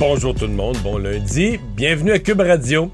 Bonjour tout le monde, bon lundi, bienvenue à Cube Radio.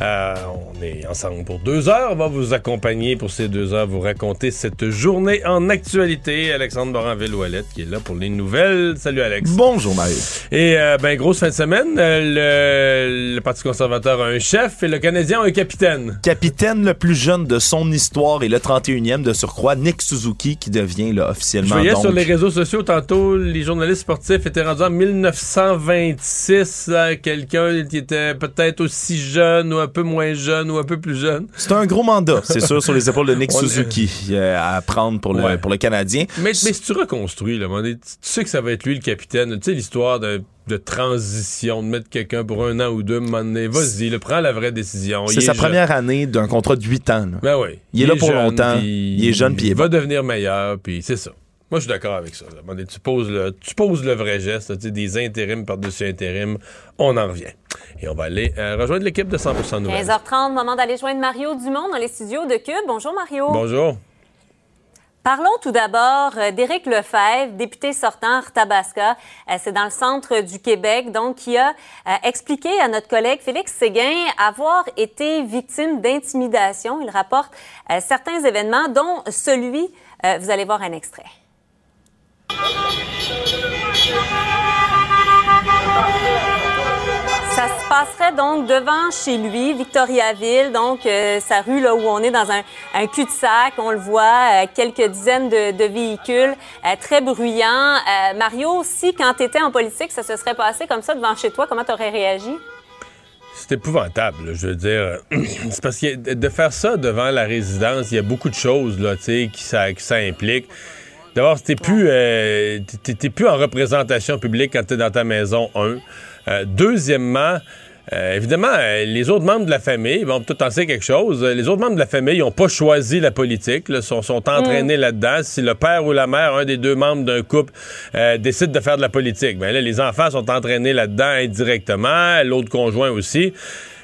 Euh, est ensemble pour deux heures, on va vous accompagner pour ces deux heures, vous raconter cette journée en actualité. Alexandre Morin-Villouellette qui est là pour les nouvelles. Salut Alex. Bonjour Mario. Et euh, ben grosse fin de semaine, euh, le, le Parti conservateur a un chef et le Canadien a un capitaine. Capitaine le plus jeune de son histoire et le 31e de surcroît, Nick Suzuki qui devient là, Je officiellement voyais donc, sur les réseaux sociaux tantôt, les journalistes sportifs étaient rendus en 1926, là, quelqu'un qui était peut-être aussi jeune ou un peu moins jeune ou un peu plus jeune. C'est un gros mandat, c'est sûr, sur les épaules de Nick Suzuki euh, à prendre pour le, Ouais. pour le Canadien. Mais, mais si tu reconstruis, là, tu sais que ça va être lui le capitaine. Tu sais l'histoire de, de transition, de mettre quelqu'un pour un an ou deux, à un moment donné, vas-y, le prends la vraie décision. C'est Il sa jeune. première année d'un contrat de 8 ans. là. Ben oui. Il est là pour jeune, longtemps. Il est jeune, puis il est va bon. devenir meilleur, puis c'est ça. Moi, je suis d'accord avec ça. là. Tu, poses le, tu poses le vrai geste, là, tu sais, des intérims par-dessus intérims, on en revient. Et on va aller euh, rejoindre l'équipe de 100% Nouvelles. 15h30, moment d'aller joindre Mario Dumont dans les studios de Cube. Bonjour Mario. Bonjour. Parlons tout d'abord euh, d'Éric Lefebvre, député sortant Arthabasca. Euh, C'est dans le centre du Québec, donc qui a expliqué à notre collègue Félix Séguin avoir été victime d'intimidation. Il rapporte certains événements, dont celui, vous allez voir un extrait. Ça se passerait donc devant chez lui, Victoriaville, donc euh, sa rue là où on est dans un, cul-de-sac, on le voit, euh, quelques dizaines de, véhicules, euh, très bruyants. Mario, si quand tu étais en politique, ça se serait passé comme ça devant chez toi, comment tu aurais réagi? C'est épouvantable, je veux dire. c'est parce que de faire ça devant la résidence, il y a beaucoup de choses là, qui ça, qui ça implique. D'abord, t'es plus, euh, plus en représentation publique quand t'es dans ta maison, un. Euh, deuxièmement, euh, évidemment, euh, les autres membres de la famille, bon, tout en sait quelque chose, euh, les autres membres de la famille n'ont pas choisi la politique, là, sont, sont entraînés là-dedans. Si le père ou la mère, un des deux membres d'un couple, décide de faire de la politique, ben là, les enfants sont entraînés là-dedans indirectement, l'autre conjoint aussi.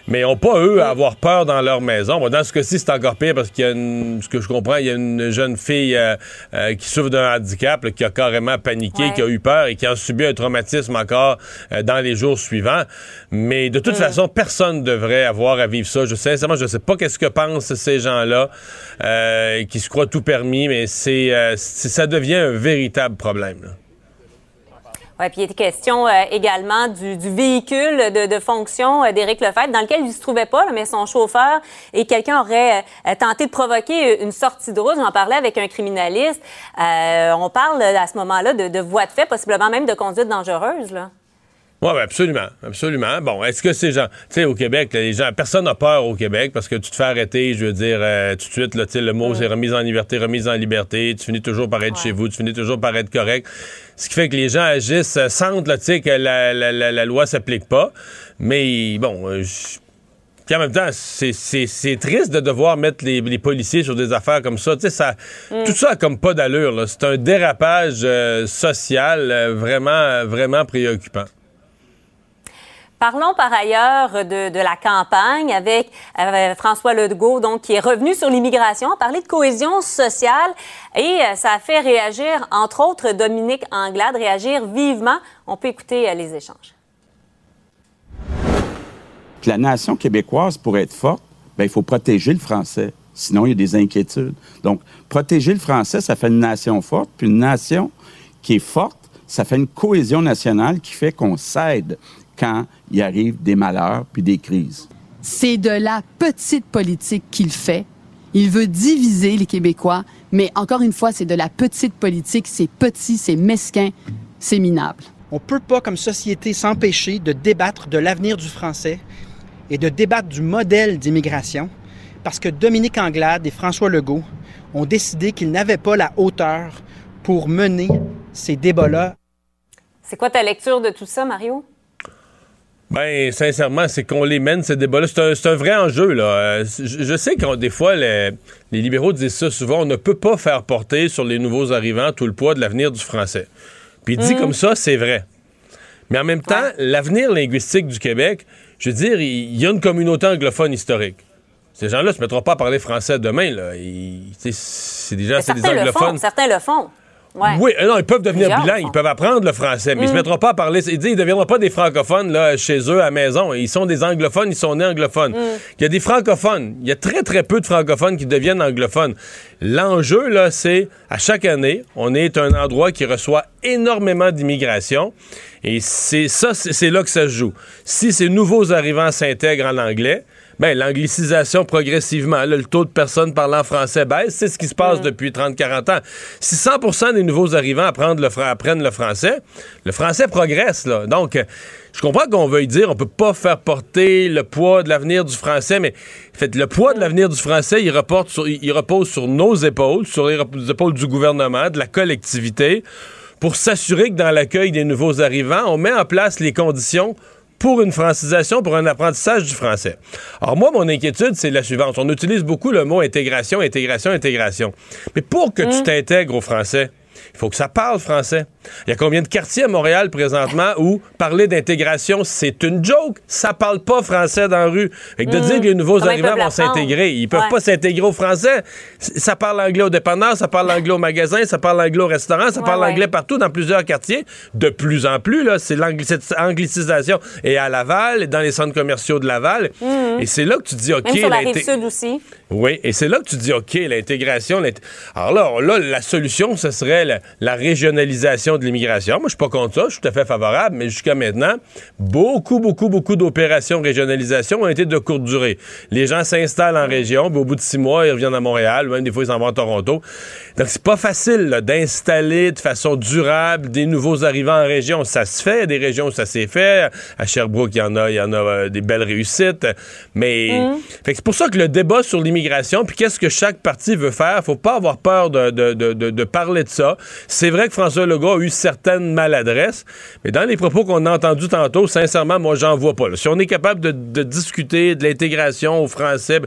Mais ils n'ont pas, eux, à avoir peur dans leur maison. Bon, dans ce cas-ci, c'est encore pire parce qu'il y a une, ce que je comprends, il y a une jeune fille euh, euh, qui souffre d'un handicap, là, qui a carrément paniqué, Ouais. qui a eu peur et qui a subi un traumatisme encore euh, dans les jours suivants. Mais de toute façon, personne ne devrait avoir à vivre ça. Je sais, sincèrement, je sais pas qu'est-ce que pensent ces gens-là euh, qui se croient tout permis, mais c'est, euh, c'est- ça devient un véritable problème. là. Ouais, puis il était question euh, également du, du véhicule de, fonction euh, d'Éric Lefebvre, dans lequel il ne se trouvait pas, mais son chauffeur et quelqu'un aurait euh, tenté de provoquer une sortie de route. J'en parlais avec un criminaliste. Euh, on parle euh, à ce moment-là de, de voie de fait, possiblement même de conduite dangereuse. Là. Oui, absolument, absolument. Bon, est-ce que ces gens, tu sais, au Québec, les gens, personne n'a peur au Québec parce que tu te fais arrêter, je veux dire, euh, tout de suite, là, le mot c'est remise en liberté, remise en liberté, tu finis toujours par être Ouais. chez vous, tu finis toujours par être correct. Ce qui fait que les gens agissent, euh, sentent, là, tu sais, que la, la, la, la loi s'applique pas. Mais bon, euh, puis en même temps, c'est- triste de devoir mettre les, les policiers sur des affaires comme ça. Tu sais, ça, tout ça a comme pas d'allure. C'est un dérapage euh, social euh, vraiment, vraiment préoccupant. Parlons par ailleurs de, la campagne avec euh, François Legault, donc, qui est revenu sur l'immigration, a parlé de cohésion sociale et euh, ça a fait réagir, entre autres, Dominique Anglade, réagir vivement. On peut écouter euh, les échanges. La nation québécoise, pour être forte, ben, il faut protéger le français. Sinon, il y a des inquiétudes. Donc, protéger le français, ça fait une nation forte. Puis une nation qui est forte, ça fait une cohésion nationale qui fait qu'on s'aide quand il arrive des malheurs puis des crises. C'est de la petite politique qu'il fait. Il veut diviser les Québécois, mais encore une fois, c'est de la petite politique. C'est petit, c'est mesquin, c'est minable. On ne peut pas, comme société, s'empêcher de débattre de l'avenir du français et de débattre du modèle d'immigration parce que Dominique Anglade et François Legault ont décidé qu'ils n'avaient pas la hauteur pour mener ces débats-là. C'est quoi ta lecture de tout ça, Mario? Ben, sincèrement, c'est qu'on les mène, ces débats-là. C'est un, vrai enjeu, là. Euh, je, sais que des fois, les, libéraux disent ça souvent, on ne peut pas faire porter sur les nouveaux arrivants tout le poids de l'avenir du français. Puis dit mm. comme ça, c'est vrai. Mais en même temps, l'avenir linguistique du Québec, je veux dire, il y a une communauté anglophone historique. Ces gens-là ne se mettront pas à parler français demain. Là. C'est des gens, c'est des anglophones. certains le font. Oui, euh, non, ils peuvent devenir bilingues, ils peuvent apprendre le français, mais ils ne se mm. mettront pas à parler. Ils ne deviendront pas des francophones là, chez eux à la maison. Ils sont des anglophones, ils sont nés anglophones. Mm. Il y a des francophones. Il y a très, très peu de francophones qui deviennent anglophones. L'enjeu, là, c'est à chaque année, on est un endroit qui reçoit énormément d'immigration. Et c'est ça, c'est là que ça se joue. Si ces nouveaux arrivants s'intègrent en anglais, ben, l'anglicisation progressivement, le taux de personnes parlant français baisse, c'est ce qui se passe depuis 30-40 ans. Si 100% des nouveaux arrivants apprennent le, apprennent le français, le français progresse. Là. Donc, je comprends qu'on veuille dire on peut pas faire porter le poids de l'avenir du français, mais fait, le poids de l'avenir du français, il, reporte sur, il repose sur nos épaules, sur les épaules du gouvernement, de la collectivité, pour s'assurer que dans l'accueil des nouveaux arrivants, on met en place les conditions pour une francisation, pour un apprentissage du français. Alors moi, mon inquiétude, c'est la suivante. On utilise beaucoup le mot intégration, intégration, intégration. Mais pour que tu mmh. t'intègres au français, il faut que ça parle français. Il y a combien de quartiers à Montréal présentement où parler d'intégration, c'est une joke? Ça parle pas français dans la rue. Fait que de mm. dire que les nouveaux arrivants vont s'intégrer, ils peuvent pas s'intégrer au français. Ça parle anglais au dépanneur, ça parle anglais au magasin, ça parle anglais au restaurant, ça parle anglais partout dans plusieurs quartiers. De plus en plus, là, c'est cette anglicisation. Et à Laval, et dans les centres commerciaux de Laval. Mm. Et c'est là que tu dis, OK. Même sur la rive sud aussi. Oui, et c'est là que tu dis, OK, l'intégration. Alors là, là, la solution, ce serait la, régionalisation de l'immigration. Moi, je suis pas contre ça, je suis tout à fait favorable, mais jusqu'à maintenant, beaucoup, beaucoup, beaucoup d'opérations de régionalisation ont été de courte durée. Les gens s'installent en région, puis au bout de six mois, ils reviennent à Montréal, même des fois, ils s'en vont à Toronto. Donc, c'est pas facile d'installer de façon durable des nouveaux arrivants en région. Ça se fait, des régions où ça s'est fait. À Sherbrooke, il y en a, il y en a euh, des belles réussites. Mais mmh. c'est pour ça que le débat sur l'immigration, puis qu'est-ce que chaque parti veut faire, faut pas avoir peur de, parler de ça. C'est vrai que François Legault a eu certaines maladresses, mais dans les propos qu'on a entendus tantôt, sincèrement, moi, j'en vois pas. Si on est capable de, discuter de l'intégration au français,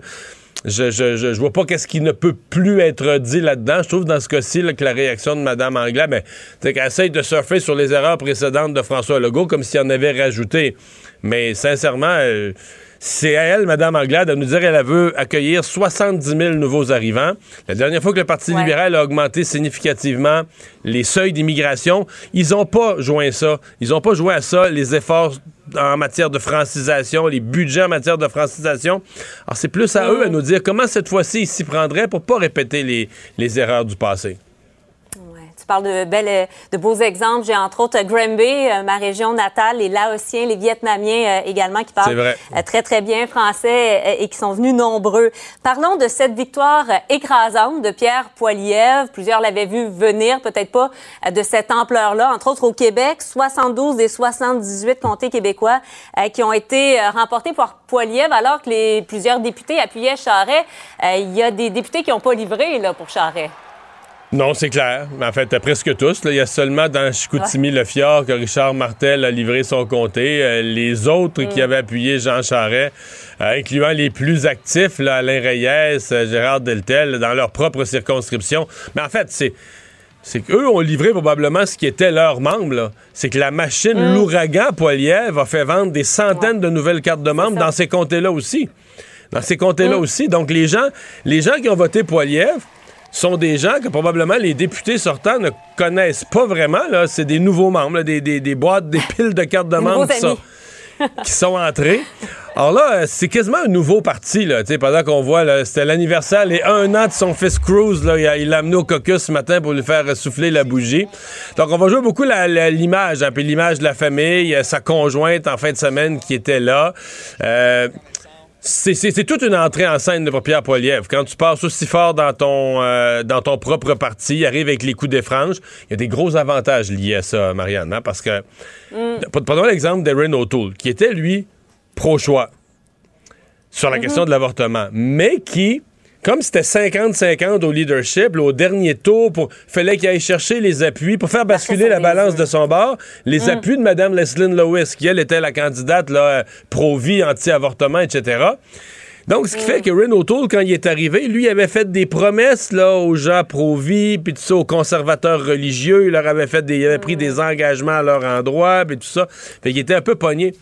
je, je, vois pas qu'est-ce qui ne peut plus être dit là-dedans. Je trouve dans ce cas-ci que la réaction de Mme Anglais, ben, c'est qu'elle essaye de surfer sur les erreurs précédentes de François Legault comme s'il en avait rajouté. Mais sincèrement, euh, c'est à elle, Mme Anglade, de nous dire qu'elle veut accueillir 70 000 nouveaux arrivants. La dernière fois que le Parti libéral a augmenté significativement les seuils d'immigration, ils n'ont pas joint ça. Ils n'ont pas joué à ça les efforts en matière de francisation, les budgets en matière de francisation. Alors, c'est plus à eux à nous dire comment cette fois-ci ils s'y prendraient pour pas répéter les, les erreurs du passé parle de, belles, euh, de beaux exemples. J'ai entre autres Granby, euh, ma région natale, les Laotiens, les Vietnamiens euh, également qui parlent très, très bien français et qui sont venus nombreux. Parlons de cette victoire écrasante de Pierre Poilievre. Plusieurs l'avaient vu venir, peut-être pas de cette ampleur-là. Entre autres, au Québec, 72 des 78 comtés québécois qui ont été remportés par Poilievre, alors que les plusieurs députés appuyaient Charret. Il y a des députés qui n'ont pas livré là, pour Charret. Non, c'est clair. En fait, presque tous. Il y a seulement dans Chicoutimi-Le Fjord que Richard Martel a livré son comté. Euh, les autres qui mm. avaient appuyé Jean Charest, euh, incluant les plus actifs, là, Alain Reyes, euh, Gérard Deltel, dans leur propre circonscription. Mais en fait, c'est c'est qu'eux ont livré probablement ce qui était leur membre. C'est que la machine, Mm. l'ouragan Poiliev, a fait vendre des centaines de nouvelles cartes de membres dans ces comtés-là aussi. Dans ces comtés-là Mm. aussi. Donc, les gens, les gens qui ont voté Poiliev sont des gens que probablement les députés sortants ne connaissent pas vraiment. là. C'est des nouveaux membres, là, des, des- des boîtes, des piles de cartes de membres qui sont, qui sont entrés. Alors là, euh, c'est quasiment un nouveau parti, là, pendant qu'on voit, c'était l'anniversaire, les un an de son fils Cruz, là, il l'a amené au caucus ce matin pour lui faire souffler la bougie. Donc, on va jouer beaucoup l'image, un peu l'image de la famille, euh, sa conjointe en fin de semaine qui était là. Euh, c'est- toute une entrée en scène de Pierre Poilievre. Quand tu passes aussi fort dans ton, euh, dans ton propre parti, arrive avec les coups des franges, il y a des gros avantages liés à ça, Marianne, hein, parce que... Prenons l'exemple d'Erin O'Toole, qui était, lui, pro-choix sur la question de l'avortement, mais qui, comme c'était 50-50 au leadership, là, au dernier tour, il fallait qu'il aille chercher les appuis pour faire basculer la balance de son bord, les appuis de Mme Leslyn Lewis, qui, elle, était la candidate là, pro-vie, anti-avortement, etc. Donc, ce qui fait que Ren O'Toole, quand il est arrivé, lui, il avait fait des promesses là, aux gens pro-vie, puis tout ça, aux conservateurs religieux. Il leur avait fait des, il avait pris des engagements à leur endroit, puis tout ça. Fait qu'il était un peu pogné.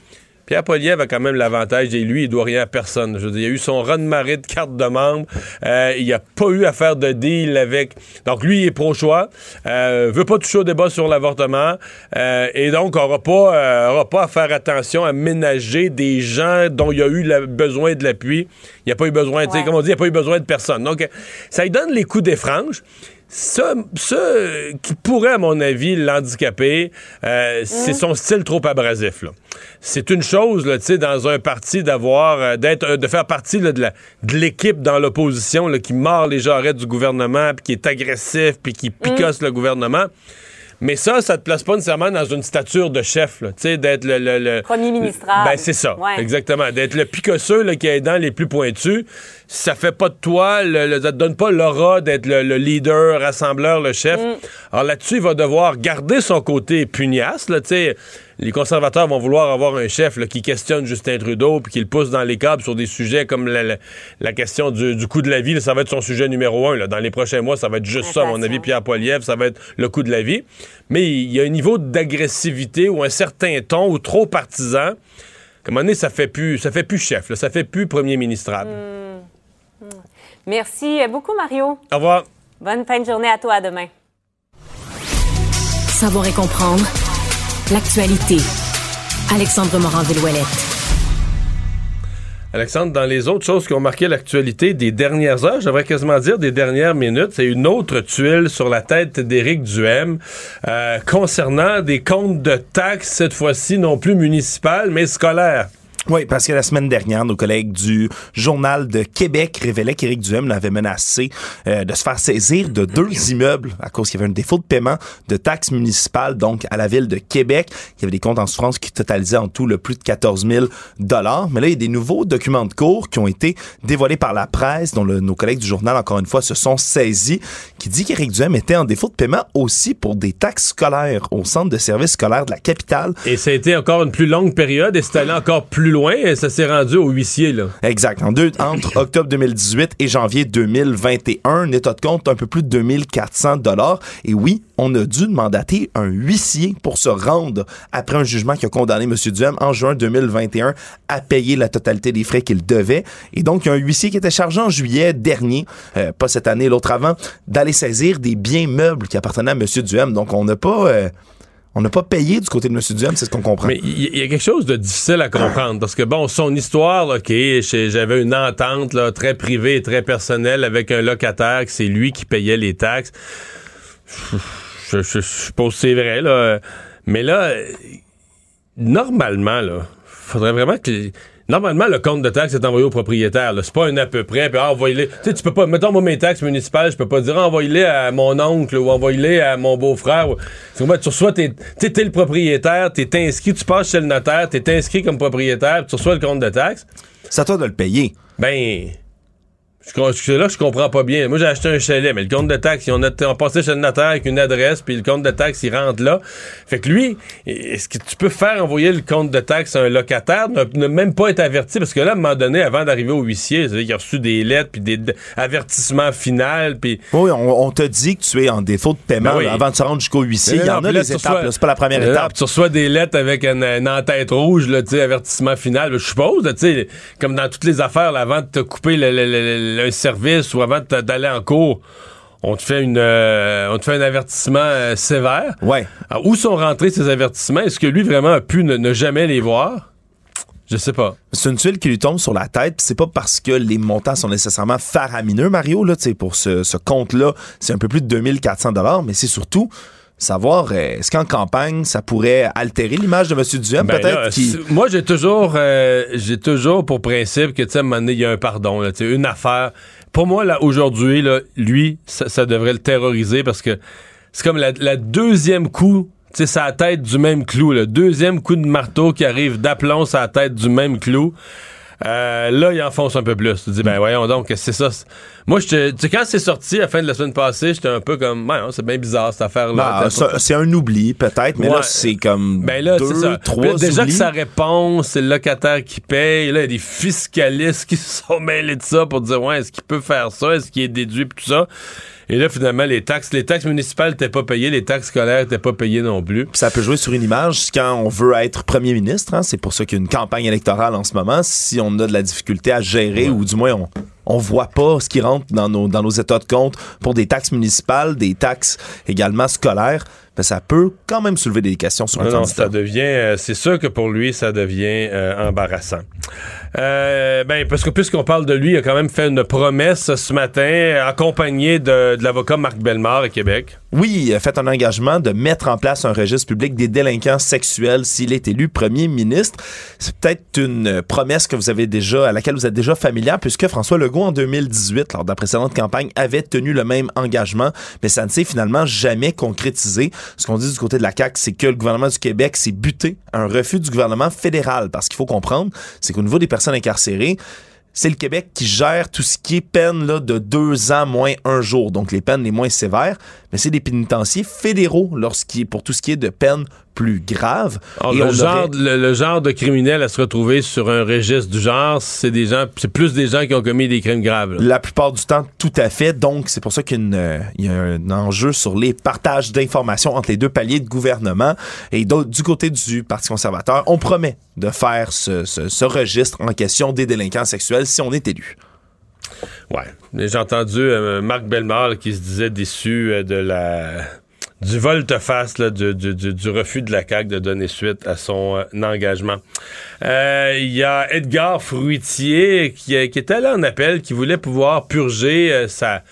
Pierre Poliev a quand même l'avantage, et lui, il doit rien à personne. Je veux dire, il a eu son run de marée de carte de membre. Euh, il n'a pas eu à faire de deal avec. Donc, lui, il est pro-choix. Euh, veut pas toucher au débat sur l'avortement. Euh, et donc, n'aura pas, euh, aura pas à faire attention à ménager des gens dont il a eu la- besoin de l'appui. Il n'a pas eu besoin, tu sais, Ouais. comme on dit, il n'a pas eu besoin de personne. Donc, ça lui donne les coups des franges. Ça, ça, qui pourrait, à mon avis, l'handicaper, euh, c'est son style trop abrasif. là. C'est une chose, là, tu sais, dans un parti d'avoir, euh, d'être, euh, de faire partie là, de, la- de l'équipe dans l'opposition qui mord les jarrets du gouvernement, puis qui est agressif, puis qui picosse le gouvernement. Mais ça, ça te place pas nécessairement dans une stature de chef, tu sais, d'être le, le- le- Premier ministre. ben, c'est ça, Ouais. exactement. D'être le picosseux là, qui a les dents les plus pointues, ça fait pas de toi, le, le- ça te donne pas l'aura d'être le, le leader, rassembleur, le chef. Mm. Alors là-dessus, il va devoir garder son côté pugnace, là, tu sais. Les conservateurs vont vouloir avoir un chef là, qui questionne Justin Trudeau puis qui le pousse dans les câbles sur des sujets comme la, la- la question du, du coût de la vie. là, ça va être son sujet numéro un. là. Dans les prochains mois, ça va être juste ça, à mon avis. Pierre Poilievre, ça va être le coût de la vie. Mais il y a un niveau d'agressivité ou un certain ton ou trop partisan. À un moment donné, ça fait plus, ça fait plus chef, là, ça fait plus premier ministrable. Merci beaucoup, Mario. Au revoir. Bonne fin de journée à toi. À demain. Savoir et comprendre l'actualité. Alexandre Morin-Villouellette. Alexandre, dans les autres choses qui ont marqué l'actualité des dernières heures, j'aimerais quasiment dire des dernières minutes, c'est une autre tuile sur la tête d'Éric Duhem euh, concernant des comptes de taxes, cette fois-ci non plus municipales, mais scolaires. Oui, parce que la semaine dernière, nos collègues du Journal de Québec révélaient qu'Éric Duhem l'avait menacé euh, de se faire saisir de deux immeubles à cause qu'il y avait un défaut de paiement de taxes municipales, donc à la ville de Québec. Il y avait des comptes en souffrance qui totalisaient en tout le plus de 14 000 dollars. Mais là, il y a des nouveaux documents de cours qui ont été dévoilés par la presse, dont le- nos collègues du journal, encore une fois, se sont saisis, qui dit qu'Éric Duhem était en défaut de paiement aussi pour des taxes scolaires au centre de services scolaires de la capitale. Et ça a été encore une plus longue période et c'est allé encore plus loin ça s'est rendu au huissier. Là. Exact. En deux, entre octobre 2018 et janvier 2021, un état de compte un peu plus de 2400 dollars. Et oui, on a dû mandater un huissier pour se rendre après un jugement qui a condamné M. Duhem en juin 2021 à payer la totalité des frais qu'il devait. Et donc, il y a un huissier qui était chargé en juillet dernier, euh, pas cette année, l'autre avant, d'aller saisir des biens meubles qui appartenaient à M. Duhem. Donc, on n'a pas... euh, on n'a pas payé du côté de M. Duhem, c'est ce qu'on comprend. Mais il y, a quelque chose de difficile à comprendre parce que, bon, son histoire, OK, j'avais une entente très privée très personnelle avec un locataire, que c'est lui qui payait les taxes. Je, suppose que c'est vrai, là. Mais là, normalement, là, faudrait vraiment que. Normalement, le compte de taxes est envoyé au propriétaire. C'est pas un à peu près. Puis ah, envoyez-les. Tu sais, tu peux pas. Mettons, moi, mes taxes municipales, je peux pas dire ah, envoyez-les à mon oncle ou envoyez-les à mon beau-frère. tu reçois, t'es, tu sais, t'es le propriétaire, t'es inscrit, tu passes chez le notaire, t'es inscrit comme propriétaire, tu reçois le compte de taxes. C'est à toi de le payer. Ben. Je, là, je comprends pas bien. Moi, j'ai acheté un chalet, mais le compte de taxe, on a, passé chez le notaire avec une adresse, puis le compte de taxe, il rentre là. Fait que lui, est-ce que tu peux faire envoyer le compte de taxe à un locataire, ne, même pas être averti? Parce que là, à un moment donné, avant d'arriver au huissier, il a reçu des lettres, puis des avertissements finaux, puis... Oui, on, te dit que tu es en défaut de paiement ben avant de se rendre jusqu'au huissier. il y en a des étapes, c'est pas la première étape. tu reçois des lettres avec une, en-tête rouge, là, tu sais, avertissement final. Je suppose, tu sais, comme dans toutes les affaires, avant de te couper le un service ou avant d'aller en cours, on te fait une euh, on te fait un avertissement euh, sévère. Ouais. où sont rentrés ces avertissements? Est-ce que lui vraiment a pu ne, jamais les voir? Je sais pas. C'est une tuile qui lui tombe sur la tête. C'est pas parce que les montants sont nécessairement faramineux, Mario. Là, pour ce, ce compte-là, c'est un peu plus de 2400 dollars, mais c'est surtout savoir euh, est-ce qu'en campagne ça pourrait altérer l'image de M. Duhem ben peut-être moi j'ai toujours euh, j'ai toujours pour principe que tu sais à un moment donné il y a un pardon là, une affaire pour moi là aujourd'hui là lui ça, devrait le terroriser parce que c'est comme la, deuxième coup tu sais la tête du même clou le deuxième coup de marteau qui arrive d'aplomb sa tête du même clou euh, là, il enfonce un peu plus. Tu dis, ben voyons donc, c'est ça? Moi, je quand c'est sorti à la fin de la semaine passée, j'étais un peu comme, ben, c'est bien bizarre cette affaire-là. Bah, c'est un oubli, peut-être, mais là, c'est comme ben là, deux, ça. trois Déjà que sa réponse, c'est le locataire qui paye. Là, il y a des fiscalistes qui se sont mêlés de ça pour dire, ouais, est-ce qu'il peut faire ça? Est-ce qu'il est déduit? Puis tout ça? Et là, finalement, les taxes, les taxes municipales n'étaient pas payées, les taxes scolaires n'étaient pas payées non plus. ça peut jouer sur une image quand on veut être premier ministre. Hein. c'est pour ça qu'il y a une campagne électorale en ce moment. Si on a de la difficulté à gérer, ou du moins on, on voit pas ce qui rentre dans nos, dans nos états de compte pour des taxes municipales, des taxes également scolaires, ben ça peut quand même soulever des questions sur un non, ça devient, euh, c'est sûr que pour lui, ça devient euh, embarrassant. Euh, ben, parce que puisqu'on parle de lui, il a quand même fait une promesse ce matin, accompagné de, de l'avocat Marc Bellemare à Québec. Oui, il a fait un engagement de mettre en place un registre public des délinquants sexuels s'il est élu premier ministre. C'est peut-être une promesse que vous avez déjà, à laquelle vous êtes déjà familier, puisque François Legault, en 2018, lors de la précédente campagne, avait tenu le même engagement, mais ça ne s'est finalement jamais concrétisé. Ce qu'on dit du côté de la CAQ, c'est que le gouvernement du Québec s'est buté à un refus du gouvernement fédéral, parce qu'il faut comprendre, c'est qu'au niveau des personnes incarcérées, c'est le Québec qui gère tout ce qui est peine de deux ans moins un jour, donc les peines les moins sévères, mais c'est des pénitenciers fédéraux lorsqu'il pour tout ce qui est de peine plus grave. le, genre, le, genre de criminel à se retrouver sur un registre du genre, c'est des gens, c'est plus des gens qui ont commis des crimes graves. La plupart du temps, tout à fait. Donc, c'est pour ça qu'il y, a un enjeu sur les partages d'informations entre les deux paliers de gouvernement. Et du côté du Parti conservateur, on promet de faire ce, registre en question des délinquants sexuels si on est élu. Ouais. J'ai entendu euh, Marc Bellemare qui se disait déçu euh, de la du volte-face du, du, refus de la CAQ de donner suite à son euh, engagement. Euh, il y a Edgar Fruitier qui, qui était là en appel, qui voulait pouvoir purger euh, sa,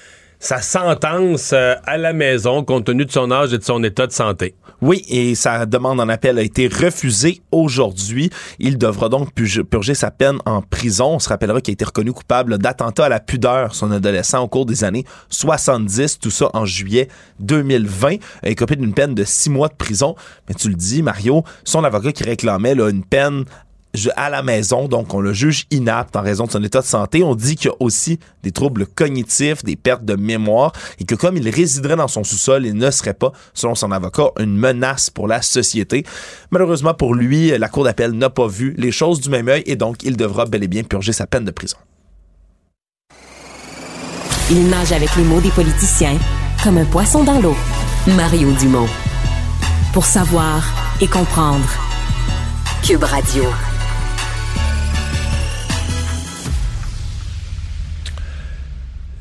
sa sentence à la maison compte tenu de son âge et de son état de santé. Oui, et sa demande en appel a été refusée aujourd'hui. Il devra donc purger sa peine en prison. On se rappellera qu'il a été reconnu coupable d'attentat à la pudeur, son adolescent, au cours des années 70, tout ça en juillet 2020. Il a copié d'une peine de six mois de prison. Mais tu le dis, Mario, son avocat qui réclamait une peine à la maison, donc on le juge inapte en raison de son état de santé. On dit qu'il y a aussi des troubles cognitifs, des pertes de mémoire, et que comme il résiderait dans son sous-sol, il ne serait pas, selon son avocat, une menace pour la société. Malheureusement pour lui, la Cour d'appel n'a pas vu les choses du même œil, et donc il devra bel et bien purger sa peine de prison. Il nage avec les mots des politiciens comme un poisson dans l'eau. Mario Dumont. Pour savoir et comprendre. Cube Radio.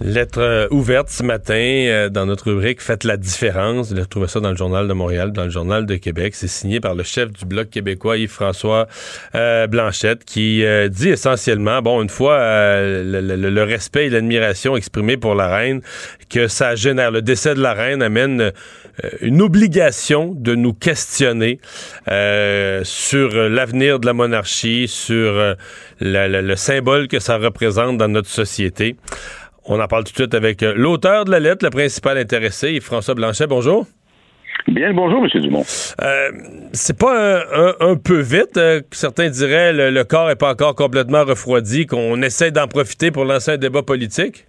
Lettre euh, ouverte ce matin euh, dans notre rubrique Faites la différence. Vous trouvez ça dans le Journal de Montréal, dans le Journal de Québec. C'est signé par le chef du Bloc québécois, Yves-François euh, Blanchette, qui dit essentiellement, bon, une fois le, respect et l'admiration exprimés pour la reine, que ça génère, le décès de la reine amène une obligation de nous questionner sur l'avenir de la monarchie, sur le symbole que ça représente dans notre société. On en parle tout de suite avec euh, l'auteur de la lettre, le principal intéressé, François Blanchet. Bonjour. Bien bonjour, M. Dumont. Euh, c'est pas un, peu vite, euh, certains diraient le, le corps n'est pas encore complètement refroidi, qu'on essaie d'en profiter pour lancer un débat politique?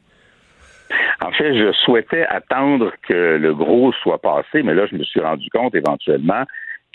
En fait, je souhaitais attendre que le gros soit passé, mais là, je me suis rendu compte éventuellement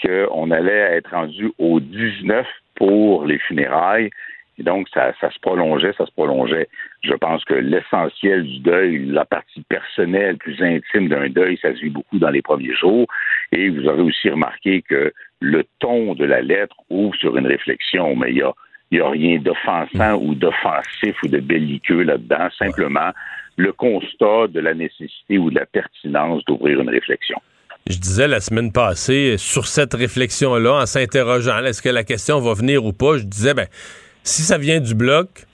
qu'on allait être rendu au 19 pour les funérailles. Et donc, ça, se prolongeait, ça se prolongeait. Je pense que l'essentiel du deuil, la partie personnelle, plus intime d'un deuil, ça se vit beaucoup dans les premiers jours. Et vous aurez aussi remarqué que le ton de la lettre ouvre sur une réflexion, mais il y a, y a rien d'offensant ou d'offensif ou de belliqueux là-dedans. Simplement, le constat de la nécessité ou de la pertinence d'ouvrir une réflexion. Je disais la semaine passée, sur cette réflexion-là, en s'interrogeant, est-ce que la question va venir ou pas, je disais, ben, si ça vient du bloc,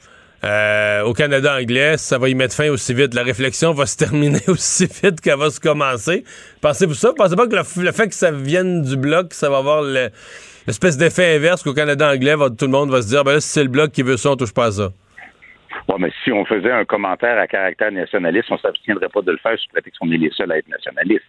euh, au Canada anglais, ça va y mettre fin aussi vite. La réflexion va se terminer aussi vite qu'elle va se commencer. Pensez-vous ça? Pensez pas que le, fait que ça vienne du bloc, ça va avoir l'espèce d'effet inverse qu'au Canada anglais, tout le monde va se dire, ben si c'est le bloc qui veut ça, on touche pas à ça. Bon, mais si on faisait un commentaire à caractère nationaliste, on ne s'abstiendrait pas de le faire sous prétexte qu'on est les seuls à être nationalistes.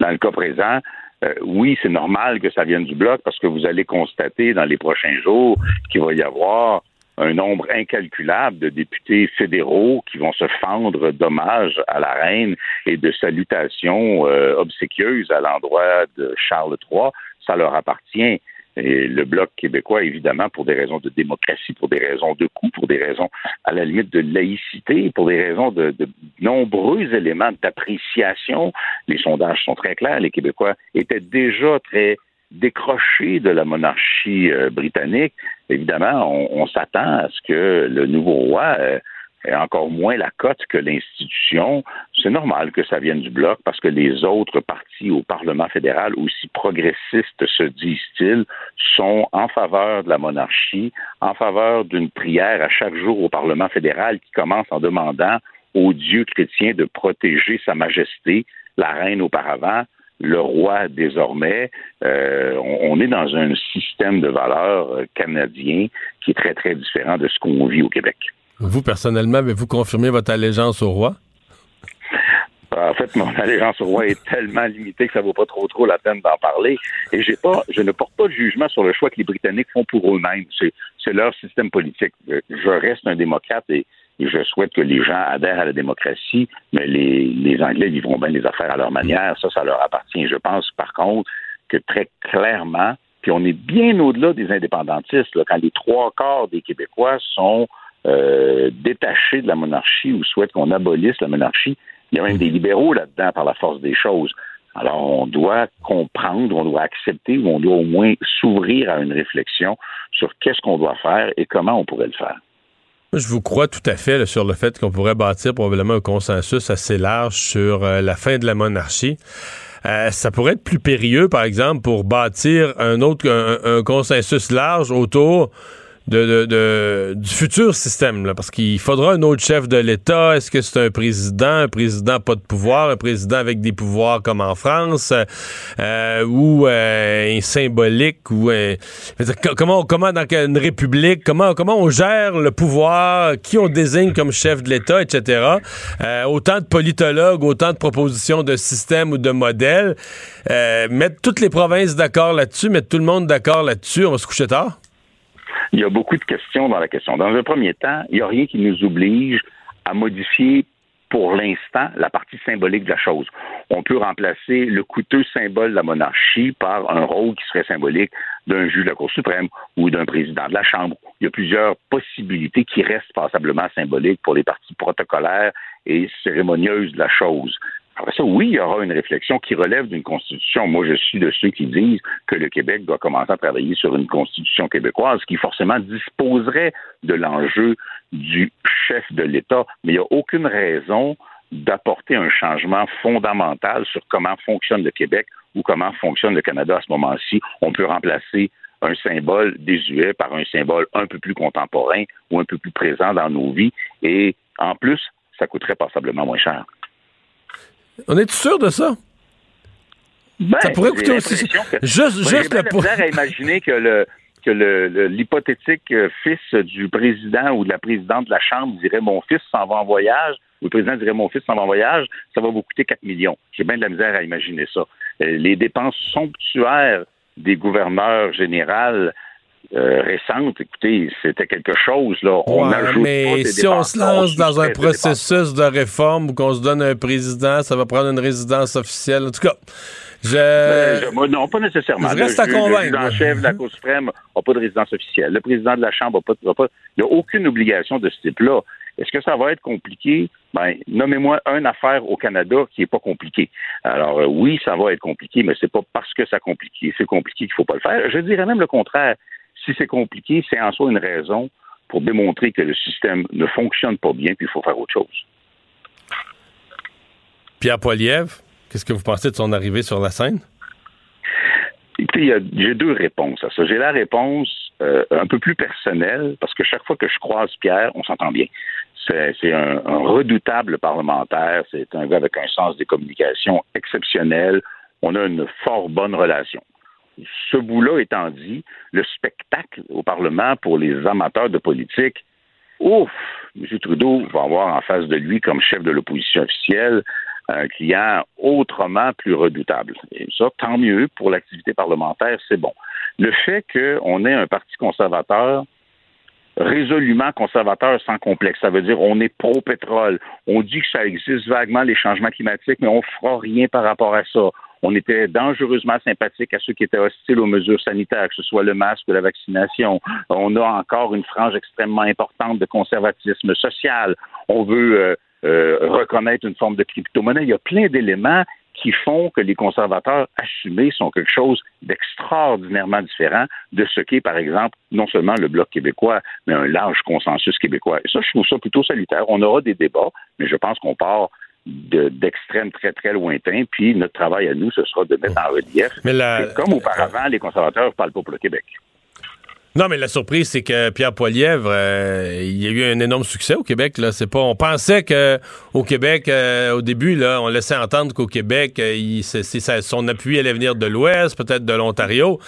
Dans le cas présent, euh, oui, c'est normal que ça vienne du bloc parce que vous allez constater dans les prochains jours qu'il va y avoir un nombre incalculable de députés fédéraux qui vont se fendre d'hommages à la reine et de salutations euh, obséquieuses à l'endroit de Charles III. Ça leur appartient. Et le Bloc québécois, évidemment, pour des raisons de démocratie, pour des raisons de coût, pour des raisons à la limite de laïcité, pour des raisons de, nombreux éléments d'appréciation. Les sondages sont très clairs. Les Québécois étaient déjà très décrochés de la monarchie euh, britannique. Évidemment, on, on s'attend à ce que le nouveau roi euh, et encore moins la cote que l'institution, c'est normal que ça vienne du bloc parce que les autres partis au Parlement fédéral, aussi progressistes se disent-ils, sont en faveur de la monarchie, en faveur d'une prière à chaque jour au Parlement fédéral qui commence en demandant aux dieux chrétiens de protéger Sa Majesté, la reine auparavant, le roi désormais. Euh, on, est dans un système de valeurs euh, canadien qui est très, très différent de ce qu'on vit au Québec. Vous, personnellement, avez-vous confirmé votre allégeance au roi? En fait, mon allégeance au roi est tellement limitée que ça vaut pas trop trop la peine d'en parler. Et j'ai pas, je ne porte pas de jugement sur le choix que les Britanniques font pour eux-mêmes. C'est leur système politique. Je reste un démocrate et, je souhaite que les gens adhèrent à la démocratie, mais les, Anglais vivront bien les affaires à leur manière. Ça, ça leur appartient. Je pense, par contre, que très clairement, puis on est bien au-delà des indépendantistes, quand les trois quarts des Québécois sont euh, détachés de la monarchie ou souhaitent qu'on abolisse la monarchie. Il y a même des libéraux là-dedans par la force des choses. Alors, on doit comprendre, on doit accepter ou on doit au moins s'ouvrir à une réflexion sur qu'est-ce qu'on doit faire et comment on pourrait le faire. Je vous crois tout à fait sur le fait qu'on pourrait bâtir probablement un consensus assez large sur euh, la fin de la monarchie. Euh, ça pourrait être plus périlleux, par exemple, pour bâtir un autre un consensus large autour de, du futur système, là, parce qu'il faudra un autre chef de l'État. Est-ce que c'est un président, un président pas de pouvoir, un président avec des pouvoirs comme en France, euh, ou euh, symbolique, ou comment, comment dans une république, comment, comment on gère le pouvoir, qui on désigne comme chef de l'État, etc. Euh, autant de politologues, autant de propositions de système ou de modèles. mettre toutes les provinces d'accord là-dessus, mettre tout le monde d'accord là-dessus, on se coucher tard? Il y a beaucoup de questions dans la question. Dans un premier temps, il n'y a rien qui nous oblige à modifier pour l'instant la partie symbolique de la chose. On peut remplacer le coûteux symbole de la monarchie par un rôle qui serait symbolique d'un juge de la Cour suprême ou d'un président de la Chambre. Il y a plusieurs possibilités qui restent passablement symboliques pour les parties protocolaires et cérémonieuses de la chose. Après ça, oui, il y aura une réflexion qui relève d'une constitution. Moi, je suis de ceux qui disent que le Québec doit commencer à travailler sur une constitution québécoise qui forcément disposerait de l'enjeu du chef de l'État. Mais il n'y a aucune raison d'apporter un changement fondamental sur comment fonctionne le Québec ou comment fonctionne le Canada à ce moment-ci. On peut remplacer un symbole désuet par un symbole un peu plus contemporain ou un peu plus présent dans nos vies. Et en plus, ça coûterait passablement moins cher. On est sûr de ça? Ben, ça pourrait coûter aussi. Juste, juste le à imaginer que le que l'hypothétique euh, fils du président ou de la présidente de la Chambre dirait mon fils s'en va en voyage, ou le président dirait mon fils s'en va en voyage, ça va vous coûter 4 millions. J'ai bien de la misère à imaginer ça. Euh, les dépenses somptuaires des gouverneurs généraux euh, récentes, écoutez, c'était quelque chose. Là. On mais si on se lance dans un processus de réforme ou qu'on se donne un président, ça va prendre une résidence officielle. En tout cas, je... Ben, non, pas nécessairement. Je reste à convaincre. Le chef de la Cour suprême n'a pas de résidence officielle. Le président de la Chambre n'a pas, Il n'y a aucune obligation de ce type-là. Est-ce que ça va être compliqué? Ben, nommez-moi une affaire au Canada qui n'est pas compliquée. Alors, euh, oui, ça va être compliqué, mais c'est pas parce que c'est compliqué, c'est compliqué qu'il ne faut pas le faire. Je dirais même le contraire. Si c'est compliqué, c'est en soi une raison pour démontrer que le système ne fonctionne pas bien, puis il faut faire autre chose. Pierre Poilievre, qu'est-ce que vous pensez de son arrivée sur la scène? Écoutez, j'ai deux réponses à ça. J'ai la réponse euh, un peu plus personnelle, parce que chaque fois que je croise Pierre, on s'entend bien. C'est un, redoutable parlementaire, c'est un gars avec un sens des communications exceptionnel. On a une fort bonne relation. Ce bout-là étant dit, le spectacle au Parlement pour les amateurs de politique, ouf, M. Trudeau va avoir en face de lui comme chef de l'opposition officielle un client autrement plus redoutable. Et ça, tant mieux pour l'activité parlementaire, c'est bon. Le fait qu'on ait un parti conservateur résolument conservateur sans complexe. Ça veut dire on est pro-pétrole. On dit que ça existe vaguement les changements climatiques, mais on fera rien par rapport à ça. On était dangereusement sympathique à ceux qui étaient hostiles aux mesures sanitaires, que ce soit le masque ou la vaccination. On a encore une frange extrêmement importante de conservatisme social. On veut euh, euh, reconnaître une forme de crypto-monnaie. Il y a plein d'éléments qui font que les conservateurs assumés sont quelque chose d'extraordinairement différent de ce qu'est, par exemple, non seulement le Bloc québécois, mais un large consensus québécois. Et ça, je trouve ça plutôt salutaire. On aura des débats, mais je pense qu'on part d'extrêmes très, très lointains. Puis notre travail à nous, ce sera de mettre en relief. Mais comme auparavant, les conservateurs ne parlent pas pour le Québec. Non, mais la surprise, c'est que Pierre Poilièvre, euh, il y a eu un énorme succès au Québec. Là, c'est pas. On pensait que au Québec, euh, au début, là, on laissait entendre qu'au Québec, euh, il, son appui allait venir de l'Ouest, peut-être de l'Ontario.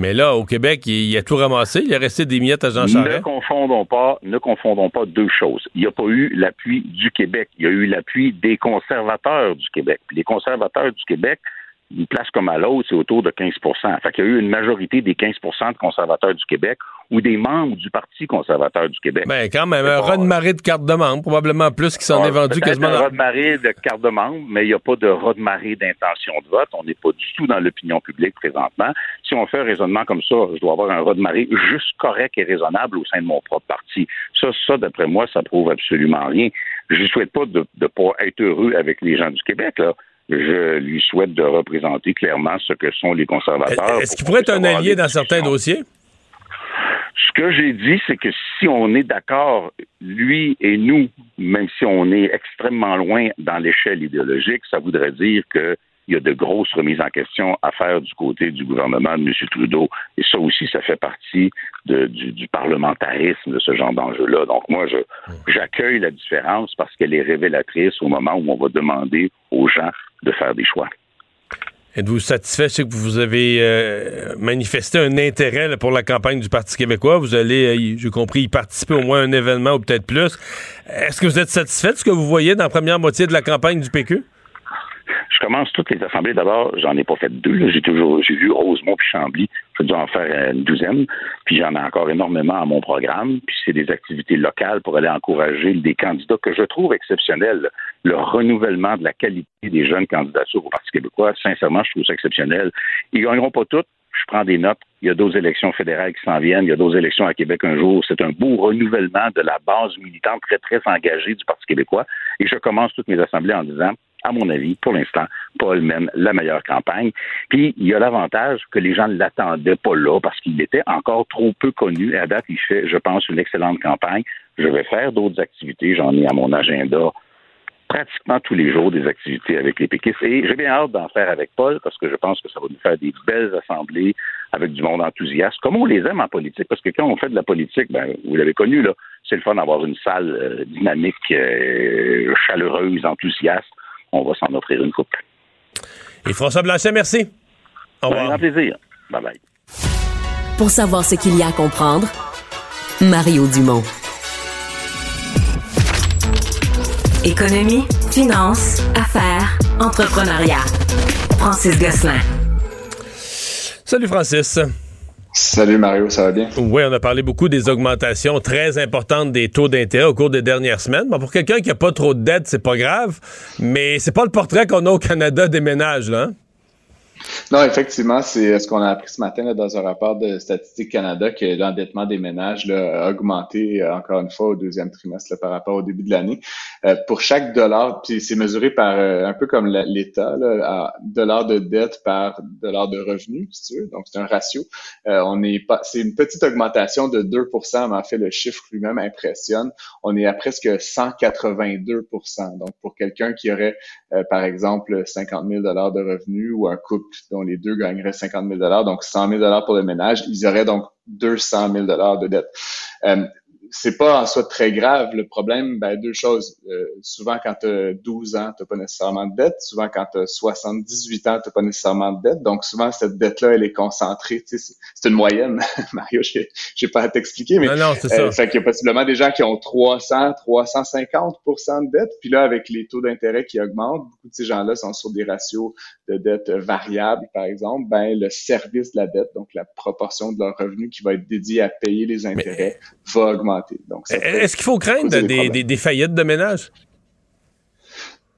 Mais là, au Québec, il, a tout ramassé. Il a resté des miettes à Jean Charest. Ne confondons pas, ne confondons pas deux choses. Il n'y a pas eu l'appui du Québec. Il y a eu l'appui des conservateurs du Québec. Puis les conservateurs du Québec une place comme à l'autre, c'est autour de 15% Fait qu'il y a eu une majorité des 15% de conservateurs du Québec ou des membres du Parti conservateur du Québec. Ben, quand même, un raz-de-marée de cartes de membres, probablement plus qui s'en est vendu quasiment. Un raz-de-marée de cartes de membres, mais il n'y a pas de raz-de-marée d'intention de vote. On n'est pas du tout dans l'opinion publique présentement. Si on fait un raisonnement comme ça, je dois avoir un raz-de-marée juste correct et raisonnable au sein de mon propre parti. Ça, ça, d'après moi, ça prouve absolument rien. Je ne souhaite pas de ne pas être heureux avec les gens du Québec, là je lui souhaite de représenter clairement ce que sont les conservateurs. Est-ce qu'il pourrait être un allié dans certains dossiers? Ce que j'ai dit, c'est que si on est d'accord, lui et nous, même si on est extrêmement loin dans l'échelle idéologique, ça voudrait dire qu'il y a de grosses remises en question à faire du côté du gouvernement de M. Trudeau. Et ça aussi, ça fait partie du, du, parlementarisme de ce genre d'enjeu-là. Donc moi, j'accueille la différence parce qu'elle est révélatrice au moment où on va demander aux gens de faire des choix. Êtes-vous satisfait? Je sais que vous avez euh, manifesté un intérêt pour la campagne du Parti québécois. Vous allez, euh, j'ai compris, y participer au moins à un événement ou peut-être plus. Est-ce que vous êtes satisfait de ce que vous voyez dans la première moitié de la campagne du PQ? Je commence toutes les assemblées. D'abord, j'en ai pas fait deux. J'ai toujours, j'ai vu Rosemont puis Chambly. J'ai dû en faire une douzaine. Puis j'en ai encore énormément à mon programme. Puis c'est des activités locales pour aller encourager des candidats que je trouve exceptionnels. Le renouvellement de la qualité des jeunes candidatures au Parti québécois, sincèrement, je trouve ça exceptionnel. Ils gagneront pas toutes. Je prends des notes. Il y a d'autres élections fédérales qui s'en viennent. Il y a d'autres élections à Québec un jour. C'est un beau renouvellement de la base militante très, très engagée du Parti québécois. Et je commence toutes mes assemblées en disant à mon avis, pour l'instant, Paul mène la meilleure campagne. Puis, il y a l'avantage que les gens ne l'attendaient pas là parce qu'il était encore trop peu connu. À date, il fait, je pense, une excellente campagne. Je vais faire d'autres activités. J'en ai à mon agenda pratiquement tous les jours des activités avec les péquistes. Et j'ai bien hâte d'en faire avec Paul parce que je pense que ça va nous faire des belles assemblées avec du monde enthousiaste, comme on les aime en politique. Parce que quand on fait de la politique, ben, vous l'avez connu, là, c'est le fun d'avoir une salle euh, dynamique, euh, chaleureuse, enthousiaste on va s'en offrir une coupe. Et François Blanchet, merci. Au revoir. Un plaisir. Bye bye. Pour savoir ce qu'il y a à comprendre, Mario Dumont. Économie, finance, affaires, entrepreneuriat. Francis Gosselin. Salut Francis. Salut Mario, ça va bien? Oui, on a parlé beaucoup des augmentations très importantes des taux d'intérêt au cours des dernières semaines. Bon, pour quelqu'un qui n'a pas trop de dettes, c'est pas grave, mais c'est pas le portrait qu'on a au Canada des ménages, là. Hein? Non, effectivement, c'est ce qu'on a appris ce matin dans un rapport de Statistique Canada que l'endettement des ménages a augmenté euh, encore une fois au deuxième trimestre par rapport au début de l'année. Euh, pour chaque dollar, puis c'est mesuré par euh, un peu comme l'État, dollar de dette par dollar de revenu, si tu veux. Donc c'est un ratio. on est pas, c'est une petite augmentation de 2% mais en fait le chiffre lui-même impressionne. On est à presque 182% Donc pour quelqu'un qui aurait par exemple 50 000 dollars de revenus ou un couple dont les deux gagneraient 50 000 donc 100 000 pour le ménage, ils auraient donc 200 000 de dette. Euh, c'est pas en soi très grave. Le problème, ben, deux choses. Euh, souvent, quand tu as 12 ans, tu pas nécessairement de dette. Souvent, quand tu as 78 ans, tu pas nécessairement de dette. Donc, souvent, cette dette-là, elle est concentrée. c'est une moyenne. Mario, je n'ai pas à t'expliquer, mais non, non, c'est ça. Euh, fait qu'il y a possiblement des gens qui ont 300, 350% de dette. Puis là, avec les taux d'intérêt qui augmentent, beaucoup de ces gens-là sont sur des ratios de dette variables, par exemple. Ben, le service de la dette, donc la proportion de leur revenu qui va être dédié à payer les intérêts, va augmenter. Est-ce qu'il faut craindre des, faillites de ménage?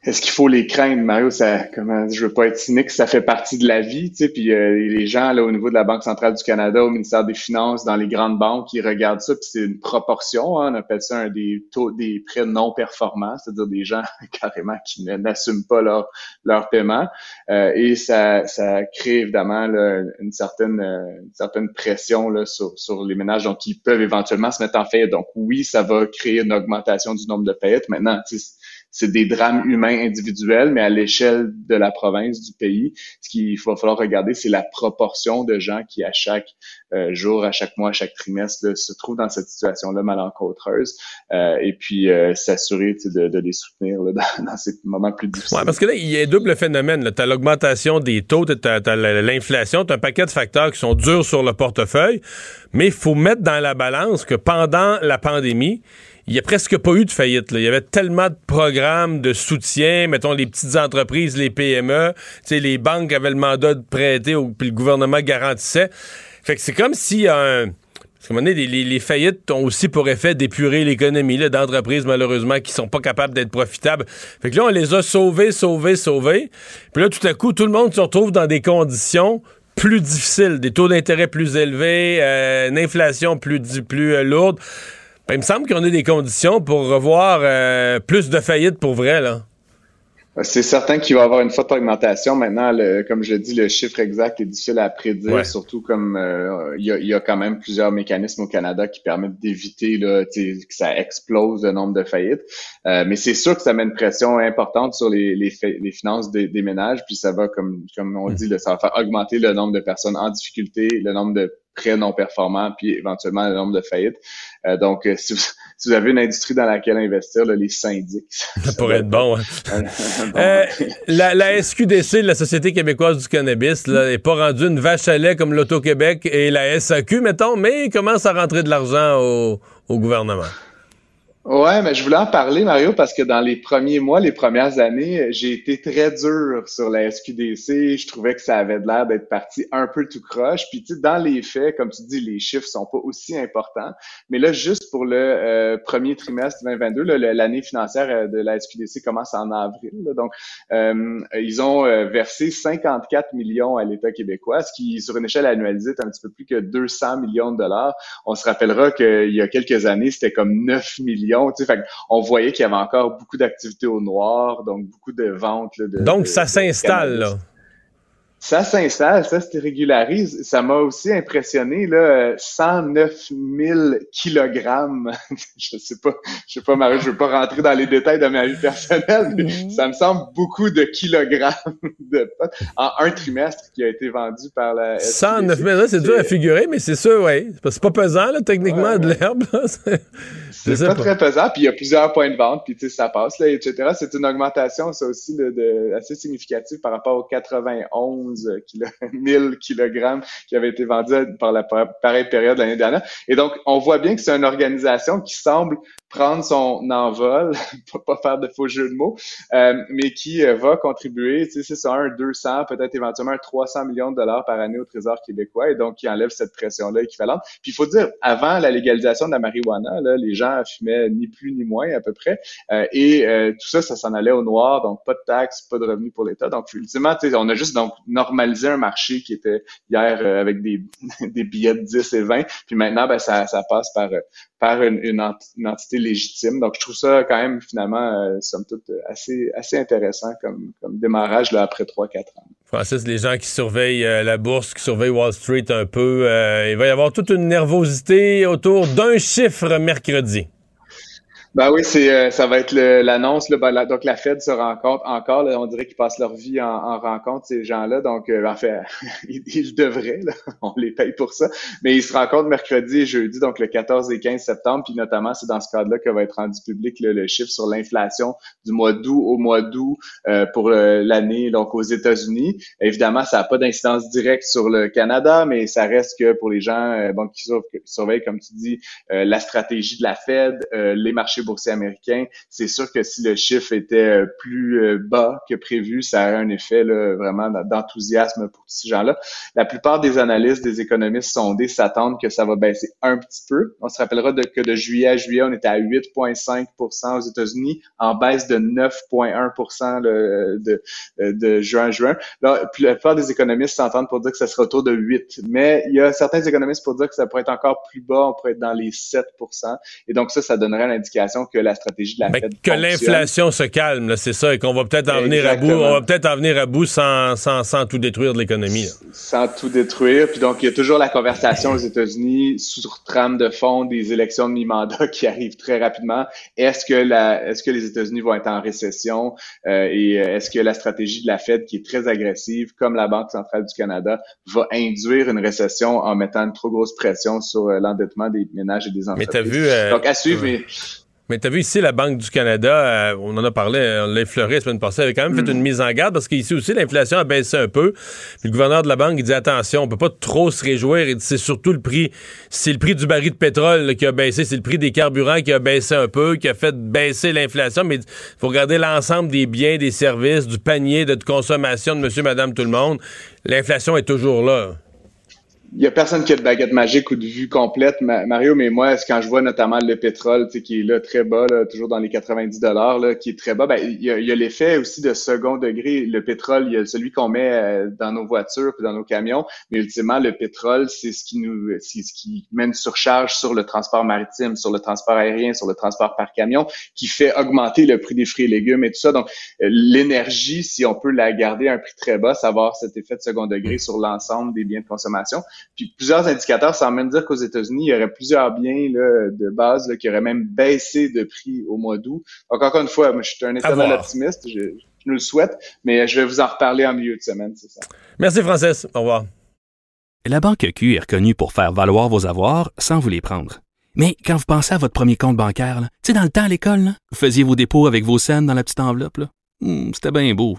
Est-ce qu'il faut les craindre, Mario? Ça, comment, je veux pas être cynique, ça fait partie de la vie, tu sais. Puis euh, les gens là au niveau de la Banque centrale du Canada, au ministère des Finances, dans les grandes banques, ils regardent ça, puis c'est une proportion. Hein, on appelle ça un des taux, des prêts non performants, c'est-à-dire des gens carrément qui n'assument pas leur leur paiement, euh, et ça, ça crée évidemment une certaine euh, une certaine pression là sur sur les ménages, donc ils peuvent éventuellement se mettre en faillite. Donc oui, ça va créer une augmentation du nombre de payettes. Maintenant, tu sais, c'est des drames humains individuels, mais à l'échelle de la province, du pays, ce qu'il va falloir regarder, c'est la proportion de gens qui, à chaque euh, jour, à chaque mois, à chaque trimestre, se trouvent dans cette situation-là malencontreuse, euh, et puis euh, s'assurer de, de, les soutenir là, dans, ces moments plus difficiles. Ouais, parce que là, il y a un double phénomène. Tu as l'augmentation des taux, tu as, l'inflation, tu as un paquet de facteurs qui sont durs sur le portefeuille, mais il faut mettre dans la balance que pendant la pandémie, il n'y a presque pas eu de faillite. Il y avait tellement de programmes de soutien, mettons les petites entreprises, les PME, les banques avaient le mandat de prêter, puis le gouvernement garantissait. Fait que c'est comme si un... Parce qu'à un moment donné, les, faillites ont aussi pour effet d'épurer l'économie d'entreprises, malheureusement, qui sont pas capables d'être profitables. Fait que là, on les a sauvés, sauvés, sauvés. Puis là, tout à coup, tout le monde se retrouve dans des conditions plus difficiles, des taux d'intérêt plus élevés, euh, une inflation plus, plus euh, lourde. Ben, il me semble qu'on a des conditions pour revoir euh, plus de faillites pour vrai, là. C'est certain qu'il va y avoir une forte augmentation. Maintenant, le, comme je dis, le chiffre exact est difficile à prédire, surtout comme euh, il y, a, quand même plusieurs mécanismes au Canada qui permettent d'éviter que ça explose le nombre de faillites. Euh, mais c'est sûr que ça met une pression importante sur les, les, les finances des, des, ménages, puis ça va, comme, comme on dit, là, ça va faire augmenter le nombre de personnes en difficulté, le nombre de prêts non performants, puis éventuellement le nombre de faillites. Euh, donc, euh, si vous, avez une industrie dans laquelle investir, les syndics. Ça, pourrait être bon. Euh, la, la, SQDC, la Société québécoise du cannabis, n'est pas rendue une vache à lait comme l'Auto-Québec et la SAQ, mettons, mais commence à rentrer de l'argent au, au gouvernement. Ouais, mais je voulais en parler, Mario, parce que dans les premiers mois, les premières années, j'ai été très dur sur la SQDC. Je trouvais que ça avait l'air d'être parti un peu tout croche. Puis, tu sais, dans les faits, comme tu dis, les chiffres sont pas aussi importants. Mais là, juste pour le euh, premier trimestre 2022, l'année financière euh, de la SQDC commence en avril. donc, euh, ils ont versé 54 millions à l'État québécois, ce qui, sur une échelle annualisée, est un petit peu plus que 200 millions de dollars. On se rappellera qu'il y a quelques années, c'était comme 9 millions on voyait qu'il y avait encore beaucoup d'activités au noir, donc beaucoup de ventes. donc, ça s'installe, là ça s'installe, ça se régularise. Ça m'a aussi impressionné, là, 109 000 kilogrammes. je sais pas, je sais pas, Marie, je veux pas rentrer dans les détails de ma vie personnelle, mais ça me semble beaucoup de kilogrammes de en un trimestre qui a été vendu par la 109 000, c'est dur à figurer, mais c'est sûr, oui. C'est pas pesant, là, techniquement, de l'herbe. c'est pas, très pesant, puis il y a plusieurs points de vente, puis tu sais, ça passe, là, etc. C'est une augmentation, ça aussi, de, assez significative par rapport aux 91 12 kg, 1000 kg qui avait été vendu par la pareille période l'année dernière. Et donc, on voit bien que c'est une organisation qui semble prendre son envol, pas faire de faux jeux de mots, euh, mais qui euh, va contribuer, tu sais, c'est un 200, peut-être éventuellement un 300 millions de dollars par année au Trésor québécois, et donc qui enlève cette pression-là équivalente. Puis il faut dire, avant la légalisation de la marijuana, là, les gens fumaient ni plus ni moins à peu près, euh, et tout ça, ça s'en allait au noir, donc pas de taxes, pas de revenus pour l'État. Donc ultimement, on a juste donc normalisé un marché qui était hier avec des, billets de 10 et 20, puis maintenant, ben, ça, passe par par une, entité légitime. Donc, je trouve ça quand même, finalement, euh, somme toute, assez, assez intéressant comme, démarrage là, après 3-4 ans. Francis, les gens qui surveillent euh, la bourse, qui surveillent Wall Street un peu, euh, il va y avoir toute une nervosité autour d'un chiffre mercredi. Ben oui, c'est euh, ça va être l'annonce. Ben, donc la Fed se rencontre encore. on dirait qu'ils passent leur vie en, rencontre ces gens-là. Donc euh, en fait, ils, devraient. on les paye pour ça. Mais ils se rencontrent mercredi et jeudi, donc le 14 et 15 septembre. Puis notamment, c'est dans ce cadre-là que va être rendu public le chiffre sur l'inflation du mois d'août au mois d'août euh, pour l'année donc aux États-Unis. Évidemment, ça n'a pas d'incidence directe sur le Canada, mais ça reste que pour les gens bon qui surveillent, comme tu dis, la stratégie de la Fed, les marchés boursier américain, c'est sûr que si le chiffre était euh, plus euh, bas que prévu, ça aurait un effet là, vraiment d'enthousiasme pour ces gens-là. La plupart des analystes, des économistes sondés s'attendent que ça va baisser un petit peu. On se rappellera de, que de juillet à juillet, on était à 8,5% aux États-Unis, en baisse de 9,1 de, de juin à juin. Là, la plupart des économistes s'entendent pour dire que ça sera autour de 8. Mais il y a certains économistes pour dire que ça pourrait être encore plus bas, on pourrait être dans les 7% Et donc ça, ça donnerait l'indication que la stratégie de la Fed Que l'inflation se calme, c'est ça, et qu'on va peut-être en venir à bout. On va peut-être en venir à bout sans, sans, sans tout détruire de l'économie. Sans tout détruire. Puis donc, il y a toujours la conversation aux États-Unis sur trame de fond des élections de mi-mandat qui arrivent très rapidement. Est-ce que la, est-ce que les États-Unis vont être en récession euh, et euh, est-ce que la stratégie de la Fed, qui est très agressive, comme la Banque centrale du Canada, va induire une récession en mettant une trop grosse pression sur euh, l'endettement des ménages et des entreprises. Mais t'as vu, donc à suivre. Mais mais tu as vu ici, la Banque du Canada, euh, on en a parlé, on l'a effleuré la semaine passée, avait quand même fait mm. une mise en garde parce qu'ici aussi, l'inflation a baissé un peu. Puis le gouverneur de la Banque, il dit attention, on peut pas trop se réjouir. Il dit c'est surtout le prix, c'est le prix du baril de pétrole qui a baissé, c'est le prix des carburants qui a baissé un peu, qui a fait baisser l'inflation. Mais il faut regarder l'ensemble des biens, des services, du panier de consommation de monsieur, madame, tout le monde. L'inflation est toujours là il y a personne qui a de baguette magique ou de vue complète, Mario, mais moi, quand je vois notamment le pétrole, qui est là très bas, là, toujours dans les 90 dollars, là, qui est très bas, ben, il y a, l'effet aussi de second degré. Le pétrole, il y a celui qu'on met euh, dans nos voitures puis dans nos camions, mais ultimement, le pétrole, c'est ce qui nous, c'est ce qui met une surcharge sur le transport maritime, sur le transport aérien, sur le transport par camion, qui fait augmenter le prix des fruits et légumes et tout ça. Donc, euh, l'énergie, si on peut la garder à un prix très bas, ça va avoir cet effet de second degré sur l'ensemble des biens de consommation. Puis plusieurs indicateurs semblent même dire qu'aux États-Unis, il y aurait plusieurs biens là, de base là, qui auraient même baissé de prix au mois d'août. Donc encore une fois, moi, je suis un éternel optimiste, je, je, nous le souhaite, mais je vais vous en reparler en milieu de semaine, c'est ça. Merci Francis, au revoir. La Banque Q est reconnue pour faire valoir vos avoirs sans vous les prendre. Mais quand vous pensez à votre premier compte bancaire, tu sais, dans le temps à l'école, vous faisiez vos dépôts avec vos scènes dans la petite enveloppe. Hmm, c'était bien beau.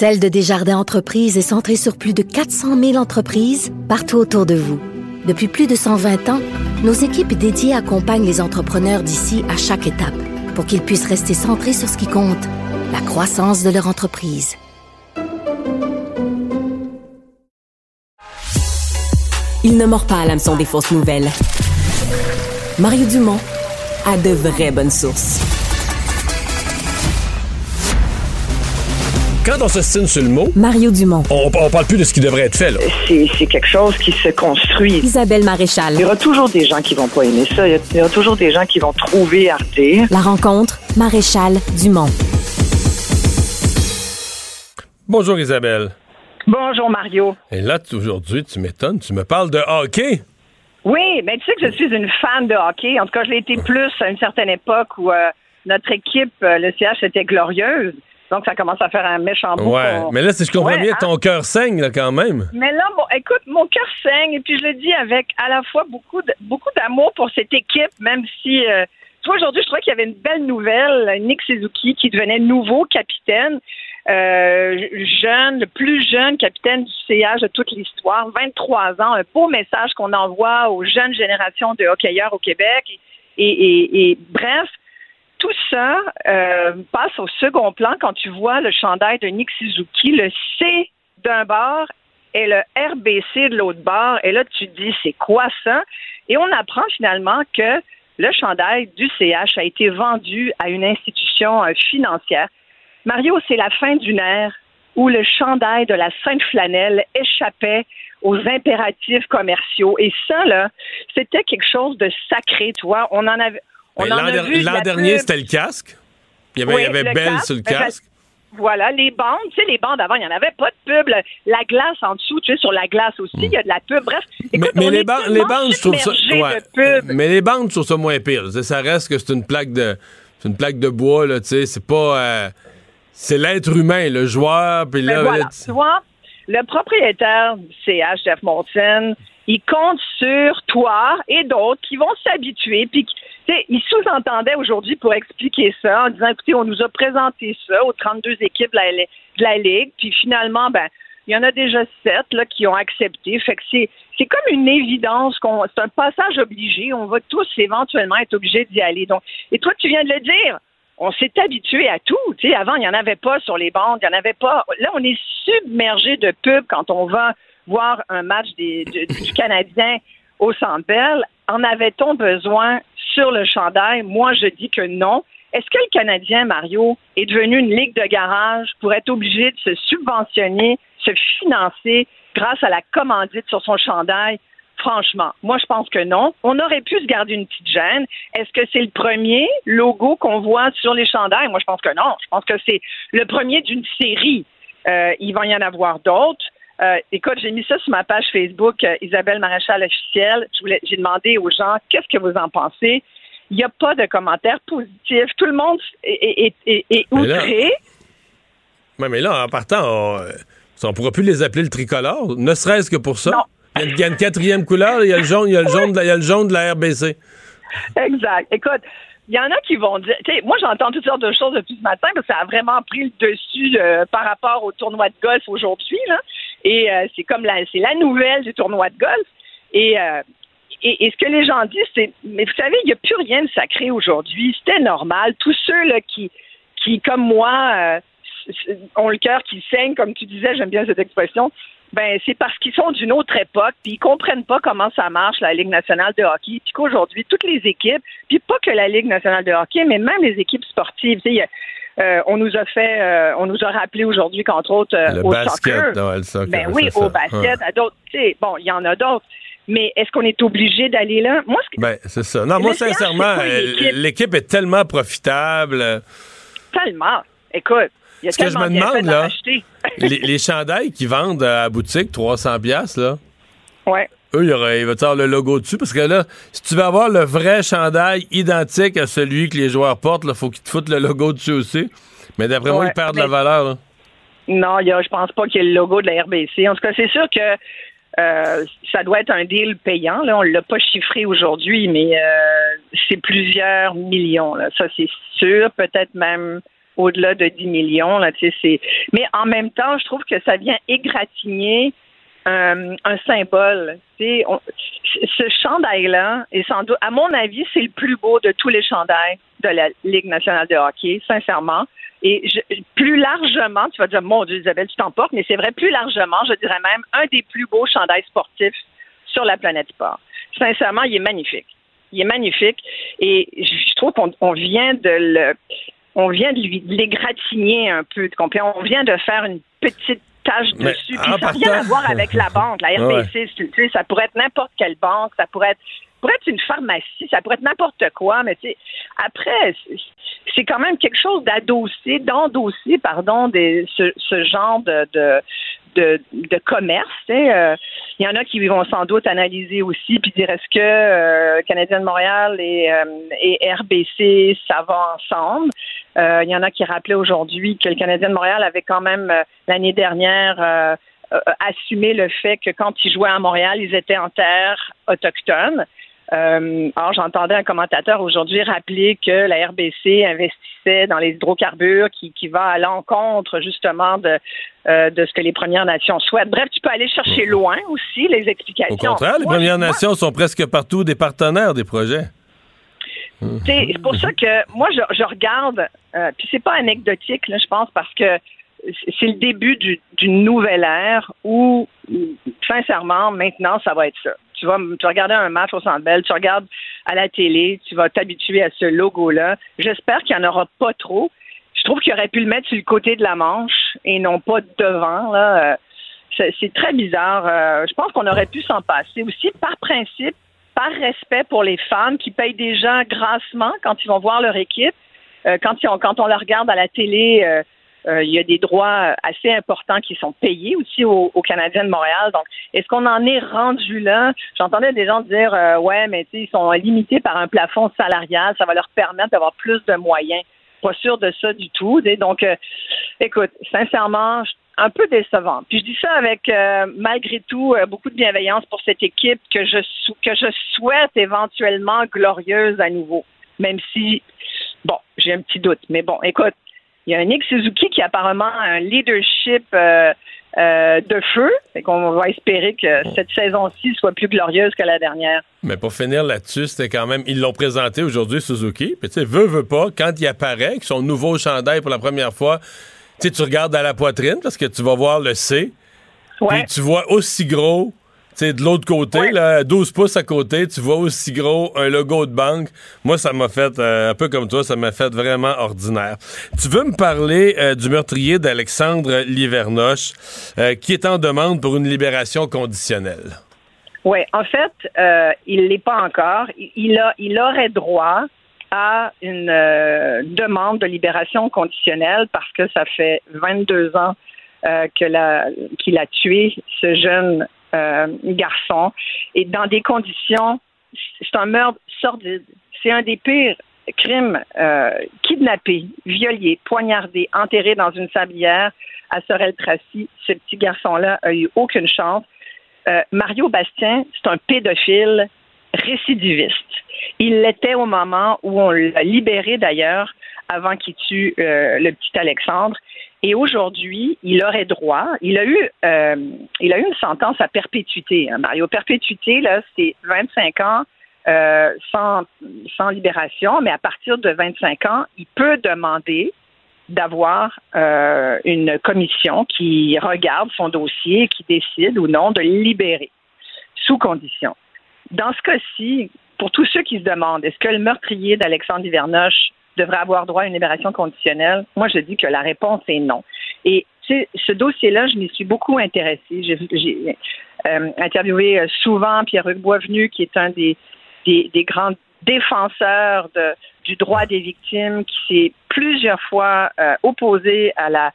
Celle de Desjardins Entreprises est centrée sur plus de 400 000 entreprises partout autour de vous. Depuis plus de 120 ans, nos équipes dédiées accompagnent les entrepreneurs d'ici à chaque étape pour qu'ils puissent rester centrés sur ce qui compte, la croissance de leur entreprise. Il ne mord pas à l'hameçon des fausses nouvelles. Mario Dumont a de vraies bonnes sources. Quand on s'estime sur le mot, Mario Dumont. On, on parle plus de ce qui devrait être fait. C'est quelque chose qui se construit. Isabelle Maréchal. Il y aura toujours des gens qui vont pas aimer ça. Il y aura toujours des gens qui vont trouver Arte. La rencontre, Maréchal Dumont. Bonjour Isabelle. Bonjour Mario. Et là, tu- aujourd'hui, tu m'étonnes, tu me parles de hockey. Oui, mais tu sais que je suis une fan de hockey. En tout cas, je l'ai été plus à une certaine époque où euh, notre équipe, euh, le CH, était glorieuse. Donc, ça commence à faire un méchant bout. Ouais, mais là, si je comprends Ouais, bien, hein? ton cœur saigne là, quand même. Mais là, bon, écoute, mon cœur saigne et puis je le dis avec à la fois beaucoup de- beaucoup d'amour pour cette équipe, même si, euh, tu vois, aujourd'hui, je trouvais qu'il y avait une belle nouvelle, Nick Suzuki qui devenait nouveau capitaine, euh, jeune, le plus jeune capitaine du CH de toute l'histoire, 23 ans, un beau message qu'on envoie aux jeunes générations de hockeyeurs au Québec. Et, et- et bref, tout ça euh, passe au second plan quand tu vois le chandail de Nick Suzuki, le C d'un bord et le RBC de l'autre bord. Et là, tu te dis, c'est quoi ça? Et on apprend finalement que le chandail du CH a été vendu à une institution euh, financière. Mario, c'est la fin d'une ère où le chandail de la Sainte Flanelle échappait aux impératifs commerciaux. Et ça, là, c'était quelque chose de sacré, tu vois. On en avait. On Mais en L'an dernier, c'était le casque. Il y avait, Oui, il y avait le Belle casque. sur le Ben, casque. Voilà, les bandes, tu sais, les bandes avant, il n'y en avait pas de pub. La glace en dessous, tu sais, sur la glace aussi, il y a de la pub. Bref, Mais, écoute, mais on les, est les bandes, je trouve ça. ouais. Mais les bandes, je trouve ça moins pire. Ça reste que c'est une plaque de. C'est une plaque de bois, là, tu sais. C'est pas. euh, c'est l'être humain, le joueur, puis Mais là. voilà, là, tu vois, le propriétaire du CH, Jeff Monson, il compte sur toi et d'autres qui vont s'habituer. Puis, il sous-entendait aujourd'hui pour expliquer ça en disant, écoutez, on nous a présenté ça aux 32 équipes de la, Ligue, puis finalement, ben, il y en a déjà sept là, qui ont accepté. Fait que c'est, c'est comme une évidence qu'on, c'est un passage obligé. On va tous éventuellement être obligés d'y aller. Donc, et toi, tu viens de le dire on s'est habitué à tout. Avant, il n'y en avait pas sur les bandes, il n'y en avait pas. Là, on est submergé de pubs quand on va voir un match des- de- du Canadien au Centre Bell. En avait-on besoin sur le chandail? Moi, je dis que non. Est-ce que le Canadien, Mario, est devenu une ligue de garage pour être obligé de se subventionner, se financer grâce à la commandite sur son chandail? Franchement, moi, je pense que non. On aurait pu se garder une petite gêne. Est-ce que c'est le premier logo qu'on voit sur les chandails? Moi, je pense que non. Je pense que c'est le premier d'une série. Euh, il va y en avoir d'autres. Euh, écoute, j'ai mis ça sur ma page Facebook, euh, Isabelle Maréchal officielle. Je voulais- J'ai demandé aux gens qu'est-ce que vous en pensez? Il n'y a pas de commentaires positifs. Tout le monde est, est- est- est Mais là- outré. Ouais, mais là, en partant, on, euh, on pourra plus les appeler le tricolore, ne serait-ce que pour ça. Il y, a une, il y a une quatrième couleur, il y a le jaune, il y a le jaune, de la- il y a le jaune de la RBC. Exact. Écoute, il y en a qui vont dire. tu sais, moi, j'entends toutes sortes de choses depuis ce matin parce que ça a vraiment pris le dessus euh, par rapport au tournoi de golf aujourd'hui. Là. Et euh, c'est comme la, c'est la nouvelle du tournoi de golf. Et, euh, et, et ce que les gens disent, c'est mais vous savez, il n'y a plus rien de sacré aujourd'hui. C'était normal. Tous ceux là, qui, qui, comme moi, euh, ont le cœur qui saigne, comme tu disais, j'aime bien cette expression. Ben, c'est parce qu'ils sont d'une autre époque, puis ils comprennent pas comment ça marche la Ligue nationale de hockey, puis qu'aujourd'hui toutes les équipes, puis pas que la Ligue nationale de hockey, mais même les équipes sportives, tu sais, euh, on nous a fait, euh, on nous a rappelé aujourd'hui qu'entre autres euh, Le au basket, soccer, ouais, le soccer, ben oui, au ça. basket, à d'autres, tu sais, bon, il y en a d'autres, mais est-ce qu'on est obligé d'aller là? Moi, Ben, c'est ça. Non, moi, sincèrement, l'équipe? est tellement profitable. tellement, écoute, il y a Ce que je me demande, là, les, les chandails qu'ils vendent à la boutique, 300$, piastres, là, Ouais. eux, il y il va y avoir le logo dessus? Parce que là, si tu veux avoir le vrai chandail identique à celui que les joueurs portent, il faut qu'ils te foutent le logo dessus aussi. Mais d'après moi, ils perdent mais- la valeur. là. Non, y a, je pense pas qu'il y ait le logo de la RBC. En tout cas, c'est sûr que euh, ça doit être un deal payant. Là, on l'a pas chiffré aujourd'hui, mais euh, c'est plusieurs millions. Là. Ça, c'est sûr. Peut-être même au-delà de 10 millions. Là. Mais en même temps, je trouve que ça vient égratigner euh, un symbole. Ce chandail-là sans doute, à mon avis, c'est le plus beau de tous les chandails de la Ligue nationale de hockey, sincèrement. Et plus largement, tu vas dire, mon Dieu, Isabelle, tu t'emportes, mais c'est vrai, plus largement, je dirais même un des plus beaux chandails sportifs sur la planète sport. Sincèrement, il est magnifique. Il est magnifique. Et je trouve qu'on on vient de le, on vient de lui- l'égratigner un peu. On vient de faire une petite Mais dessus. Puis ça n'a rien à voir avec la banque, la. RBC. tu sais, ça pourrait être n'importe quelle banque, ça pourrait être pourrait être une pharmacie, ça pourrait être n'importe quoi, mais tu sais, après, c'est- quand même quelque chose d'adossé, d'endosser, pardon, des, ce, ce genre de, de, de, de commerce. Euh, il y en a qui vont sans doute analyser aussi puis dire est-ce que euh, Canadien de Montréal et, euh, et RBC ça va ensemble? Euh, il y en a qui rappelaient aujourd'hui que le Canadien de Montréal avait quand même l'année dernière assumé le fait que quand ils jouaient à Montréal, ils étaient en terre autochtone. Euh, alors, j'entendais un commentateur aujourd'hui rappeler que la RBC investissait dans les hydrocarbures qui, qui va à l'encontre justement de, euh, de ce que les Premières Nations souhaitent. Bref, tu peux aller chercher loin aussi les explications. Au contraire, les Premières Nations sont presque partout des partenaires des projets. C'est pour ça que moi, je, je regarde, euh, puis c'est pas anecdotique, là, je pense, parce que c'est le début d'une nouvelle ère où, sincèrement, maintenant, ça va être ça. Tu vas, tu regarder un match au Centre Bell, tu regardes à la télé, tu vas t'habituer à ce logo-là. J'espère qu'il n'y en aura pas trop. Je trouve qu'il aurait pu le mettre sur le côté de la manche et non pas devant. Euh, c'est très bizarre. Euh, je pense qu'on aurait pu s'en passer aussi par principe, par respect pour les fans qui payent gens grassement quand ils vont voir leur équipe. Euh, quand, ont, quand on regarde à la télé euh, il y a des droits assez importants qui sont payés aussi aux, Canadiens de Montréal. Donc, est-ce qu'on en est rendu là? J'entendais des gens dire euh, ouais, mais ils sont limités par un plafond salarial, ça va leur permettre d'avoir plus de moyens. Pas sûr de ça du tout. Donc, euh, écoute, sincèrement, un peu décevant. Puis je dis ça avec malgré tout beaucoup de bienveillance pour cette équipe que je que je souhaite éventuellement glorieuse à nouveau. Même si bon, j'ai un petit doute. Mais bon, écoute, il y a un Nick Suzuki qui a apparemment un leadership euh, euh, de feu. Fait qu'on va espérer que cette saison-ci soit plus glorieuse que la dernière. Mais pour finir là-dessus, c'était quand même. Ils l'ont présenté aujourd'hui, Suzuki. Puis tu sais, veut, veut pas, quand il apparaît, avec son nouveau chandail pour la première fois, tu tu regardes à la poitrine parce que tu vas voir le C. Puis tu vois aussi gros sais, de l'autre côté, là, 12 pouces à côté, tu vois aussi gros un logo de banque. Moi, ça m'a fait, euh, un peu comme toi, ça m'a fait vraiment ordinaire. Tu veux me parler euh, du meurtrier d'Alexandre Livernoche, euh, qui est en demande pour une libération conditionnelle? Oui, en fait, il l'est pas encore. Il, a, il aurait droit à une demande de libération conditionnelle parce que ça fait 22 ans qu'il a tué ce jeune garçon, et dans des conditions, c'est un meurtre sordide. C'est un des pires crimes euh, kidnappé, violé, poignardé, enterré dans une sablière à Sorel-Tracy. Ce petit garçon-là a eu aucune chance. Euh, Mario Bastien, c'est un pédophile récidiviste. Il l'était au moment où on l'a libéré d'ailleurs, avant qu'il tue euh, le petit Alexandre. Et aujourd'hui, il aurait droit, il a eu, euh, il a eu une sentence à perpétuité. Hein, Mario, perpétuité, là, c'est 25 ans euh, sans, libération, mais à partir de 25 ans, il peut demander d'avoir une commission qui regarde son dossier et qui décide ou non de le libérer, sous condition. Dans ce cas-ci, pour tous ceux qui se demandent, est-ce que le meurtrier d'Alexandre Livernoche devrait avoir droit à une libération conditionnelle? Moi, je dis que la réponse est non. Et ce dossier-là, je m'y suis beaucoup intéressée. J'ai euh, interviewé euh, souvent Pierre-Hugues Boisvenu, qui est un des, grands défenseurs du droit des victimes, qui s'est plusieurs fois euh, opposé à la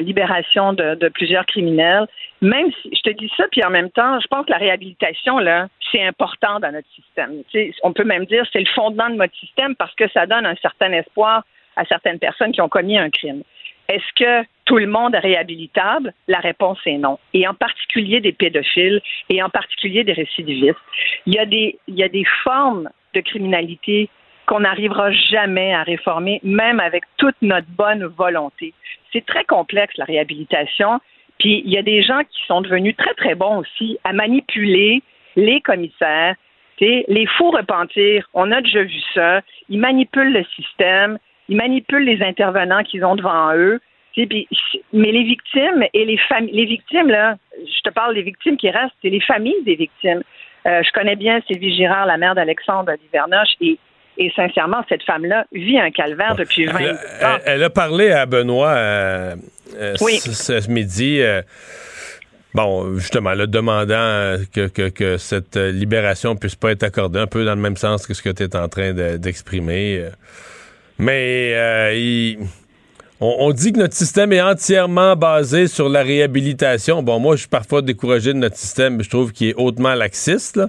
libération de, de, plusieurs criminels. Même si je te dis ça, puis en même temps, je pense que la réhabilitation, là, c'est important dans notre système. on peut même dire que c'est le fondement de notre système parce que ça donne un certain espoir à certaines personnes qui ont commis un crime. Est-ce que tout le monde est réhabilitable? La réponse est non. Et en particulier des pédophiles et en particulier des récidivistes. Il y a des, il y a des formes de criminalité qu'on n'arrivera jamais à réformer, même avec toute notre bonne volonté. C'est très complexe, la réhabilitation. Puis il y a des gens qui sont devenus très, très bons aussi à manipuler les commissaires, les faux repentirs. On a déjà vu ça. Ils manipulent le système, ils manipulent les intervenants qu'ils ont devant eux. mais les victimes et les familles, les victimes, là, je te parle des victimes qui restent, c'est les familles des victimes. Euh, je connais bien Sylvie Girard, la mère d'Alexandre Livernoche, et, et sincèrement, cette femme-là vit un calvaire depuis 20 ans. Elle, a parlé à Benoît euh, euh, ce, midi. Bon, justement, le demandant que, que, cette libération puisse pas être accordée, un peu dans le même sens que ce que tu es en train d'exprimer. Mais euh, on, dit que notre système est entièrement basé sur la réhabilitation. Bon, moi, je suis parfois découragé de notre système, je trouve qu'il est hautement laxiste.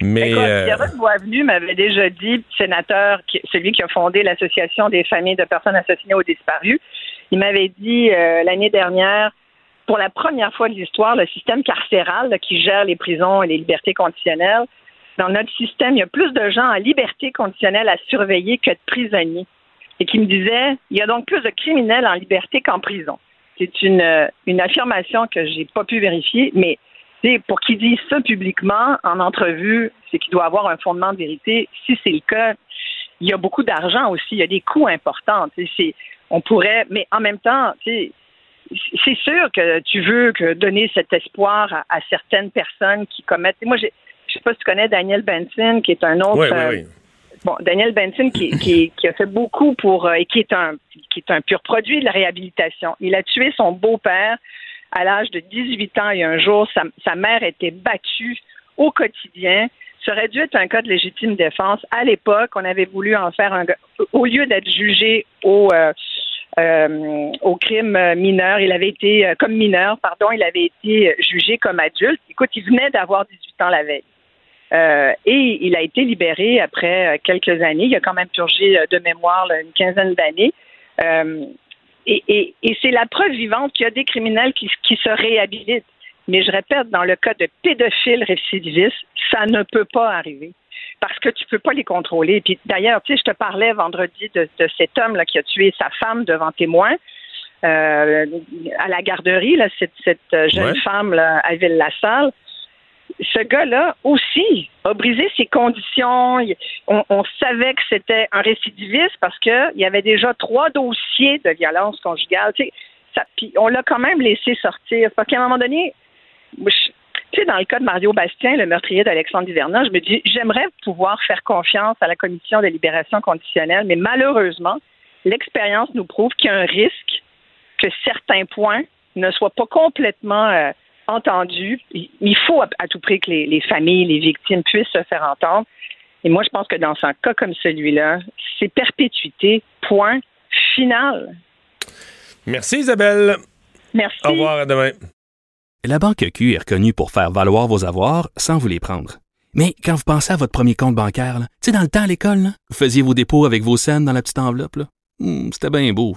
Mais Écoute, euh... Boisvenu m'avait déjà dit, sénateur, celui qui a fondé l'Association des familles de personnes assassinées ou disparues, il m'avait dit euh, l'année dernière, pour la première fois de l'histoire, le système carcéral qui gère les prisons et les libertés conditionnelles, dans notre système, il y a plus de gens en liberté conditionnelle à surveiller que de prisonniers. Et qui me disait, il y a donc plus de criminels en liberté qu'en prison. C'est une, euh, une affirmation que j'ai pas pu vérifier, mais pour qu'il dise ça publiquement en entrevue, c'est qu'il doit avoir un fondement de vérité. Si c'est le cas, il y a beaucoup d'argent aussi, il y a des coûts importants. On pourrait, mais en même temps, c'est sûr que tu veux que donner cet espoir à, certaines personnes qui commettent. Moi, je je sais pas si tu connais Daniel Benson, qui est un autre. Oui, oui, oui. Bon, Daniel Benson qui, qui, qui, a fait beaucoup pour euh, et qui est un qui est un pur produit de la réhabilitation. Il a tué son beau-père à l'âge de 18 ans et un jour, sa, sa mère était battue au quotidien. Ça aurait dû être un cas de légitime défense. À l'époque, on avait voulu en faire un au lieu d'être jugé au euh, euh, au crime mineur, il avait été euh, comme mineur, pardon, il avait été jugé comme adulte. Écoute, il venait d'avoir 18 ans la veille. Euh, et il a été libéré après quelques années. Il a quand même purgé de mémoire une quinzaine d'années. Euh, et, c'est la preuve vivante qu'il y a des criminels qui, se réhabilitent. Mais je répète, dans le cas de pédophiles récidivistes, ça ne peut pas arriver parce que tu peux pas les contrôler. Puis d'ailleurs, tu sais, je te parlais vendredi de, cet homme là qui a tué sa femme devant témoin euh, à la garderie, là, cette, jeune femme là, à Ville-la-Salle ce gars-là aussi a brisé ses conditions. On, savait que c'était un récidiviste parce qu'il y avait déjà trois dossiers de violence conjugale. Puis on l'a quand même laissé sortir. Parce qu'à un moment donné, tu sais, dans le cas de Mario Bastien, le meurtrier d'Alexandre Duvernin, je me dis, j'aimerais pouvoir faire confiance à la commission de libération conditionnelle, mais malheureusement, l'expérience nous prouve qu'il y a un risque que certains points ne soient pas complètement euh, entendu. Il faut à, tout prix que les, familles, les victimes puissent se faire entendre. Et moi, je pense que dans un cas comme celui-là, c'est perpétuité, point final. Merci Isabelle. Merci. Au revoir, à demain. La Banque Q est reconnue pour faire valoir vos avoirs sans vous les prendre. Mais quand vous pensez à votre premier compte bancaire, tu sais, dans le temps à l'école, vous faisiez vos dépôts avec vos scènes dans la petite enveloppe. Hmm, c'était bien beau.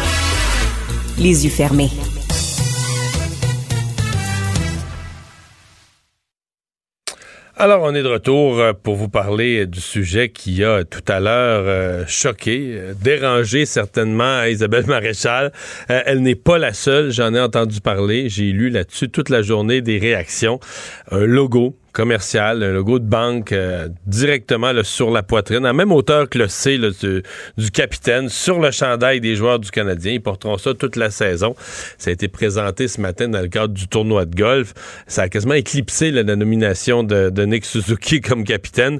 les yeux fermés. Alors, on est de retour euh, pour vous parler du sujet qui a tout à l'heure euh, choqué, euh, dérangé certainement Isabelle Maréchal. elle n'est pas la seule, j'en ai entendu parler, j'ai lu là-dessus toute la journée des réactions. Un logo commercial, un logo de banque euh, directement sur la poitrine, à même hauteur que le C du, capitaine, sur le chandail des joueurs du Canadien. Ils porteront ça toute la saison. Ça a été présenté ce matin dans le cadre du tournoi de golf. Ça a quasiment éclipsé la nomination de, de Nick Suzuki comme capitaine.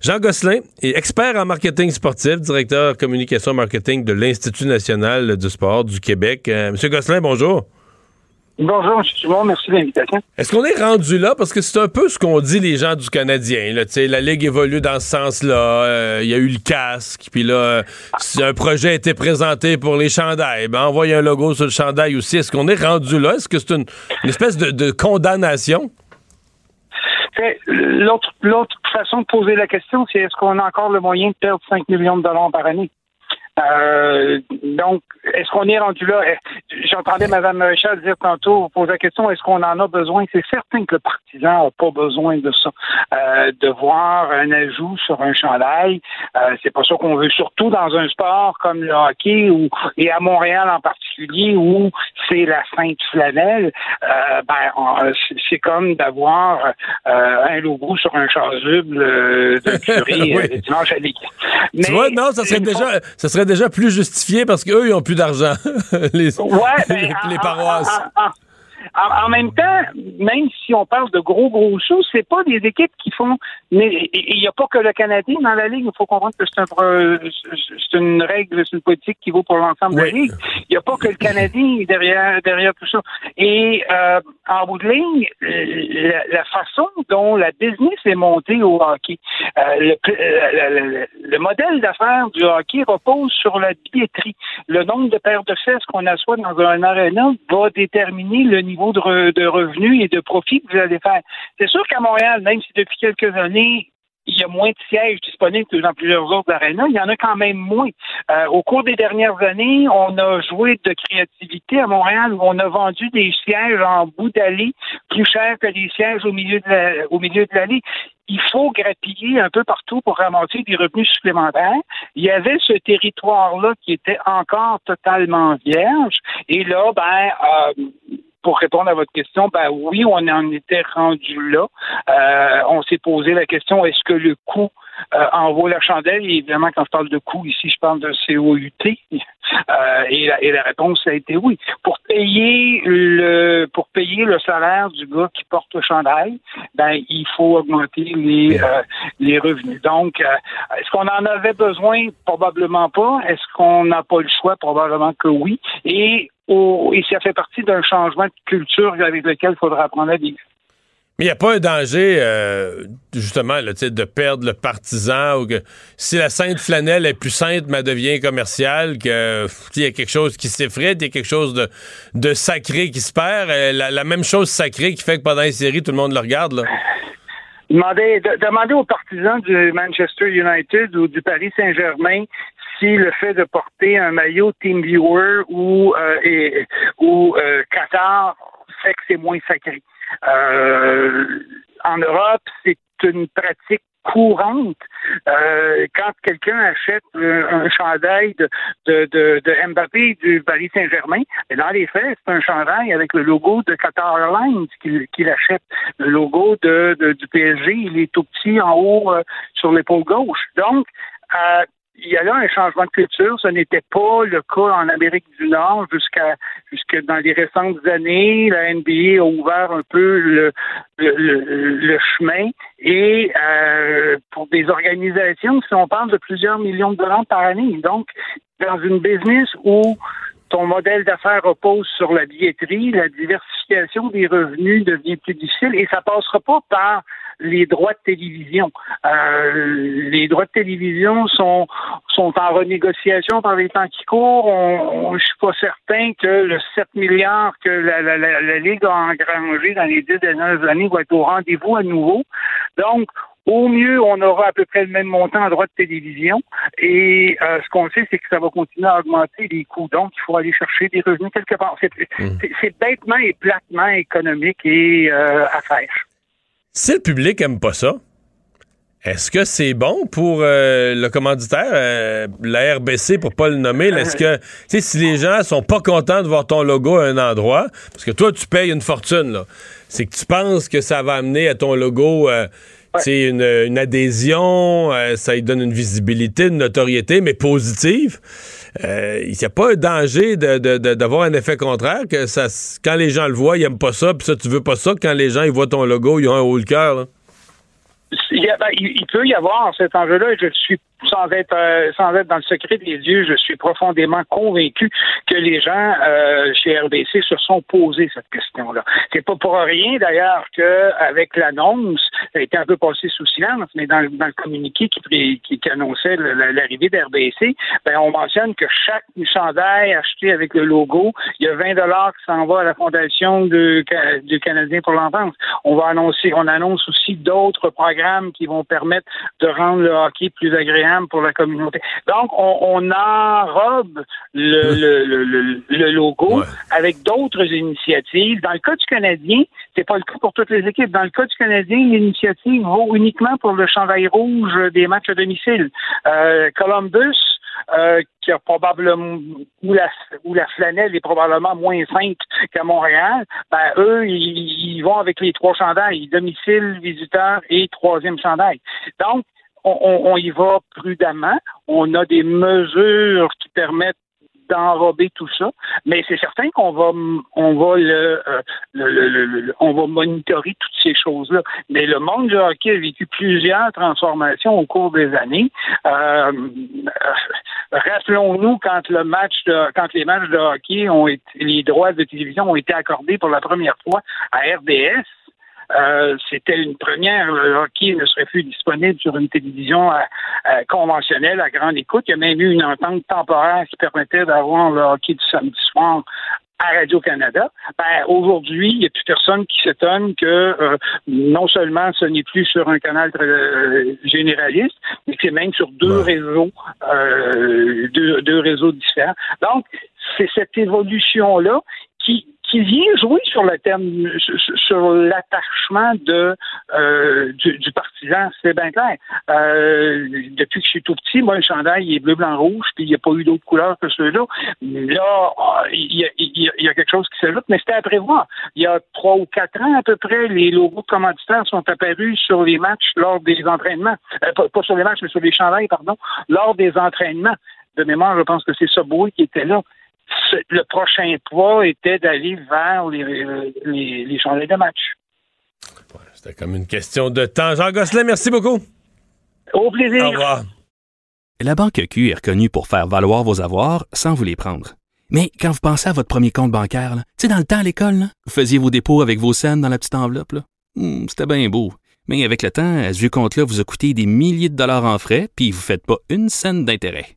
Jean Gosselin est expert en marketing sportif, directeur communication marketing de l'Institut national du sport du Québec. Euh, Monsieur Gosselin, bonjour. Bonjour, M. Dumont. Merci de l'invitation. Est-ce qu'on est rendu là? Parce que c'est un peu ce qu'on dit les gens du Canadien. Là, la Ligue évolue dans ce sens-là. Euh, il y a eu le casque. Puis là, si un projet a été présenté pour les chandails, ben, envoyer un logo sur le chandail aussi. Est-ce qu'on est rendu là? Est-ce que c'est une, espèce de, condamnation? L'autre, l'autre façon de poser la question, c'est est-ce qu'on a encore le moyen de perdre 5 millions de dollars par année? Euh, donc, est-ce qu'on est rendu là? J'entendais Mme Maréchal dire tantôt, poser la question, est-ce qu'on en a besoin? C'est certain que le partisan n'a pas besoin de ça. Euh, de voir un ajout sur un chandail, euh, c'est pas ça qu'on veut, surtout dans un sport comme le hockey ou, et à Montréal en particulier où c'est la sainte flanelle. Euh, ben, c'est comme d'avoir euh, un logo sur un chasuble de curé oui. dimanche à tu vois, non, ça serait, déjà, ça serait déjà plus justifié parce qu'eux, ils n'ont plus d'argent, les, ouais, les, ben, les, paroisses. En, en, en, en, même temps, même si on parle de gros gros sous, c'est pas des équipes qui font. Il n'y a pas que le Canadien dans la ligue. Il faut comprendre que c'est un, c'est une règle, c'est une politique qui vaut pour l'ensemble oui. de la ligue. Il n'y a pas que le Canadien derrière derrière tout ça. Et euh, en bout de ligne, la, la, façon dont la business est montée au hockey, euh, le, le, le, modèle d'affaires du hockey repose sur la billetterie. Le nombre de paires de fesses qu'on assoit dans un aréna va déterminer le niveau re, de revenus et de profit que vous allez faire. C'est sûr qu'à Montréal, même si depuis quelques années, il y a moins de sièges disponibles que dans plusieurs autres arénas, il y en a quand même moins. Euh, au cours des dernières années, on a joué de créativité à Montréal où on a vendu des sièges en bout d'allée plus chers que les sièges au milieu de la, au milieu de l'allée il faut grappiller un peu partout pour ramasser des revenus supplémentaires. Il y avait ce territoire-là qui était encore totalement vierge. Et là, ben, euh, pour répondre à votre question, ben oui, on en était rendu là. Euh, on s'est posé la question est-ce que le coût euh, en vaut la chandelle? Et évidemment, quand je parle de coût ici, je parle de COUT. Euh, et, la, et, la, réponse a été oui. Pour payer le pour payer le salaire du gars qui porte le chandail, ben il faut augmenter les euh, les revenus. Donc, euh, est-ce qu'on en avait besoin? Probablement pas. Est-ce qu'on n'a pas le choix? Probablement que oui. Et au, et ça fait partie d'un changement de culture avec lequel il faudra apprendre à vivre. Mais il n'y a pas un danger, euh, justement, là, de perdre le partisan ou que si la sainte flanelle est plus sainte, mais elle devient commerciale, que il y a quelque chose qui s'effrite, il y a quelque chose de, de sacré qui se perd. La, la, même chose sacrée qui fait que pendant les séries, tout le monde le regarde. Là. Demandez, de, demandez aux partisans du Manchester United ou du Paris Saint-Germain si le fait de porter un maillot TeamViewer ou, euh, euh, Qatar fait que c'est moins sacré. Euh, en Europe, c'est une pratique courante. Quand quelqu'un achète un, un chandail de, Mbappé du Paris Saint-Germain, et dans les faits, c'est un chandail avec le logo de Qatar Airlines qu'il qu achète. Le logo du PSG, il est tout petit en haut sur l'épaule gauche. Donc, euh, il y a là un changement de culture. Ce n'était pas le cas en Amérique du Nord jusqu'à jusque dans les récentes années. La NBA a ouvert un peu le, le, le, chemin. Et euh, pour des organisations, si on parle de plusieurs millions de dollars par année, donc dans une business où ton modèle d'affaires repose sur la billetterie, la diversification des revenus devient plus difficile et ça passera pas par les droits de télévision. Euh, les droits de télévision sont sont en renégociation par les temps qui courent. On, on, je suis pas certain que le 7 milliards que la, la, la, la Ligue a engrangé dans les dix dernières années va être au rendez-vous à nouveau. Donc, au mieux, on aura à peu près le même montant en droit de télévision. Et euh, ce qu'on sait, c'est que ça va continuer à augmenter les coûts. Donc, il faut aller chercher des revenus quelque part. C'est mmh. bêtement et platement économique et euh, à faire. Si le public aime pas ça, est-ce que c'est bon pour euh, le commanditaire, euh, la RBC, pour pas le nommer? Est-ce que, si les gens sont pas contents de voir ton logo à un endroit, parce que toi, tu payes une fortune, là, c'est que tu penses que ça va amener à ton logo... Euh, une, une, adhésion, euh, ça lui donne une visibilité, une notoriété, mais positive. Euh, il n'y a pas un danger d'avoir un effet contraire, que ça, quand les gens le voient, ils n'aiment pas ça, puis ça, tu veux pas ça, quand les gens ils voient ton logo, ils ont un haut le cœur. Il, ben, il, il, peut y avoir cet enjeu-là, je suis sans être euh, sans être dans le secret des yeux, je suis profondément convaincu que les gens euh, chez RBC se sont posés cette question-là. C'est pas pour rien d'ailleurs que avec l'annonce, ça a été un peu passé sous silence, mais dans, le communiqué qui, annonçait l'arrivée d'RBC, ben on mentionne que chaque chandail acheté avec le logo, il y a 20 dollars qui s'en va à la fondation du Canadien pour l'enfance. On va annoncer, on annonce aussi d'autres programmes qui vont permettre de rendre le hockey plus agréable pour la communauté. Donc, on, on enrobe le, le, le, le, le logo avec d'autres initiatives. Dans le cas du Canadien, c'est pas le cas pour toutes les équipes. Dans le cas du Canadien, l'initiative vaut uniquement pour le chandail rouge des matchs à domicile. Euh, Columbus, euh, qui a probablement où la où la flanelle est probablement moins simple qu'à Montréal, ben eux ils, ils, vont avec les trois chandails, domicile, visiteur et troisième chandail. Donc on, on, y va prudemment. On a des mesures qui permettent d'enrober tout ça, mais c'est certain qu'on va on va le, euh, le, le, on va monitorer toutes ces choses-là. Mais le monde du hockey a vécu plusieurs transformations au cours des années. Euh, Rappelons-nous quand le match de, quand les matchs de hockey ont été les droits de télévision ont été accordés pour la première fois à RDS. Euh, c'était une première. Le hockey ne serait plus disponible sur une télévision euh, euh, conventionnelle à grande écoute. Il y a même eu une entente temporaire qui permettait d'avoir le hockey du samedi soir à Radio-Canada, ben, aujourd'hui, il n'y a plus personne qui s'étonne que euh, non seulement ce n'est plus sur un canal très, euh, généraliste, mais que c'est même sur deux réseaux, euh, deux, deux réseaux différents. Donc, c'est cette évolution-là qui, qui vient jouer sur le thème, sur l'attachement de euh, du, du, partisan, c'est bien clair. Euh, depuis que je suis tout petit, moi, le chandail il est bleu, blanc, rouge, puis il n'y a pas eu d'autres couleurs que ceux-là. Là, il y, a, il y a quelque chose qui s'ajoute, mais c'était à prévoir. Il y a trois ou quatre ans à peu près, les logos de commanditaires sont apparus sur les matchs lors des entraînements. Euh, pas, pas sur les matchs, mais sur les chandails, pardon, lors des entraînements. De mémoire, je pense que c'est Subway qui était là le prochain pas était d'aller vers les, les, de match. C'était comme une question de temps. Jean Gosselin, merci beaucoup. Au plaisir. Au revoir. La Banque Q est reconnue pour faire valoir vos avoirs sans vous les prendre. Mais quand vous pensez à votre premier compte bancaire, tu sais, dans le temps à l'école, vous faisiez vos dépôts avec vos scènes dans la petite enveloppe. Hmm, C'était bien beau. Mais avec le temps, ce vieux compte-là vous a coûté des milliers de dollars en frais, puis vous ne faites pas une scène d'intérêt.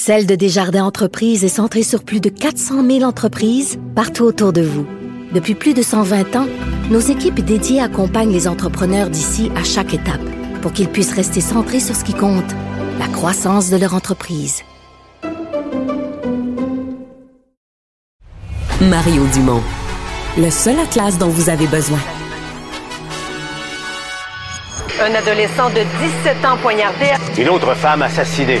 Celle de Desjardins Entreprises est centrée sur plus de 400 000 entreprises partout autour de vous. Depuis plus de 120 ans, nos équipes dédiées accompagnent les entrepreneurs d'ici à chaque étape pour qu'ils puissent rester centrés sur ce qui compte, la croissance de leur entreprise. Mario Dumont, le seul atlas dont vous avez besoin. Un adolescent de 17 ans poignardé. Une autre femme assassinée.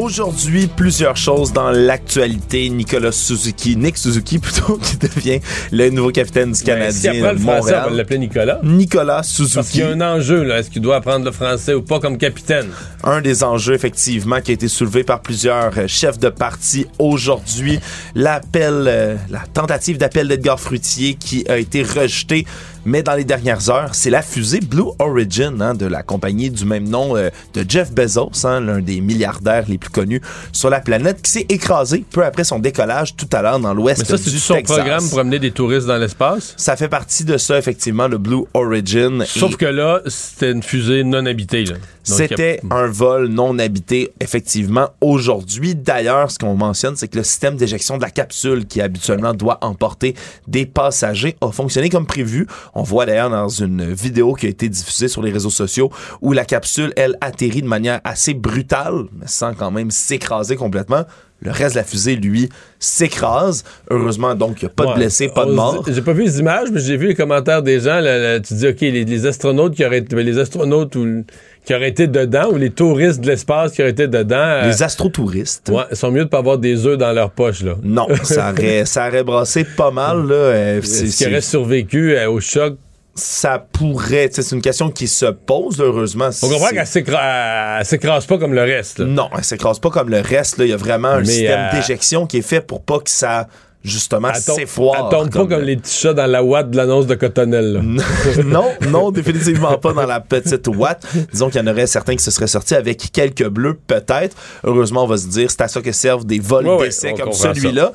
Aujourd'hui, plusieurs choses dans l'actualité. Nicolas Suzuki, Nick Suzuki plutôt, qui devient le nouveau capitaine du Canadien si après le français, Montréal. on va l'appeler Nicolas. Nicolas Suzuki. Parce qu'il y a un enjeu, là. Est-ce qu'il doit apprendre le français ou pas comme capitaine? Un des enjeux, effectivement, qui a été soulevé par plusieurs euh, chefs de parti aujourd'hui. L'appel, euh, la tentative d'appel d'Edgar Fruitier qui a été rejetée mais dans les dernières heures, c'est la fusée Blue Origin hein, de la compagnie du même nom euh, de Jeff Bezos, hein, l'un des milliardaires les plus connus sur la planète, qui s'est écrasé peu après son décollage tout à l'heure dans l'ouest Mais ça, du c'est son Texas. programme pour amener des touristes dans l'espace? Ça fait partie de ça, effectivement, le Blue Origin. Sauf Et que là, c'était une fusée non habitée. là. C'était un vol non habité, effectivement, aujourd'hui. D'ailleurs, ce qu'on mentionne, c'est que le système d'éjection de la capsule, qui habituellement doit emporter des passagers, a fonctionné comme prévu. On voit d'ailleurs dans une vidéo qui a été diffusée sur les réseaux sociaux où la capsule, elle, atterrit de manière assez brutale, mais sans quand même s'écraser complètement. Le reste de la fusée, lui, s'écrase. Heureusement, donc, il n'y a pas de blessés, pas de morts. J'ai pas vu les images, mais j'ai vu les commentaires des gens. là, là, tu dis, OK, les, les astronautes qui auraient été, les astronautes ou, qui auraient été dedans, ou les touristes de l'espace qui auraient été dedans. euh, Les astrotouristes. ouais, ils sont mieux de pas avoir des œufs dans leur poche, là. Non, ça aurait, ça aurait brassé pas mal, là. euh, c'est- Ce qui c'est- aurait survécu euh, au choc, ça pourrait, c'est une question qui se pose, heureusement. On comprend qu'elle s'écra- elle s'écrase pas comme le reste. là. Non, elle s'écrase pas comme le reste. là. Il y a vraiment un Mais, système euh, d'éjection qui est fait pour pas que ça, justement, s'effoire. Elle tombe pas comme les petits chats dans la ouate de l'annonce de Cottonelle. là. non, non, définitivement pas dans la petite Watt. Disons qu'il y en aurait certains qui se seraient sortis avec quelques bleus, peut-être. Heureusement, on va se dire, c'est à ça que servent des vols Ouais, d'essai comme celui-là.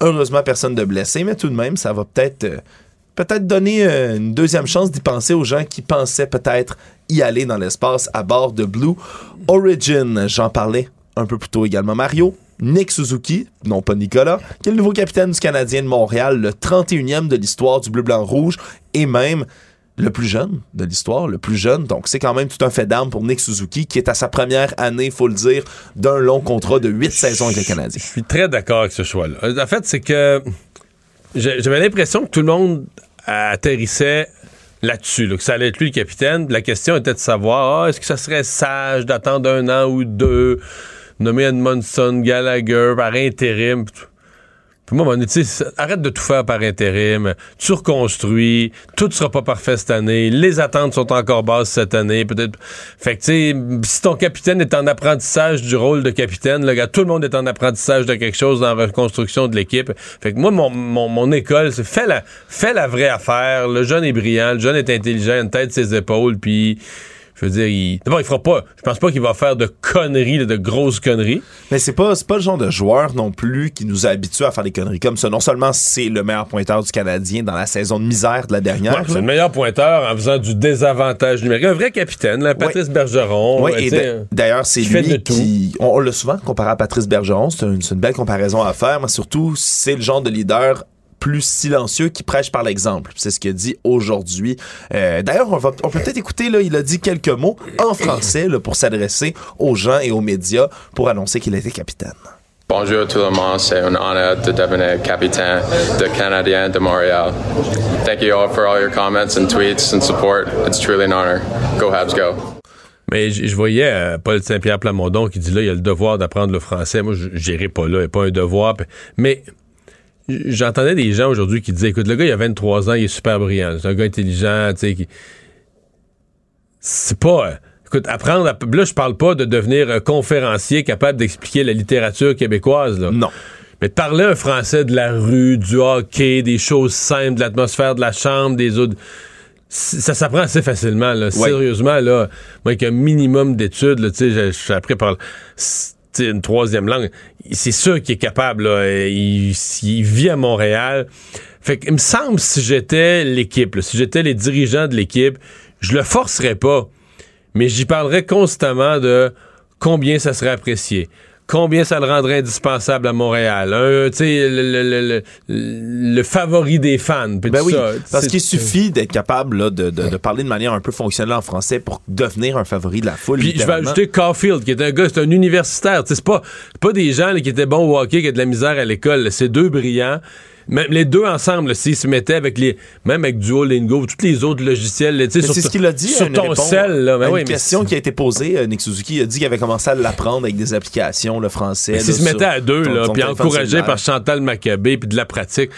Heureusement, personne de blessé, mais tout de même, ça va peut-être euh, peut-être donner euh, une deuxième chance d'y penser aux gens qui pensaient peut-être y aller dans l'espace à bord de Blue Origin. J'en parlais un peu plus tôt également. Mario, Nick Suzuki, non pas Nicolas, qui est le nouveau capitaine du Canadien de Montréal, le 31e de l'histoire du bleu-blanc-rouge et même le plus jeune de l'histoire, le plus jeune. Donc, c'est quand même tout un fait d'armes pour Nick Suzuki, qui est à sa première année, faut le dire, d'un long contrat de huit saisons avec le Canadien. Je suis très d'accord avec ce choix-là. En fait, c'est que j'avais l'impression que tout le monde atterrissait là-dessus, là, que ça allait être lui le capitaine. La question était de savoir, ah, est-ce que ça serait sage d'attendre un an ou deux, nommer Edmondson, Gallagher par intérim. Puis moi, sais, arrête de tout faire par intérim. Tu reconstruis. Tout sera pas parfait cette année. Les attentes sont encore basses cette année. Peut-être. Fait que, tu sais, si ton capitaine est en apprentissage du rôle de capitaine, le gars, tout le monde est en apprentissage de quelque chose dans la reconstruction de l'équipe. Fait que moi, mon, mon, mon école, c'est fais la, fais la vraie affaire. Le jeune est brillant. Le jeune est intelligent. Une tête ses épaules. Puis, je veux dire, il... d'abord, il fera pas. Je pense pas qu'il va faire de conneries, de grosses conneries. Mais c'est pas, c'est pas le genre de joueur non plus qui nous a habitués à faire des conneries comme ça. Non seulement c'est le meilleur pointeur du Canadien dans la saison de misère de la dernière. Ouais, c'est le meilleur pointeur en faisant du désavantage numérique. Un vrai capitaine, là, Patrice Bergeron. Oui, euh, et d'ailleurs, c'est lui qui. On, on l'a souvent comparé à Patrice Bergeron. C'est une, c'est une belle comparaison à faire, mais surtout, c'est le genre de leader plus silencieux qui prêche par l'exemple. C'est ce qu'il dit aujourd'hui. Euh, D'ailleurs, on, va- on peut peut-être écouter, là, il a dit quelques mots en français là, pour s'adresser aux gens et aux médias pour annoncer qu'il était capitaine. Bonjour tout le monde, c'est un honneur de devenir capitaine de Canadien de Montréal. Thank you all for all your comments and tweets and support. It's truly an honor. Go Habs, go. Mais je voyais euh, Paul Saint-Pierre Plamondon qui dit là, il a le devoir d'apprendre le français. Moi, je j'irai pas là, il n'y a pas un devoir. Mais j'entendais des gens aujourd'hui qui disaient écoute, le gars, il a 23 ans, il est super brillant. C'est un gars intelligent, tu sais, qui. C'est pas. euh, Écoute, apprendre. À... Là, je parle pas de devenir un conférencier capable d'expliquer la littérature québécoise, là. Non. Mais de parler un français de la rue, du hockey, des choses simples, de l'atmosphère de la chambre, des autres. Ça s'apprend assez facilement, là. Sérieusement, là. Moi, avec un minimum d'études, là, tu sais, j'ai- je suis appris par une troisième langue. C'est sûr qu'il est capable. Il, vit à Montréal. Fait que, il me semble, si j'étais l'équipe, si j'étais les dirigeants de l'équipe, je le forcerais pas. Mais j'y parlerais constamment de combien ça serait apprécié. Combien ça le rendrait indispensable à Montréal? Le, le- le- le- le favori des fans. Ben oui, ça. parce qu'il suffit d'être capable là, de, de- de parler de manière un peu fonctionnelle en français pour devenir un favori de la foule. Puis je vais ajouter Caulfield, qui est un gars, c'est un universitaire. C'est pas, pas des gens là, qui étaient bons au hockey, qui ont de la misère à l'école. C'est deux brillants. Même les deux ensemble, s'ils se mettaient avec les. Même avec Duolingo, tous les autres logiciels. tu sais, c'est ce qu'il a dit. Sur une ton cell, là. Ben oui, une question qui a été posée, euh, Nick Suzuki il a dit qu'il avait commencé à l'apprendre avec des applications, le français. S'ils se mettaient à deux, ton- là, ton puis cellulaire. par Chantal Maccabé, puis de la pratique.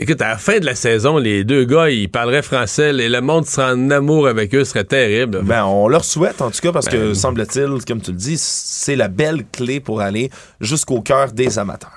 Écoute, à la fin de la saison, les deux gars, ils parleraient français, et le monde serait en amour avec eux, ce serait terrible. Ben, on leur souhaite, en tout cas, parce que, Ben, semble-t-il, comme tu le dis, c'est la belle clé pour aller jusqu'au cœur des amateurs.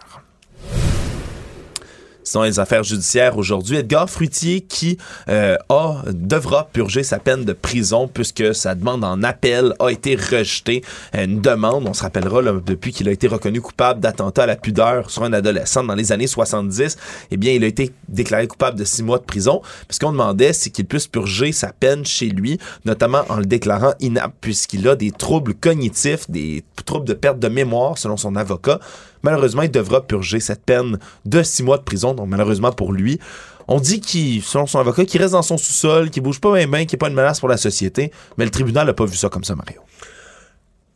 Sinon, les affaires judiciaires aujourd'hui, Edgar Fruitier qui euh, a, devra purger sa peine de prison puisque sa demande en appel a été rejetée. Euh, Une demande, on se rappellera, depuis qu'il a été reconnu coupable d'attentat à la pudeur sur un adolescent dans les années 70, eh bien, il a été déclaré coupable de six mois de prison. Ce qu'on demandait, c'est qu'il puisse purger sa peine chez lui, notamment en le déclarant inapte puisqu'il a des troubles cognitifs, des troubles de perte de mémoire, selon son avocat. Malheureusement, il devra purger cette peine de six mois de prison, donc malheureusement pour lui. On dit qu'il, selon son avocat, qu'il reste dans son sous-sol, qu'il bouge pas bien, bien, qu'il n'est pas une menace pour la société, mais le tribunal n'a pas vu ça comme ça, Mario.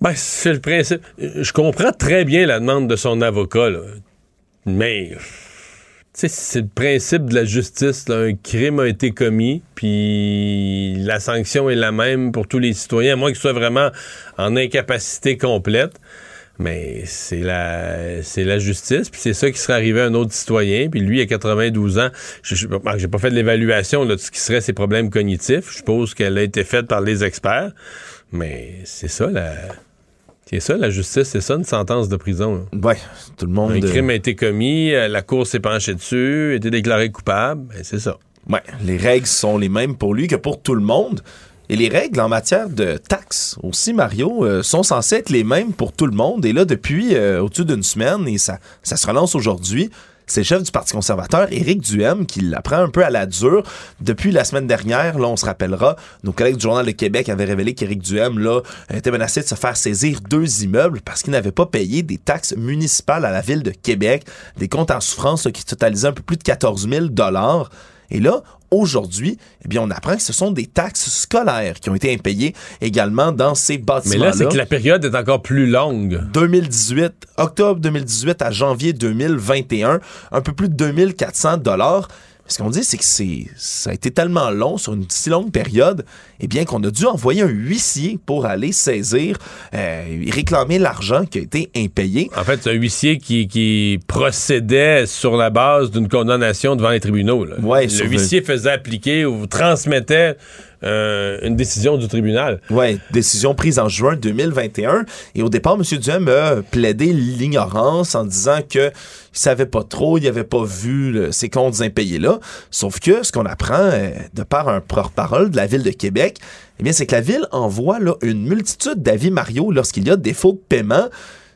Ben, c'est le principe. Je comprends très bien la demande de son avocat, là. Mais, c'est le principe de la justice. Un crime a été commis, puis la sanction est la même pour tous les citoyens, à moins qu'ils soient vraiment en incapacité complète. Mais c'est la c'est la justice, puis c'est ça qui serait arrivé à un autre citoyen, puis lui, il a 92 ans. Je J'ai pas fait de l'évaluation de ce qui serait ses problèmes cognitifs. Je suppose qu'elle a été faite par les experts. Mais c'est ça, la... C'est ça, la justice, c'est ça, une sentence de prison. Oui, tout le monde... Un crime a été commis, euh, la cour s'est penchée dessus, a été déclaré coupable, ben, c'est ça. Ouais, les règles sont les mêmes pour lui que pour tout le monde. Et les règles en matière de taxes aussi, Mario, euh, sont censées être les mêmes pour tout le monde. Et là, depuis euh, au-dessus d'une semaine, et ça, ça se relance aujourd'hui, c'est le chef du Parti conservateur, Éric Duhem, qui l'apprend un peu à la dure. Depuis la semaine dernière, là, on se rappellera, nos collègues du Journal de Québec avaient révélé qu'Éric Duhem, là, était menacé de se faire saisir deux immeubles parce qu'il n'avait pas payé des taxes municipales à la ville de Québec, des comptes en souffrance qui totalisaient un peu plus de 14 000 et là, aujourd'hui, eh bien, on apprend que ce sont des taxes scolaires qui ont été impayées également dans ces bâtiments-là. Mais là, c'est que la période est encore plus longue. 2018, octobre 2018 à janvier 2021, un peu plus de 2400 dollars. Ce qu'on dit, c'est que c'est, ça a été tellement long, sur une si longue période, eh bien qu'on a dû envoyer un huissier pour aller saisir, euh, réclamer l'argent qui a été impayé. En fait, c'est un huissier qui, qui procédait sur la base d'une condamnation devant les tribunaux. Ouais, le huissier faisait appliquer ou transmettait euh, une décision du tribunal. Oui, décision prise en juin 2021. Et au départ, M. Duhem a plaidé l'ignorance en disant que il savait pas trop, il avait pas vu ces comptes impayés-là. Sauf que ce qu'on apprend euh, de par un porte-parole de la ville de Québec, eh bien, c'est que la ville envoie là, une multitude d'avis Mario lorsqu'il y a défaut de paiement.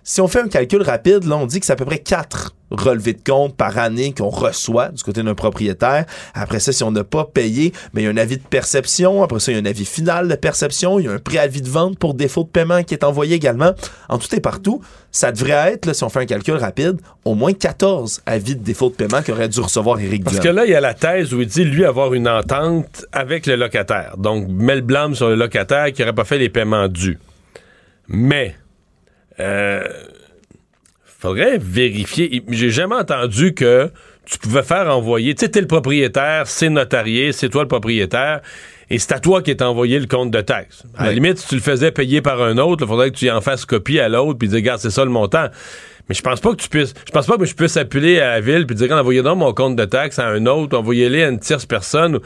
Si on fait un calcul rapide, là, on dit que c'est à peu près 4 relevés de compte par année qu'on reçoit du côté d'un propriétaire. Après ça, si on n'a pas payé, mais il y a un avis de perception. Après ça, il y a un avis final de perception. Il y a un préavis de vente pour défaut de paiement qui est envoyé également. En tout et partout, ça devrait être, là, si on fait un calcul rapide, au moins 14 avis de défaut de paiement qu'aurait dû recevoir Éric Parce que là, il y a la thèse où il dit, lui, avoir une entente avec le locataire. Donc, met le blâme sur le locataire qui n'aurait pas fait les paiements dus. Mais euh, faudrait vérifier. J'ai jamais entendu que tu pouvais faire envoyer. Tu sais, t'es le propriétaire, c'est notarié, c'est toi le propriétaire, et c'est à toi qui est envoyé le compte de taxe. À la limite, si tu le faisais payer par un autre, il faudrait que tu en fasses copie à l'autre, puis dire, regarde, c'est ça le montant. Mais je pense pas que tu puisses. Je pense pas que je puisse appeler à la ville puis dire envoyez donc mon compte de taxe à un autre, envoyez-les à une tierce personne.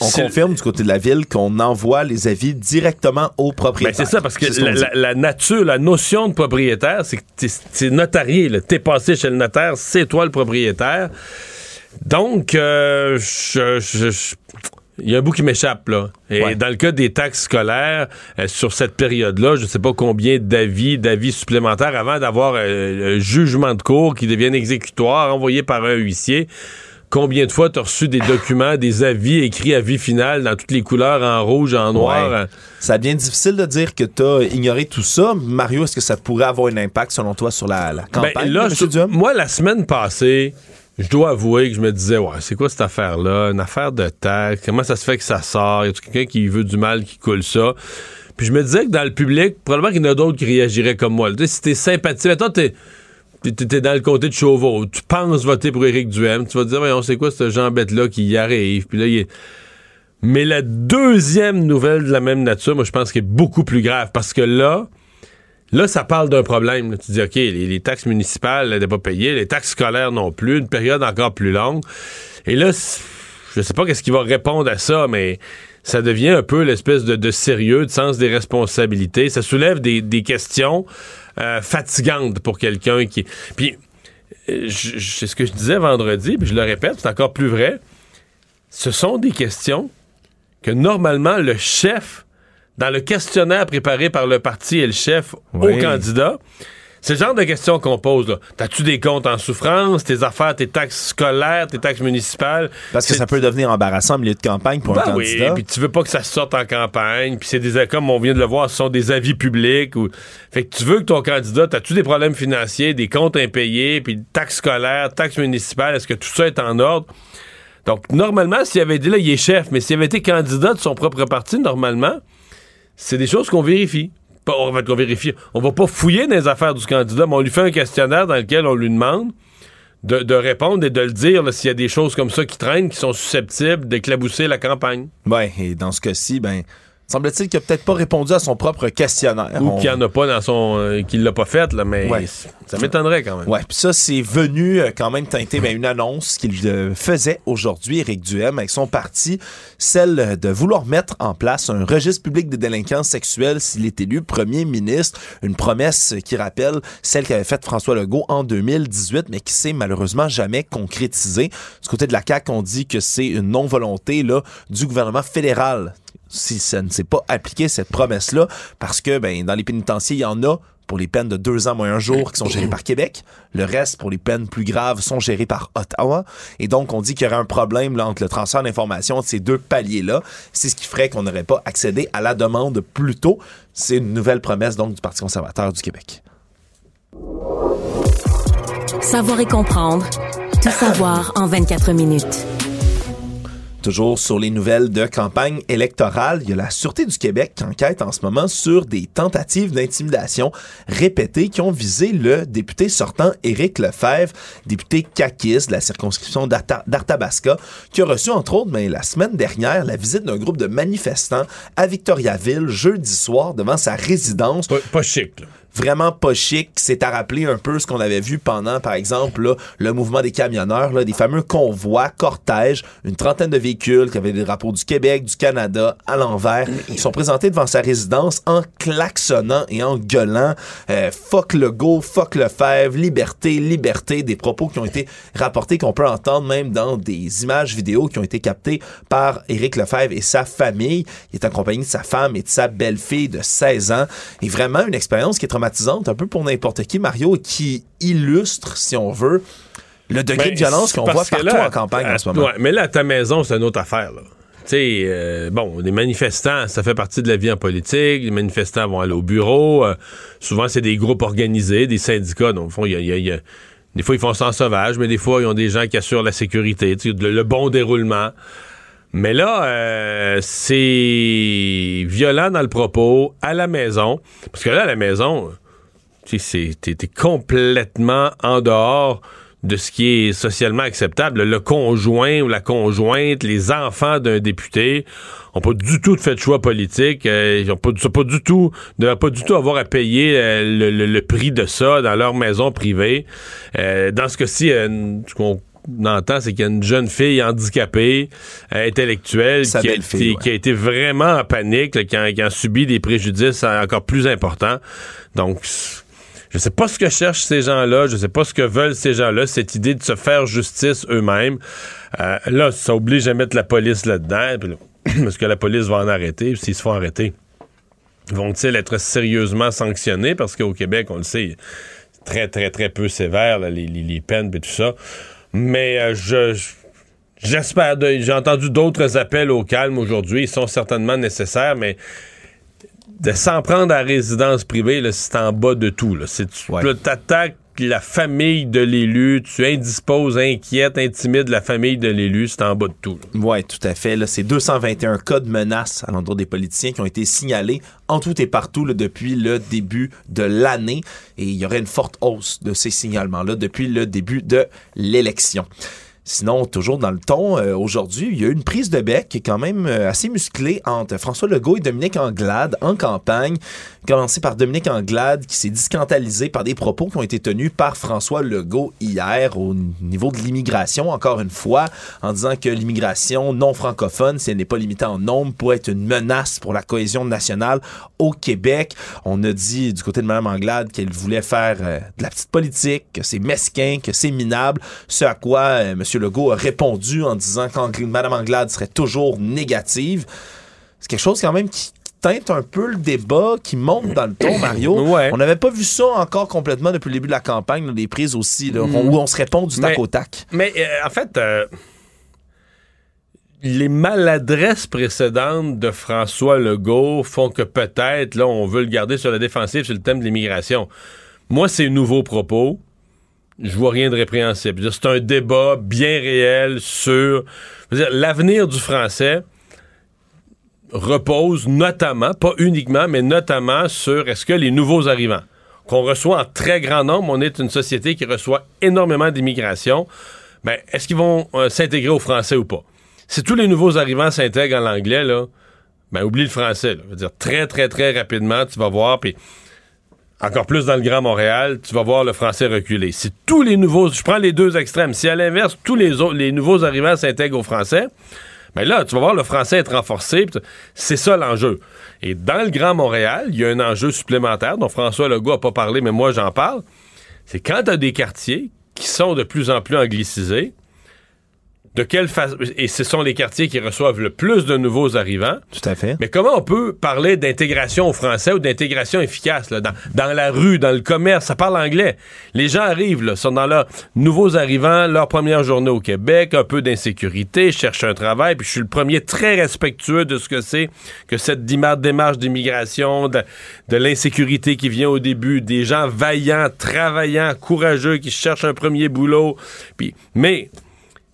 On confirme du côté de la ville qu'on envoie les avis directement au propriétaire. Ben c'est ça, parce que la, nature, la notion de propriétaire, c'est que c'est notarié. T'es passé chez le notaire, c'est toi le propriétaire. Donc, euh, je il y a un bout qui m'échappe, là. Et dans le cas des taxes scolaires, euh, sur cette période-là, je ne sais pas combien d'avis, d'avis supplémentaires avant d'avoir euh, un jugement de cour qui devienne exécutoire, envoyé par un huissier. Combien de fois tu as reçu des documents, des avis écrits à vie finale dans toutes les couleurs, en rouge, en noir? Hein? Ça devient difficile de dire que tu as ignoré tout ça. Mario, est-ce que ça pourrait avoir un impact, selon toi, sur la, ben, campagne? là, moi, la semaine passée, je dois avouer que je me disais, ouais, c'est quoi cette affaire-là? Une affaire de taxe? Comment ça se fait que ça sort? Y a quelqu'un qui veut du mal qui coule ça? Puis je me disais que dans le public, probablement qu'il y en a d'autres qui réagiraient comme moi. Tu sais, si t'es sympathique, toi, t'es. T'es dans le côté de Chauveau, tu penses voter pour Éric Duhem, tu vas te dire, voyons, c'est quoi ce Jean Bête-là qui y arrive? Puis là, il est... Mais la deuxième nouvelle de la même nature, moi, je pense qu'elle est beaucoup plus grave parce que là, Là, ça parle d'un problème. Tu dis, OK, les, taxes municipales n'étaient pas payées, les taxes scolaires non plus, une période encore plus longue. Et là, je sais pas qu'est-ce qui va répondre à ça, mais ça devient un peu l'espèce de, sérieux, de sens des responsabilités. Ça soulève des, questions euh, fatigantes pour quelqu'un qui... Puis, euh, c'est ce que je disais vendredi, puis je le répète, c'est encore plus vrai. Ce sont des questions que normalement le chef dans le questionnaire préparé par le parti et le chef au candidat. C'est le genre de questions qu'on pose. T'as-tu des comptes en souffrance, tes affaires, tes taxes scolaires, tes taxes municipales? Parce que ça peut devenir embarrassant au milieu de campagne pour un ben candidat. Oui, puis tu veux pas que ça sorte en campagne, puis c'est des comme on vient de le voir, ce sont des avis publics. Ou... Fait que tu veux que ton candidat, t'as-tu des problèmes financiers, des comptes impayés, puis taxes scolaires, taxes municipales, est-ce que tout ça est en ordre? Donc, normalement, s'il avait dit là, il est chef, mais s'il avait été candidat de son propre parti, normalement, c'est des choses qu'on vérifie. on va vérifie. On va pas fouiller dans les affaires du candidat, mais on lui fait un questionnaire dans lequel on lui demande de, répondre et de le dire s'il y a des choses comme ça qui traînent, qui sont susceptibles d'éclabousser la campagne. Oui, et dans ce cas-ci, ben Semble-t-il qu'il a peut-être pas répondu à son propre questionnaire. Ou On- qu'il n'y en a pas dans son. euh, qu'il l'a pas fait, là, mais Ouais. ça m'étonnerait quand même. Ouais, puis ça, c'est venu euh, quand même teinter ben, une annonce qu'il euh, faisait aujourd'hui, Éric Duhem, avec son parti, celle de vouloir mettre en place un registre public des délinquants sexuels s'il est élu premier ministre. Une promesse qui rappelle celle qu'avait faite François Legault en 2018, mais qui s'est malheureusement jamais concrétisée. Du côté de la CAQ, on dit que c'est une non-volonté là, du gouvernement fédéral si ça ne s'est pas appliqué, cette promesse-là, parce que ben, dans les pénitenciers, il y en a pour les peines de deux ans moins un jour qui sont gérées par Québec. Le reste, pour les peines plus graves, sont gérées par Ottawa. Et donc, on dit qu'il y aurait un problème entre le transfert d'informations de ces deux paliers-là. C'est ce qui ferait qu'on n'aurait pas accédé à la demande plus tôt. C'est une nouvelle promesse donc du Parti conservateur du Québec. Savoir et comprendre. Tout savoir en 24 minutes. Toujours sur les nouvelles de campagne électorale, il y a la Sûreté du Québec qui enquête en ce moment sur des tentatives d'intimidation répétées qui ont visé le député sortant Éric Lefebvre, député caquiste de la circonscription d'Arthabasca, qui a reçu entre autres ben, la semaine dernière la visite d'un groupe de manifestants à Victoriaville jeudi soir devant sa résidence. Pas chic, là. Vraiment pas chic, c'est à rappeler un peu ce qu'on avait vu pendant, par exemple, là, le mouvement des camionneurs, là, des fameux convois, cortèges, une trentaine de véhicules qui avaient des drapeaux du Québec, du Canada à l'envers, qui sont présentés devant sa résidence en klaxonnant et en gueulant euh, fuck le go, fuck le fèvre, liberté, liberté, des propos qui ont été rapportés, qu'on peut entendre même dans des images vidéo qui ont été captées par Éric Lefebvre et sa famille. Il est accompagné de sa femme et de sa belle-fille de 16 ans. Et vraiment une expérience qui est un peu pour n'importe qui, Mario, qui illustre, si on veut, le degré Ben, de violence qu'on voit partout là, en campagne en à- ce moment. ouais, mais là, à ta maison, c'est une autre affaire. Là. Tu sais, euh, bon, les manifestants, ça fait partie de la vie en politique. Les manifestants vont aller au bureau. euh, souvent, c'est des groupes organisés, des syndicats. Donc, au fond, il y a, il y a- il y a- des fois, ils font ça en sauvage, mais des fois, ils ont des gens qui assurent la sécurité, le bon déroulement. Mais là, euh, c'est violent dans le propos, à la maison. Parce que là, à la maison, t'es complètement en dehors de ce qui est socialement acceptable. Le conjoint ou la conjointe, les enfants d'un député ont pas du tout de fait de choix politique. euh, ils ont pas, pas du tout, ne pas du tout avoir à payer euh, le, prix de ça dans leur maison privée. Euh, dans ce cas-ci, qu'on entend, c'est qu'il y a une jeune fille handicapée, euh, intellectuelle, qui a, été, qui a été vraiment en panique, là, qui, a, qui a subi des préjudices encore plus importants. Donc, je sais pas ce que cherchent ces gens-là, je sais pas ce que veulent ces gens-là, cette idée de se faire justice eux-mêmes. Euh, là, ça oblige à mettre la police là-dedans, parce que la police va en arrêter, puis s'ils se font arrêter, vont-ils être sérieusement sanctionnés? Parce qu'au Québec, on le sait, c'est très, très, très peu sévère, là, les, les- les peines et tout ça. Mais euh, je... je- J'espère. de- J'ai entendu d'autres appels au calme aujourd'hui. Ils sont certainement nécessaires, mais de s'en prendre à la résidence privée, là, c'est en bas de tout. Là. C'est, tu attaques la famille de l'élu, tu indisposes, inquiètes, intimides la famille de l'élu, c'est en bas de tout. Oui, tout à fait. C'est 221 cas de menaces à l'endroit des politiciens qui ont été signalés en tout et partout depuis le début de l'année. Et il y aurait une forte hausse de ces signalements-là depuis le début de l'élection. Sinon, toujours dans le ton, euh, aujourd'hui, il y a eu une prise de bec qui est quand même euh, assez musclée entre François Legault et Dominique Anglade en campagne. Commencé par Dominique Anglade qui s'est discantalisé par des propos qui ont été tenus par François Legault hier au niveau de l'immigration, encore une fois, en disant que l'immigration non francophone, si elle n'est pas limitée en nombre, pourrait être une menace pour la cohésion nationale au Québec. On a dit du côté de Mme Anglade qu'elle voulait faire euh, de la petite politique, que c'est mesquin, que c'est minable, ce à quoi euh, M. Legault a répondu en disant que Mme Anglade serait toujours négative. C'est quelque chose quand même qui teinte un peu le débat, qui monte dans le ton, Mario. On n'avait pas vu ça encore complètement depuis le début de la campagne, des prises aussi, là, Mm. où on se répond du tac Mais- au tac. Mais euh, en fait, euh, les maladresses précédentes de François Legault font que peut-être, là, on veut le garder sur la défensive sur le thème de l'immigration. Moi, c'est nouveaux propos. Je vois rien de répréhensible. C'est un débat bien réel sur l'avenir du français repose notamment, pas uniquement, mais notamment sur est-ce que les nouveaux arrivants qu'on reçoit en très grand nombre, on est une société qui reçoit énormément d'immigration, ben, est-ce qu'ils vont euh, s'intégrer au français ou pas? Si tous les nouveaux arrivants s'intègrent en anglais, là, ben oublie le français. là. Je dire, très, très, très rapidement, tu vas voir, puis encore plus dans le Grand Montréal, tu vas voir le français reculer. Si tous les nouveaux, je prends les deux extrêmes, si à l'inverse, tous les, autres, les nouveaux arrivants s'intègrent au français, ben là, tu vas voir le français être renforcé. C'est ça l'enjeu. Et dans le Grand Montréal, il y a un enjeu supplémentaire dont François Legault n'a pas parlé, mais moi j'en parle. C'est quand tu as des quartiers qui sont de plus en plus anglicisés, de quelle façon. Et ce sont les quartiers qui reçoivent le plus de nouveaux arrivants. Tout à fait. Mais comment on peut parler d'intégration au français ou d'intégration efficace là, dans, dans la rue, dans le commerce? Ça parle anglais. Les gens arrivent, là, sont dans leurs nouveaux arrivants, leur première journée au Québec, un peu d'insécurité, cherchent un travail. Puis je suis le premier très respectueux de ce que c'est que cette démarche d'immigration, de, de l'insécurité qui vient au début, des gens vaillants, travaillants, courageux qui cherchent un premier boulot. Puis, mais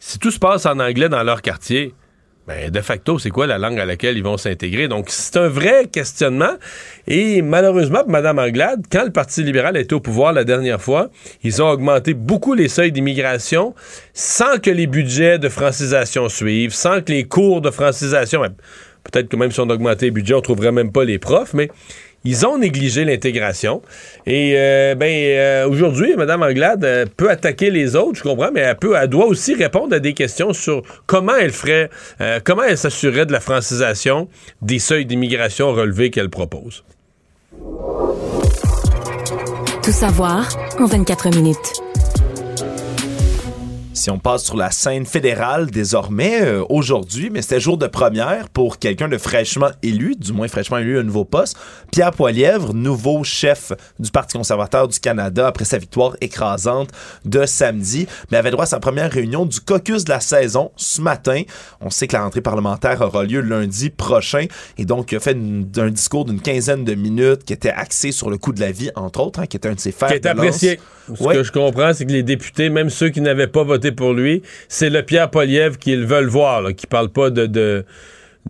si tout se passe en anglais dans leur quartier, ben, de facto, c'est quoi la langue à laquelle ils vont s'intégrer? Donc, c'est un vrai questionnement. Et malheureusement, pour Mme Anglade, quand le Parti libéral était au pouvoir la dernière fois, ils ont augmenté beaucoup les seuils d'immigration sans que les budgets de francisation suivent, sans que les cours de francisation... ben, Peut-être que même si on augmentait les budgets, on trouverait même pas les profs, mais ils ont négligé l'intégration. Et euh, ben euh, aujourd'hui, Mme Anglade euh, peut attaquer les autres, je comprends, mais elle, peut, elle doit aussi répondre à des questions sur comment elle ferait, euh, comment elle s'assurerait de la francisation des seuils d'immigration relevés qu'elle propose. Tout savoir en 24 minutes. Si on passe sur la scène fédérale désormais, euh, aujourd'hui, mais c'était jour de première pour quelqu'un de fraîchement élu, du moins fraîchement élu à un nouveau poste, Pierre Poilièvre, nouveau chef du Parti conservateur du Canada après sa victoire écrasante de samedi, mais avait droit à sa première réunion du caucus de la saison ce matin. On sait que la rentrée parlementaire aura lieu lundi prochain et donc il a fait une- un discours d'une quinzaine de minutes qui était axé sur le coût de la vie, entre autres, hein, qui était un de ses fers Qui est apprécié. Ce Ouais. que je comprends, c'est que les députés, même ceux qui n'avaient pas voté pour lui, c'est le Pierre Poliev qu'ils veulent voir, qui parle pas de,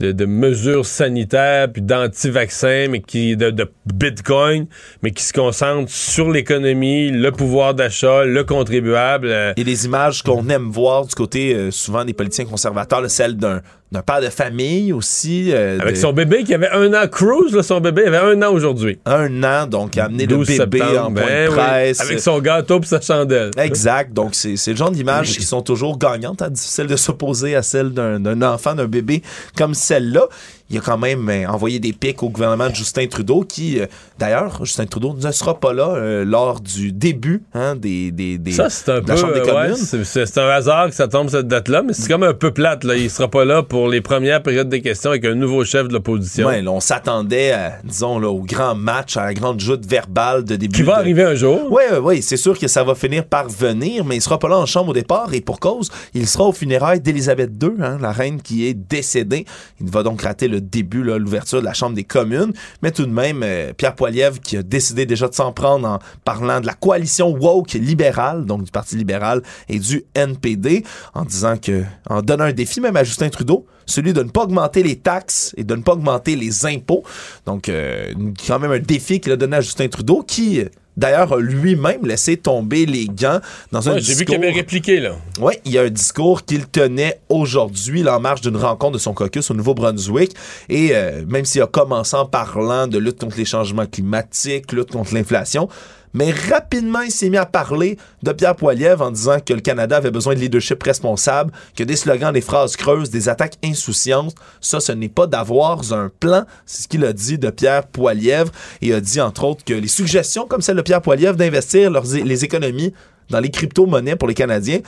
mesures sanitaires puis d'anti-vaccins, mais qui de, Bitcoin, mais qui se concentre sur l'économie, le pouvoir d'achat, le contribuable. euh, Et des images qu'on aime voir du côté euh, souvent des politiciens conservateurs, celle d'un d'un père de famille aussi. euh, avec de- son bébé qui avait un an, Cruz, là, son bébé avait un an aujourd'hui. Un an, donc a amené le 12 bébé septembre, en point ben de oui, presse. avec son gâteau et sa chandelle. Exact. Donc, c'est le genre d'images qui sont toujours gagnantes. hein, difficile de s'opposer à celle d'un enfant, d'un bébé comme celle-là. Il a quand même euh, envoyé des pics au gouvernement de Justin Trudeau, qui, euh, d'ailleurs, Justin Trudeau ne sera pas là euh, lors du début hein, des, des, des- Ça, c'est un de peu. la Chambre des ouais, communes. c'est- un hasard que ça tombe cette date-là, mais c'est comme un peu plate. Là. Il sera pas là pour les premières périodes des questions avec un nouveau chef de l'opposition. Ouais, on s'attendait, disons, là, au grand match, à la grande joute verbale de début. Qui va de- arriver un jour. Oui, oui, oui, c'est sûr que ça va finir par venir, mais il sera pas là en chambre au départ et pour cause, il sera au funérailles d'Élisabeth II, hein, la reine qui est décédée. Il va donc rater le début, l'ouverture de la chambre des communes, mais tout de même, euh, Pierre Poilievre qui a décidé déjà de s'en prendre en parlant de la coalition woke libérale, donc du Parti libéral et du NPD, en disant que, en donnant un défi même à Justin Trudeau, celui de ne pas augmenter les taxes et de ne pas augmenter les impôts. Donc, euh, quand même un défi qu'il a donné à Justin Trudeau, qui d'ailleurs a lui-même laissé tomber les gants dans un Ouais, J'ai vu discours. qu'il avait répliqué, là. Oui, il y a un discours qu'il tenait aujourd'hui, en marge d'une rencontre de son caucus au Nouveau-Brunswick. Et euh, même s'il a commencé en parlant de lutte contre les changements climatiques, lutte contre l'inflation, mais rapidement, il s'est mis à parler de Pierre Poilievre en disant que le Canada avait besoin de leadership responsable, que des slogans, des phrases creuses, des attaques insouciantes, ça, ce n'est pas d'avoir un plan. C'est ce qu'il a dit de Pierre Poilievre. Il a dit, entre autres, que les suggestions comme celle de Pierre Poilievre d'investir les économies dans les crypto-monnaies pour les Canadiens,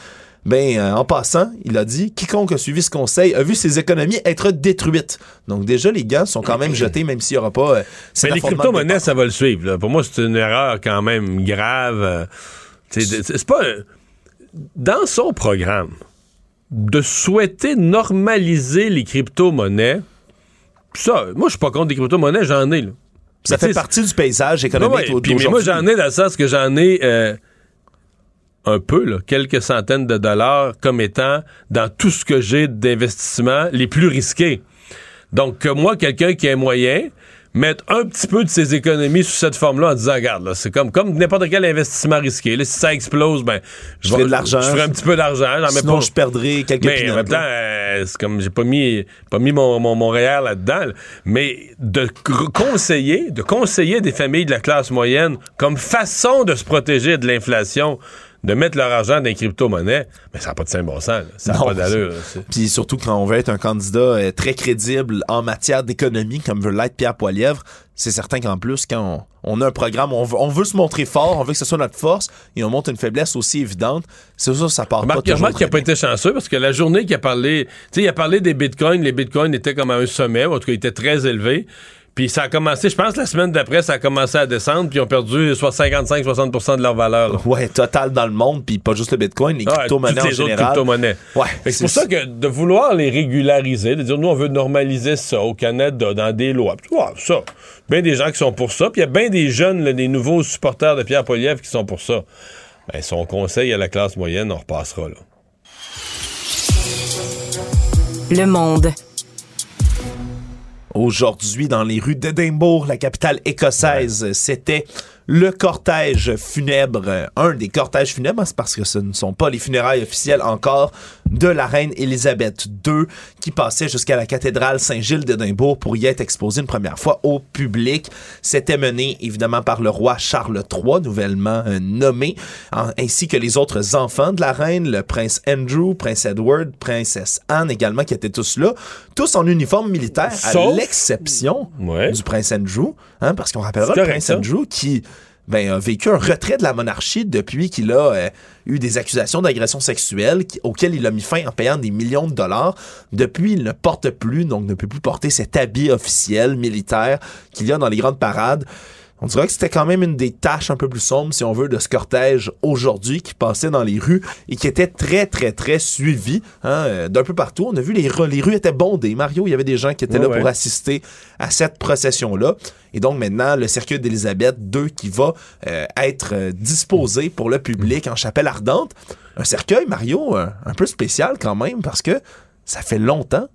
ben, euh, en passant, il a dit quiconque a suivi ce conseil a vu ses économies être détruites. Donc déjà, les gants sont quand même jetés, même s'il n'y aura pas. euh, Mais les crypto-monnaies, ça va le suivre. là. Pour moi, c'est une erreur quand même grave. euh, C'est pas. Dans son programme, de souhaiter normaliser les crypto-monnaies, ça, moi, je suis pas contre les crypto-monnaies, j'en ai. Là. Ça Mais fait partie du paysage économique Ouais, ouais. mais moi, j'en ai dans le sens que j'en ai euh, un peu, là, quelques centaines de dollars comme étant dans tout ce que j'ai d'investissement les plus risqués. Donc, que moi, quelqu'un qui a un moyen, mettre un petit peu de ses économies sous cette forme-là en disant, regarde, là, c'est comme, comme n'importe quel investissement risqué. Là, si ça explose, ben, Je vais- de l'argent. Je ferai un petit peu d'argent. Sinon, pas- je perdrai quelques Mais en même temps, euh, c'est comme j'ai pas mis, pas mis mon, mon, mon REER là-dedans. là. Mais de conseiller, de conseiller des familles de la classe moyenne comme façon de se protéger de l'inflation, de mettre leur argent dans les crypto-monnaies, mais ça n'a pas de saint bon sens. là. Ça n'a pas d'allure. Puis surtout quand on veut être un candidat euh, très crédible en matière d'économie, comme veut l'être Pierre Poilievre, c'est certain qu'en plus, quand on, on a un programme, on veut, on veut se montrer fort, on veut que ce soit notre force, et on montre une faiblesse aussi évidente, c'est ça, ça part pas Remarque, toujours. remarque qu'il n'a pas été chanceux parce que la journée qu'il a parlé, tu sais, il a parlé des bitcoins, les bitcoins étaient comme à un sommet, ou en tout cas, ils étaient très élevés. Puis ça a commencé, je pense, la semaine d'après, ça a commencé à descendre, puis ils ont perdu soit 55-60% de leur valeur. là. Ouais, total dans le monde, puis pas juste le Bitcoin, les crypto-monnaies en les général. crypto-monnaies. Ouais, Fait que C'est pour ça que de vouloir les régulariser, de dire nous on veut normaliser ça au Canada dans des lois, puis, ça, bien des gens qui sont pour ça, puis il y a bien des jeunes, là, des nouveaux supporters de Pierre Poilievre qui sont pour ça. Ben, son conseil à la classe moyenne, on repassera là. Le monde. Aujourd'hui, dans les rues d'Édimbourg, la capitale écossaise, c'était le cortège funèbre, un des cortèges funèbres, hein, c'est parce que ce ne sont pas les funérailles officielles encore de la reine Élisabeth II qui passait jusqu'à la cathédrale Saint-Gilles d'Édimbourg pour y être exposée une première fois au public. C'était mené évidemment par le roi Charles III, nouvellement euh, nommé, ainsi que les autres enfants de la reine, le prince Andrew, prince Edward, princesse Anne également, qui étaient tous là, tous en uniforme militaire, à Sauf- l'exception du prince Andrew, hein, parce qu'on rappellera le prince ça. Andrew qui ben, a vécu un retrait de la monarchie depuis qu'il a euh, eu des accusations d'agression sexuelle auxquelles il a mis fin en payant des millions de dollars. Depuis, il ne porte plus, donc ne peut plus porter cet habit officiel militaire qu'il y a dans les grandes parades. On dirait que c'était quand même une des tâches un peu plus sombres, si on veut, de ce cortège aujourd'hui qui passait dans les rues et qui était très, très, très suivi hein, euh, d'un peu partout. On a vu les, les rues étaient bondées. Mario, il y avait des gens qui étaient Ouais, là ouais. pour assister à cette procession-là. Et donc maintenant, le cercueil d'Élisabeth II qui va euh, être euh, disposé pour le public en chapelle ardente. Un cercueil, Mario, un, un peu spécial quand même, parce que ça fait longtemps,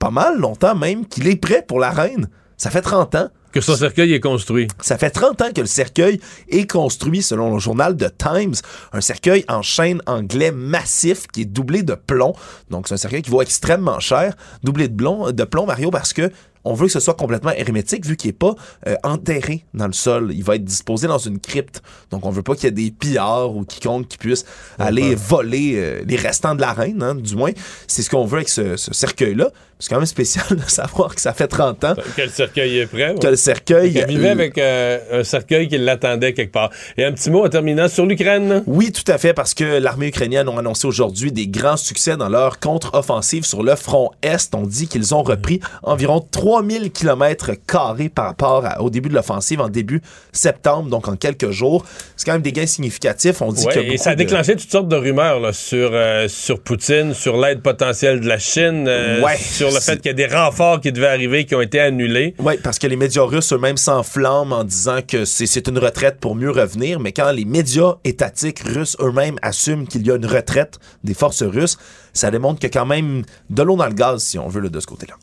pas mal longtemps même, qu'il est prêt pour la reine. Ça fait 30 ans. Que son cercueil est construit. Ça fait 30 ans que le cercueil est construit selon le journal de Times. Un cercueil en chêne anglais massif qui est doublé de plomb. Donc c'est un cercueil qui vaut extrêmement cher. Doublé de plomb, de plomb Mario, parce que on veut que ce soit complètement hermétique vu qu'il n'est pas euh, enterré dans le sol. Il va être disposé dans une crypte. Donc on veut pas qu'il y ait des pillards ou quiconque qui puisse aller voler euh, les restants de la reine, hein, du moins. C'est ce qu'on veut avec ce, ce cercueil-là. C'est quand même spécial de savoir que ça fait 30 ans Que le cercueil est prêt. ouais. que le cercueil... Elle vivait avec euh, un cercueil qui l'attendait quelque part. Et un petit mot en terminant sur l'Ukraine. Oui, tout à fait, parce que l'armée ukrainienne a annoncé aujourd'hui des grands succès dans leur contre-offensive sur le front Est. On dit qu'ils ont repris environ 3000 km carrés par rapport à- au début de l'offensive en début septembre, donc en quelques jours. C'est quand même des gains significatifs. On dit Ouais, que et ça a déclenché toutes sortes de rumeurs là, sur, euh, sur Poutine, sur l'aide potentielle de la Chine, euh, Ouais, sur le fait qu'il y a des renforts qui devaient arriver qui ont été annulés. Oui, parce que les médias russes eux-mêmes s'enflamment en disant que c'est une retraite pour mieux revenir, mais quand les médias étatiques russes eux-mêmes assument qu'il y a une retraite des forces russes, ça démontre a quand même de l'eau dans le gaz, si on veut, là, de ce côté-là.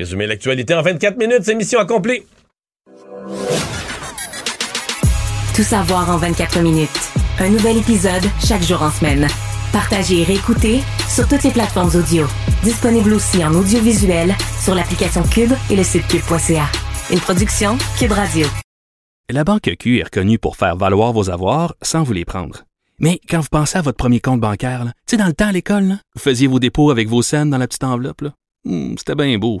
Résumer l'actualité en 24 minutes, c'est mission accomplie. Tout savoir en 24 minutes. Un nouvel épisode chaque jour en semaine. Partagez et réécoutez sur toutes les plateformes audio. Disponible aussi en audiovisuel sur l'application Cube et le site cube.ca. Une production Cube Radio. La Banque Q est reconnue pour faire valoir vos avoirs sans vous les prendre. Mais quand vous pensez à votre premier compte bancaire, tu sais, dans le temps à l'école, vous faisiez vos dépôts avec vos scènes dans la petite enveloppe. Hmm, C'était bien beau.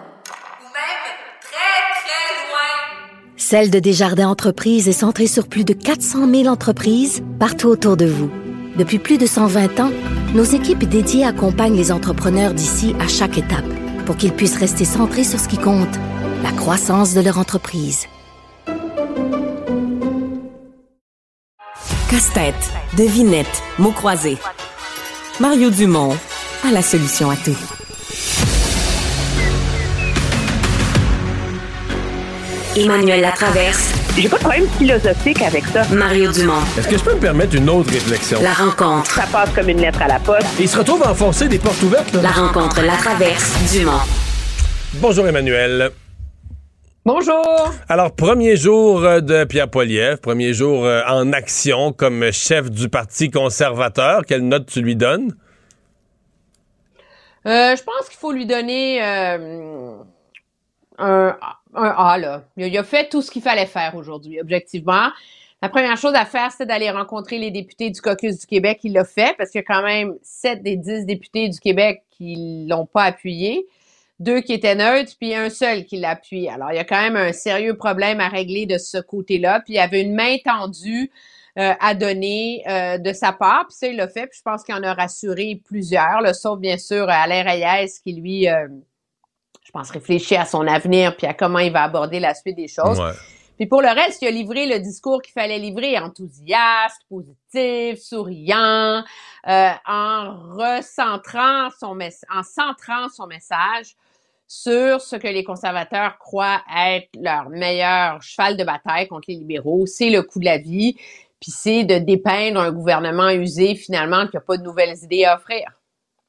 Celle de Desjardins Entreprises est centrée sur plus de 400 000 entreprises partout autour de vous. Depuis plus de 120 ans, nos équipes dédiées accompagnent les entrepreneurs d'ici à chaque étape pour qu'ils puissent rester centrés sur ce qui compte, la croissance de leur entreprise. Casse-tête, devinette, mots croisés. Mario Dumont a la solution à tout. Emmanuel Latraverse. J'ai pas de problème philosophique avec ça. Mario Dumont. Est-ce que je peux me permettre une autre réflexion? La rencontre. Ça passe comme une lettre à la poste. Et il se retrouve à enfoncer des portes ouvertes. Là. La rencontre, la traverse, Dumont. Bonjour Emmanuel. Bonjour. Alors, premier jour euh, de Pierre Poilievre, premier jour euh, en action comme chef du Parti conservateur. Quelle note tu lui donnes? Euh, je pense qu'il faut lui donner euh, un, un A. Là. Il, a, fait tout ce qu'il fallait faire aujourd'hui, objectivement. La première chose à faire, c'est d'aller rencontrer les députés du caucus du Québec. Il l'a fait parce qu'il y a quand même 7 des 10 députés du Québec qui l'ont pas appuyé, deux qui étaient neutres, puis un seul qui l'a appuyé. Alors, il y a quand même un sérieux problème à régler de ce côté-là. Puis il y avait une main tendue euh, à donner euh, de sa part. Puis ça, il l'a fait. Puis je pense qu'il en a rassuré plusieurs, là, sauf bien sûr Alain Reyes qui, lui, euh, je pense, réfléchit à son avenir puis à comment il va aborder la suite des choses. Ouais. Puis pour le reste, il a livré le discours qu'il fallait livrer, enthousiaste, positif, souriant, euh, en recentrant son en centrant son message sur ce que les conservateurs croient être leur meilleur cheval de bataille contre les libéraux, c'est le coût de la vie, puis c'est de dépeindre un gouvernement usé finalement qui n'a pas de nouvelles idées à offrir.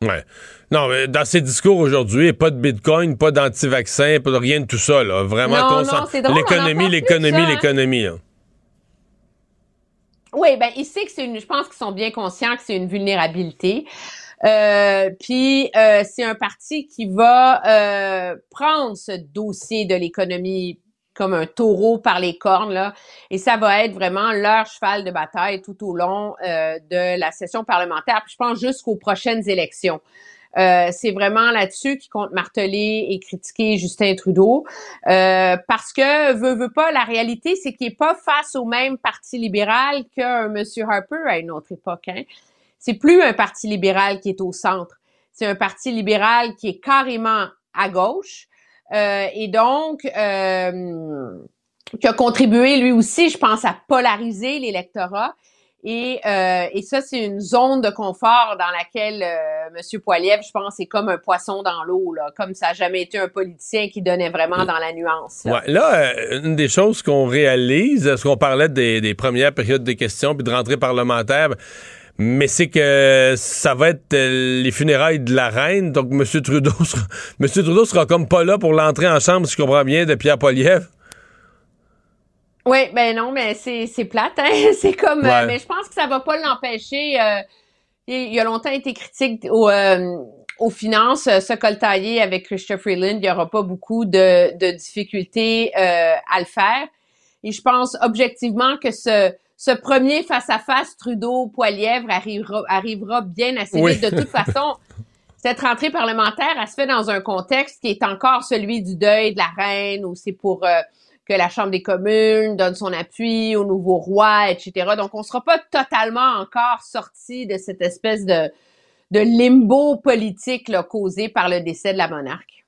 Ouais. Non, mais dans ses discours aujourd'hui, pas de bitcoin, pas d'anti-vaccin, pas de rien de tout ça. Là. Vraiment Non, L'économie, l'économie, hein. l'économie. là. Oui, ben il sait que c'est une. Je pense qu'ils sont bien conscients que c'est une vulnérabilité. Euh, puis euh, c'est un parti qui va euh, prendre ce dossier de l'économie comme un taureau par les cornes là, et ça va être vraiment leur cheval de bataille tout au long euh, de la session parlementaire. Puis je pense jusqu'aux prochaines élections. Euh, c'est vraiment là-dessus qu'ils comptent marteler et critiquer Justin Trudeau. Euh, parce que, veut, veut pas, la réalité, c'est qu'il n'est pas face au même parti libéral qu'un M. Harper à une autre époque. Hein. C'est plus un parti libéral qui est au centre. C'est un parti libéral qui est carrément à gauche. Euh, et donc, euh, qui a contribué lui aussi, je pense, à polariser l'électorat. Et, euh, et ça, c'est une zone de confort dans laquelle euh, M. Poiliev, je pense, est comme un poisson dans l'eau, là, comme ça n'a jamais été un politicien qui donnait vraiment dans la nuance. là. Ouais, là, euh, une des choses qu'on réalise, parce qu'on parlait des, des premières périodes de questions puis de rentrée parlementaire, mais c'est que ça va être euh, les funérailles de la reine. Donc, M. Trudeau sera, M. Trudeau sera comme pas là pour l'entrée en chambre, si je comprends bien, de Pierre Poliev. Oui, ben non, mais c'est c'est plate, hein? C'est comme, euh, mais je pense que ça va pas l'empêcher. euh, il, il a longtemps été critique au, euh, aux finances, euh, se coltailler avec Christopher Freeland, il n'y aura pas beaucoup de, de difficultés euh, à le faire. Et je pense objectivement que ce, ce premier face-à-face Trudeau-Poilièvre arrivera, arrivera bien assez Oui. vite. De toute façon, cette rentrée parlementaire, elle se fait dans un contexte qui est encore celui du deuil de la reine, où c'est pour euh, que la Chambre des communes donne son appui au nouveau roi, etc. Donc, on sera pas totalement encore sorti de cette espèce de, de limbo politique là, causé par le décès de la monarque.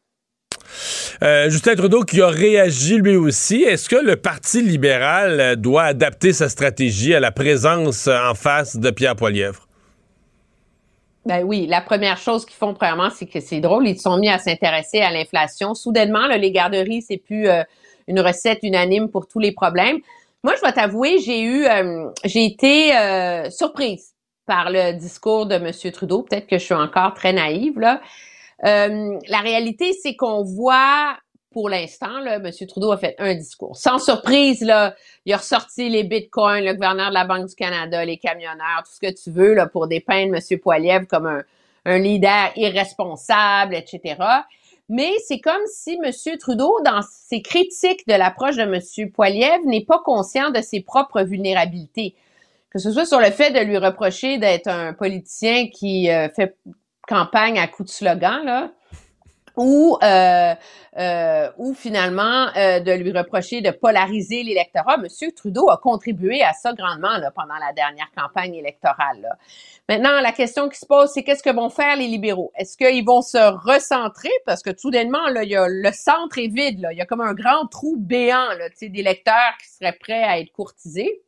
Euh, Justin Trudeau qui a réagi lui aussi. Est-ce que le Parti libéral euh, doit adapter sa stratégie à la présence euh, en face de Pierre Poilievre? Ben oui, la première chose qu'ils font premièrement, c'est que c'est drôle, ils se sont mis à s'intéresser à l'inflation. Soudainement, là, les garderies, c'est plus une recette unanime pour tous les problèmes. Moi, je dois t'avouer, j'ai eu, j'ai été surprise par le discours de M. Trudeau. Peut-être que je suis encore très naïve là. Euh, la réalité, c'est qu'on voit pour l'instant, M. Trudeau a fait un discours. Sans surprise, là, il a ressorti les bitcoins, le gouverneur de la Banque du Canada, les camionneurs, tout ce que tu veux, là, pour dépeindre M. Poiliev comme un, un leader irresponsable, etc. Mais c'est comme si M. Trudeau, dans ses critiques de l'approche de M. Poiliev, n'est pas conscient de ses propres vulnérabilités. Que ce soit sur le fait de lui reprocher d'être un politicien qui euh, fait campagne à coups de slogan, là, ou euh, euh, ou finalement euh, de lui reprocher de polariser l'électorat. Monsieur Trudeau a contribué à ça grandement là, pendant la dernière campagne électorale. là. Maintenant, la question qui se pose, c'est qu'est-ce que vont faire les libéraux? Est-ce qu'ils vont se recentrer? Parce que soudainement là, y a, le centre est vide, là. il y a comme un grand trou béant d'électeurs qui seraient prêts à être courtisés.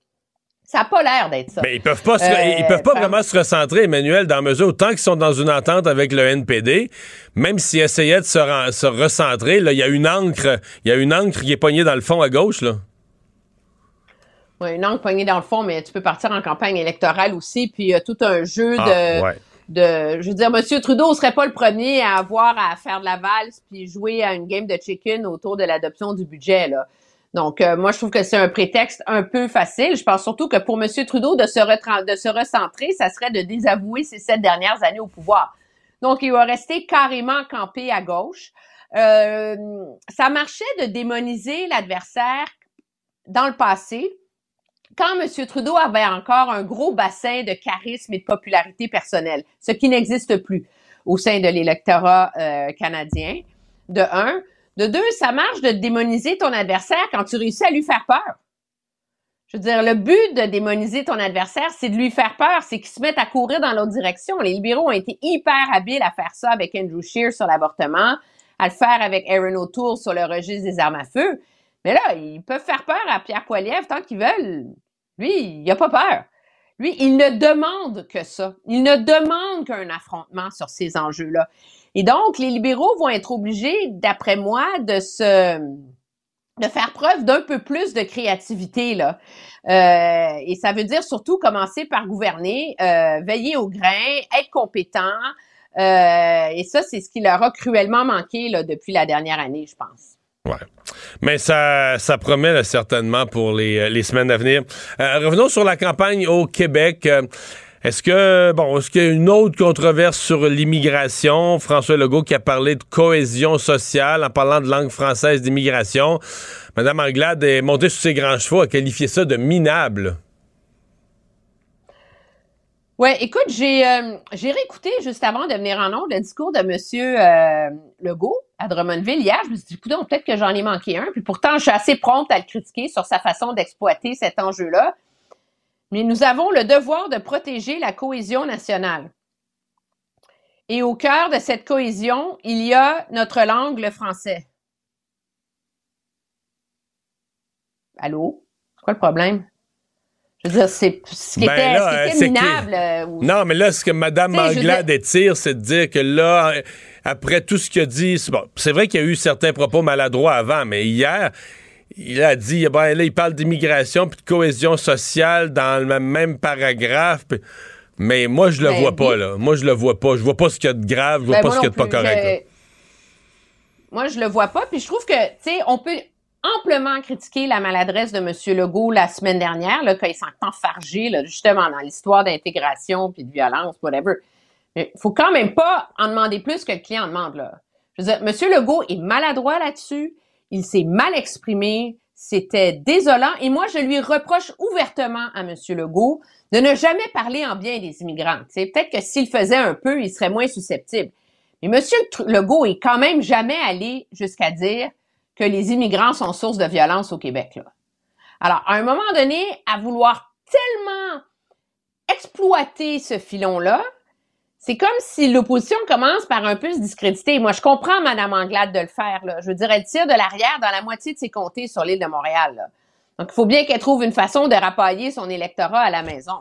Ça n'a pas l'air d'être ça. Mais ils peuvent pas, se- Euh, ils peuvent pas par- vraiment se recentrer, Emmanuel, dans mesure, tant qu'ils sont dans une entente avec le NPD, même s'ils essayaient de se, recentrer, il y a une encre, il y a une encre qui est poignée dans le fond à gauche, là. Oui, une angle poignée dans le fond, mais tu peux partir en campagne électorale aussi, puis il y a tout un jeu de, Ah, ouais. de... Je veux dire, M. Trudeau serait pas le premier à avoir à faire de la valse puis jouer à une game de chicken autour de l'adoption du budget, là. Donc, euh, moi, je trouve que c'est un prétexte un peu facile. Je pense surtout que pour M. Trudeau, de se, de se recentrer, ça serait de désavouer ses sept dernières années au pouvoir. Donc, il va rester carrément campé à gauche. Euh, ça marchait de démoniser l'adversaire dans le passé, quand M. Trudeau avait encore un gros bassin de charisme et de popularité personnelle, ce qui n'existe plus au sein de l'électorat euh, canadien, de un. De deux, ça marche de démoniser ton adversaire quand tu réussis à lui faire peur. Je veux dire, le but de démoniser ton adversaire, c'est de lui faire peur, c'est qu'il se mette à courir dans l'autre direction. Les libéraux ont été hyper habiles à faire ça avec Andrew Scheer sur l'avortement, à le faire avec Aaron O'Toole sur le registre des armes à feu. Mais là, ils peuvent faire peur à Pierre Poilievre tant qu'ils veulent. Lui, il n'a pas peur. Lui, il ne demande que ça. Il ne demande qu'un affrontement sur ces enjeux-là. Et donc, les libéraux vont être obligés, d'après moi, de se de faire preuve d'un peu plus de créativité là. Euh, et ça veut dire surtout commencer par gouverner, euh, veiller au grain, être compétent. Euh, et ça, c'est ce qui leur a cruellement manqué là, depuis la dernière année, je pense. Ouais. Mais ça, ça promet là, certainement pour les, euh, les semaines à venir. Euh, revenons sur la campagne au Québec. Est-ce que bon, est-ce qu'il y a une autre controverse sur l'immigration? François Legault qui a parlé de cohésion sociale en parlant de langue française d'immigration. Madame Anglade est montée sur ses grands chevaux, a qualifié ça de minable. Ouais, écoute, j'ai euh, j'ai réécouté juste avant de venir en ondes le discours de Monsieur euh, Legault à Drummondville hier. Je me suis dit, écoute, peut-être que j'en ai manqué un. Puis pourtant, je suis assez prompte à le critiquer sur sa façon d'exploiter cet enjeu-là. Mais nous avons le devoir de protéger la cohésion nationale. Et au cœur de cette cohésion, il y a notre langue, le français. Allô? C'est quoi le problème? Je veux dire, c'est ce qui Ben était, là, ce qui était c'est minable. euh, ou- Non, mais là, ce que Mme Anglade étire, c'est de dire que là, après tout ce qu'il a dit, c'est bon, c'est vrai qu'il y a eu certains propos maladroits avant, mais hier, il a dit, ben là, il parle d'immigration puis de cohésion sociale dans le même paragraphe. mais moi, je le Ben vois oui. pas, là. Moi, je le vois pas. Je vois pas ce qu'il y a de grave, je vois Ben, pas ce qu'il y a de pas correct. là. Moi, je le vois pas. Puis je trouve que, tu sais, on peut amplement critiquer la maladresse de M. Legault la semaine dernière, là, quand il s'est enfargé, là, justement, dans l'histoire d'intégration puis de violence, whatever. Mais faut quand même pas en demander plus que le client en demande, là. Je veux dire, M. Legault est maladroit là-dessus. Il s'est mal exprimé. C'était désolant. Et moi, je lui reproche ouvertement à M. Legault de ne jamais parler en bien des immigrants. Sais, Peut-être que s'il faisait un peu, il serait moins susceptible. Mais M. Legault est quand même jamais allé jusqu'à dire que les immigrants sont source de violence au Québec. Alors, à un moment donné, à vouloir tellement exploiter ce filon-là, c'est comme si l'opposition commence par un peu se discréditer. Moi, je comprends Mme Anglade de le faire. Là. Je veux dire, elle tire de l'arrière dans la moitié de ses comtés sur l'île de Montréal. Donc, il faut bien qu'elle trouve une façon de rapailler son électorat à la maison.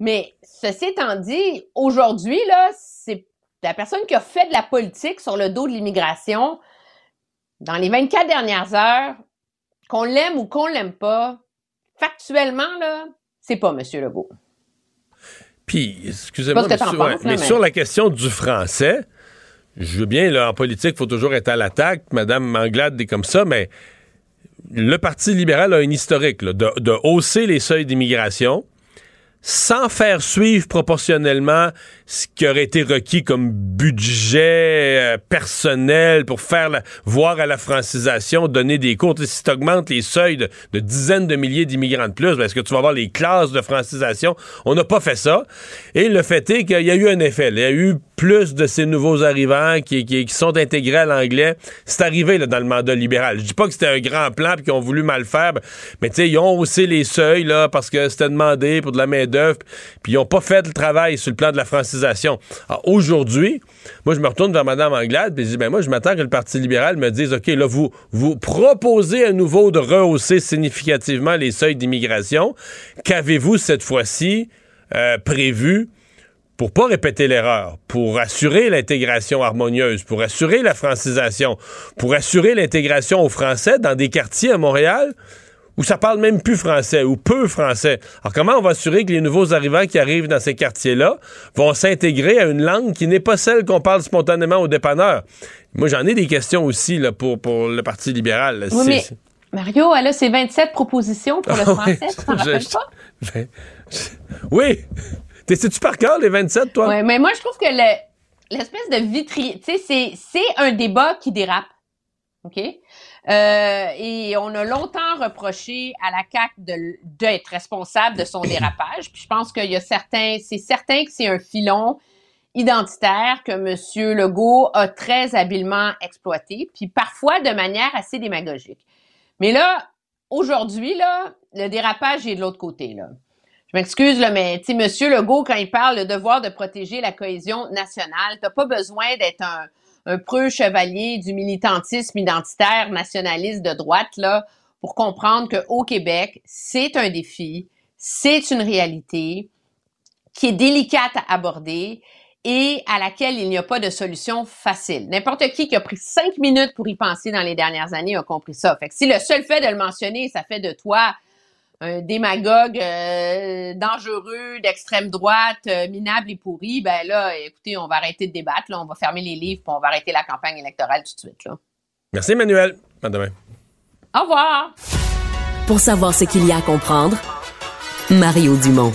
Mais ceci étant dit, aujourd'hui, c'est la personne qui a fait de la politique sur le dos de l'immigration dans les 24 dernières heures, qu'on l'aime ou qu'on l'aime pas, factuellement, là, c'est pas M. Legault. Puis, excusez-moi, mais, sur- ouais, mais la question du français, je veux bien, là, en politique, il faut toujours être à l'attaque. Madame Manglade est comme ça, mais le Parti libéral a une historique là, de, de hausser les seuils d'immigration sans faire suivre proportionnellement ce qui aurait été requis comme budget euh, personnel pour faire la- voir à la francisation, donner des cours. Si tu augmentes les seuils de, dizaines de milliers d'immigrants de plus, ben, est-ce que tu vas avoir les classes de francisation? On n'a pas fait ça. Et le fait est qu'il y a eu un effet. Il y a eu plus de ces nouveaux arrivants qui, sont intégrés à l'anglais. C'est arrivé là, dans le mandat libéral. Je dis pas que c'était un grand plan puis qu'ils ont voulu mal faire, ben, mais tu sais, ils ont haussé les seuils là, parce que c'était demandé pour de la main puis ils n'ont pas fait le travail sur le plan de la francisation. Aujourd'hui, moi, je me retourne vers Mme Anglade, puis je dis, ben moi, je m'attends que le Parti libéral me dise, OK, là, vous, vous proposez à nouveau de rehausser significativement les seuils d'immigration. Qu'avez-vous cette fois-ci euh, prévu pour pas répéter l'erreur, pour assurer l'intégration harmonieuse, pour assurer la francisation, pour assurer l'intégration aux Français dans des quartiers à Montréal? Où ça parle même plus français ou peu français. Alors comment on va assurer que les nouveaux arrivants qui arrivent dans ces quartiers-là vont s'intégrer à une langue qui n'est pas celle qu'on parle spontanément au dépanneur? Moi, j'en ai des questions aussi là, pour, pour le Parti libéral. Oui, mais Mario, elle a ses 27 propositions pour le Ah français, oui. tu t'en rappelles Je- pas? je- Oui! T'es tu par cœur, les 27, toi? Ouais, mais moi, je trouve que le- l'espèce de vitrier, tu sais, c'est, c'est un débat qui dérape. OK? Euh, et on a longtemps reproché à la CAQ de, d'être responsable de son dérapage. Puis je pense qu'il y a certains, c'est certain que c'est un filon identitaire que M. Legault a très habilement exploité, puis parfois de manière assez démagogique. Mais là, aujourd'hui, là, le dérapage est de l'autre côté, là. Je m'excuse, là, mais tu sais, Monsieur Legault, quand il parle le devoir de protéger la cohésion nationale, t'as pas besoin d'être un, un preux chevalier du militantisme identitaire nationaliste de droite, là, pour comprendre qu'au Québec, c'est un défi, c'est une réalité qui est délicate à aborder et à laquelle il n'y a pas de solution facile. N'importe qui qui a pris cinq minutes pour y penser dans les dernières années a compris ça. Fait que si le seul fait de le mentionner, ça fait de toi un démagogue euh, dangereux, d'extrême droite, euh, minable et pourri, ben là, écoutez, on va arrêter de débattre, là, on va fermer les livres, puis on va arrêter la campagne électorale tout de suite. Là. Merci, Emmanuel. À demain. Au revoir! Pour savoir ce qu'il y a à comprendre, Mario Dumont.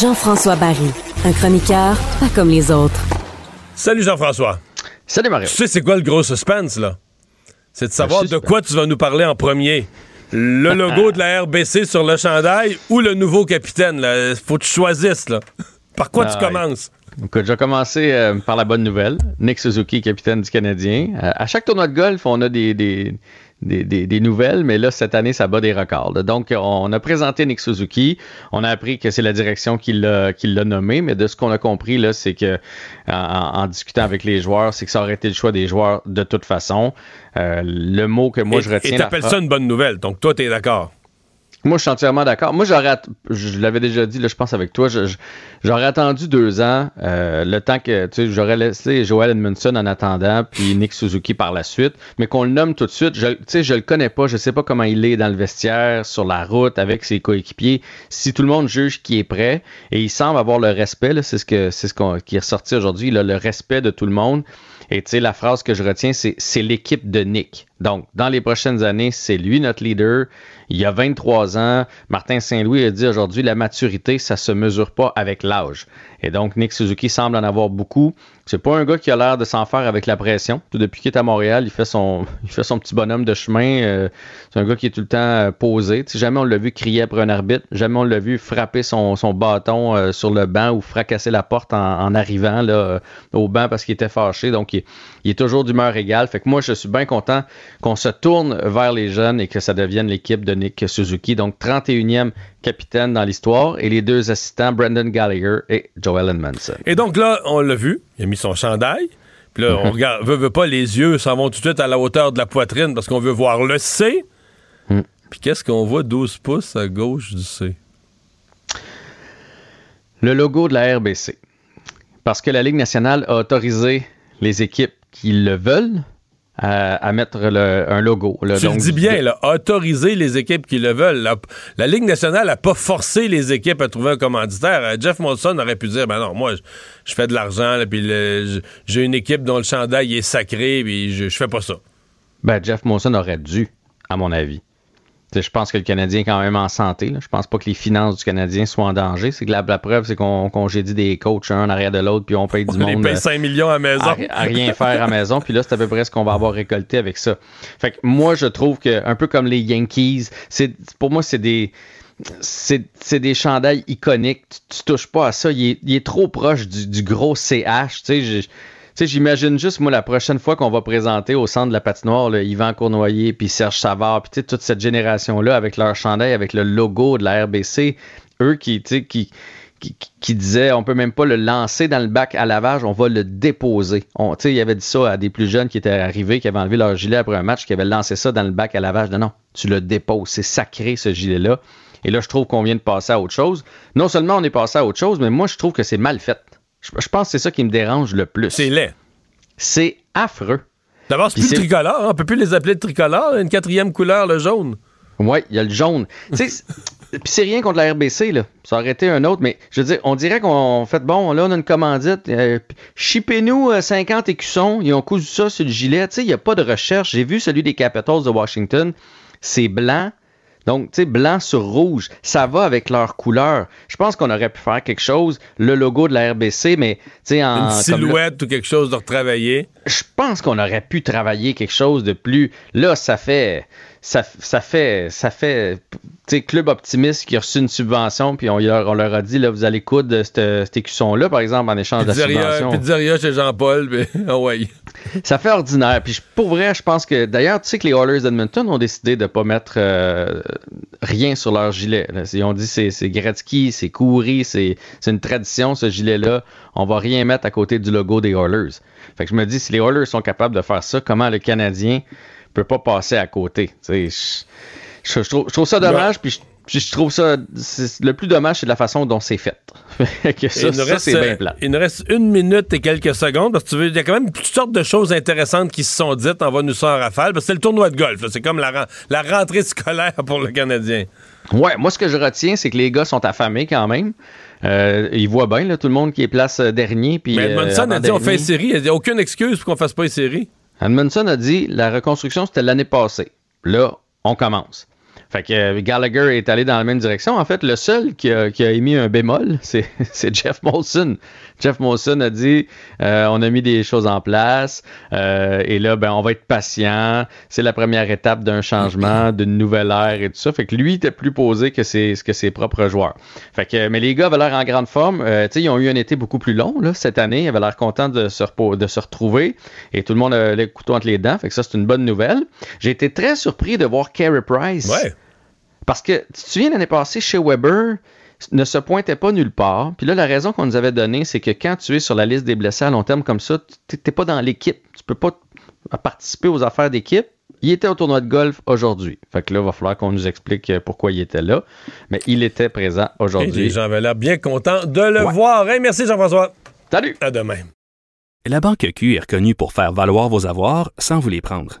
Jean-François Barry, un chroniqueur pas comme les autres. Salut Jean-François. Salut Mario. Tu sais, c'est quoi le gros suspense, là? C'est de savoir de quoi tu vas nous parler en premier. Le logo de la RBC sur le chandail ou le nouveau capitaine, là? Faut que tu choisisses, là. Par quoi tu Ah, commences? Écoute, je vais commencer euh, par la bonne nouvelle. Nick Suzuki, capitaine du Canadien. Euh, à chaque tournoi de golf, on a des, des, des, des- des nouvelles, mais là, cette année, ça bat des records. là. Donc, on a présenté Nick Suzuki. On a appris que c'est la direction qui l'a qui l'a nommé, mais de ce qu'on a compris, là, c'est que en, en discutant avec les joueurs, c'est que ça aurait été le choix des joueurs de toute façon. Euh, le mot que moi, et, je retiens... Et t'appelles la- ça une bonne nouvelle. Donc, toi, t'es d'accord? Moi, je suis entièrement d'accord. Moi, j'aurais, je l'avais déjà dit, là, je pense avec toi, j'aurais attendu deux ans, euh, le temps que, tu sais, j'aurais laissé Joel Edmondson en attendant, puis Nick Suzuki par la suite, mais qu'on le nomme tout de suite. Je, tu sais, je le connais pas, je sais pas comment il est dans le vestiaire, sur la route, avec ses coéquipiers. Si tout le monde juge qu'il est prêt, et il semble avoir le respect, c'est ce que, c'est ce qu'on, qui est ressorti aujourd'hui, le respect de tout le monde. Et tu sais, la phrase que je retiens, c'est c'est l'équipe de Nick. Donc, dans les prochaines années, c'est lui notre leader. Il y a 23 ans. Martin Saint-Louis a dit aujourd'hui, la maturité, ça se mesure pas avec l'âge. Et donc, Nick Suzuki semble en avoir beaucoup. C'est pas un gars qui a l'air de s'en faire avec la pression. Depuis qu'il est à Montréal, il fait son, il fait son petit bonhomme de chemin. Euh, c'est un gars qui est tout le temps euh, posé. Tu sais, jamais on l'a vu crier après un arbitre. Jamais on l'a vu frapper son, son bâton euh, sur le banc ou fracasser la porte en, arrivant là, au banc parce qu'il était fâché. Donc, il, est toujours d'humeur égale. Fait que moi, je suis bien content qu'on se tourne vers les jeunes et que ça devienne l'équipe de Nick Suzuki. Donc, 31e capitaine dans l'histoire et les deux assistants, Brendan Gallagher et Joel Edmondson. Et donc là, on l'a vu, il a mis son chandail. Puis là, on regarde, veut, veut pas, les yeux s'en vont tout de suite à la hauteur de la poitrine parce qu'on veut voir le C. Puis qu'est-ce qu'on voit 12 pouces à gauche du C? Le logo de la RBC. Parce que la Ligue nationale a autorisé les équipes qui le veulent à, à mettre le- un logo. là. Tu Donc, le dis bien, là, autoriser les équipes qui le veulent. La, la Ligue nationale n'a pas forcé les équipes à trouver un commanditaire. Euh, Jeff Molson aurait pu dire, ben non, moi, je, je fais de l'argent, puis j'ai une équipe dont le chandail est sacré, puis je, je fais pas ça. Ben, Jeff Monson aurait dû, à mon avis. Je pense que le Canadien est quand même en santé. là. Je pense pas que les finances du Canadien soient en danger. C'est que la, la preuve, c'est qu'on congédie des coachs un en arrière de l'autre, puis on paye du On monde. paye euh, 5 millions à maison. à, à rien faire à la maison. Puis là, c'est à peu près ce qu'on va avoir récolté avec ça. Fait que moi, je trouve que un peu comme les Yankees, c'est pour moi, c'est des c'est des chandails iconiques. Tu, tu touches pas à ça. Il est, il est trop proche du, du gros CH. Tu sais, sais, j'imagine juste, moi, la prochaine fois qu'on va présenter au centre de la patinoire, là, Yvan Cournoyer, puis Serge Savard, puis toute cette génération-là, avec leur chandail, avec le logo de la RBC, eux qui, qui, qui, qui disaient on peut même pas le lancer dans le bac à lavage, on va le déposer. On, il avait dit ça à des plus jeunes qui étaient arrivés, qui avaient enlevé leur gilet après un match, qui avaient lancé ça dans le bac à lavage. Non, non, tu le déposes. C'est sacré, ce gilet-là. Et là, je trouve qu'on vient de passer à autre chose. Non seulement on est passé à autre chose, mais moi, je trouve que c'est mal fait. Je, je pense que c'est ça qui me dérange le plus. C'est laid. C'est affreux. D'abord, c'est plus le tricolore. hein. On peut plus les appeler de tricolore. Une quatrième couleur, le jaune. Oui, il y a le jaune. Puis c'est rien contre la RBC, là. Ça aurait été un autre, mais je veux dire, on dirait qu'on fait bon, là, on a une commandite. Euh, Chipez-nous euh, 50 écussons. Ils ont cousu ça sur le gilet. Tu sais, il n'y a pas de recherche. J'ai vu celui des Capitals de Washington. C'est blanc. Donc, tu sais, blanc sur rouge, ça va avec leur couleur. Je pense qu'on aurait pu faire quelque chose, le logo de la RBC, mais, tu sais, en. Une comme silhouette ou quelque chose de retravaillé. je pense qu'on aurait pu travailler quelque chose de plus. Là, ça fait. Ça, ça fait. Ça fait. Tu sais, Club Optimiste qui a reçu une subvention, puis on, leur- on leur a dit, là, vous allez coudre cette, cet écusson-là, par exemple, en échange de la Pizzeria, subvention. pizzeria chez Jean-Paul. mais- Ah ouais. Ça fait ordinaire. Puis pour vrai, je pense que. D'ailleurs, tu sais que les Oilers d'Edmonton ont décidé de ne pas mettre euh, rien sur leur gilet. là. Ils ont dit c'est c'est Gretzky, c'est Coury, c'est c'est une tradition, ce gilet-là. On va rien mettre à côté du logo des Oilers. Fait que je me dis, si les Oilers sont capables de faire ça, comment le Canadien peut pas passer à côté? Je, je- je trouve, je trouve ça dommage, puis je, trouve ça. Le plus dommage, c'est la façon dont c'est fait. Fait que ça, il, nous ça, reste, c'est bien plat. il nous reste une minute et quelques secondes parce que tu veux, il y a quand même toutes sortes de choses intéressantes qui se sont dites. On va nous ça en rafale parce que c'est le tournoi de golf. C'est comme la, la rentrée scolaire pour le Canadien. Ouais, moi, ce que je retiens, c'est que les gars sont affamés quand même. Euh, ils voient bien, là, tout le monde qui est place euh, dernier. Puis, Mais euh, a dit on fait une série. Il n'y a aucune excuse pour qu'on fasse pas une série. Edmondson a dit la reconstruction, c'était l'année passée. Là, on commence. Fait que euh, Gallagher est allé dans la même direction. En fait, le seul qui a, qui a émis un bémol, c'est c'est Jeff Molson. Jeff Molson a dit euh, on a mis des choses en place euh, et là, ben, on va être patient. C'est la première étape d'un changement, d'une nouvelle ère et tout ça. Fait que lui était plus posé que ses, que ses propres joueurs. Fait que, mais les gars avaient l'air en grande forme. Euh, tu sais, ils ont eu un été beaucoup plus long là, cette année. Ils avaient l'air contents de se, de se retrouver et tout le monde a les couteaux entre les dents. Fait que ça, c'est une bonne nouvelle. J'ai été très surpris de voir Carey Price. Ouais. Parce que, tu te souviens, l'année passée, chez Weber, ne se pointait pas nulle part. Puis là, la raison qu'on nous avait donnée, c'est que quand tu es sur la liste des blessés à long terme comme ça, tu n'es pas dans l'équipe. Tu peux pas participer aux affaires d'équipe. Il était au tournoi de golf aujourd'hui. Fait que là, il va falloir qu'on nous explique euh, pourquoi il était là. Mais il était présent Et aujourd'hui. les gens avaient l'air bien contents de le Ouais. voir. Hey, merci Jean-François. Salut. À demain. La Banque Q est reconnue pour faire valoir vos avoirs sans vous les prendre.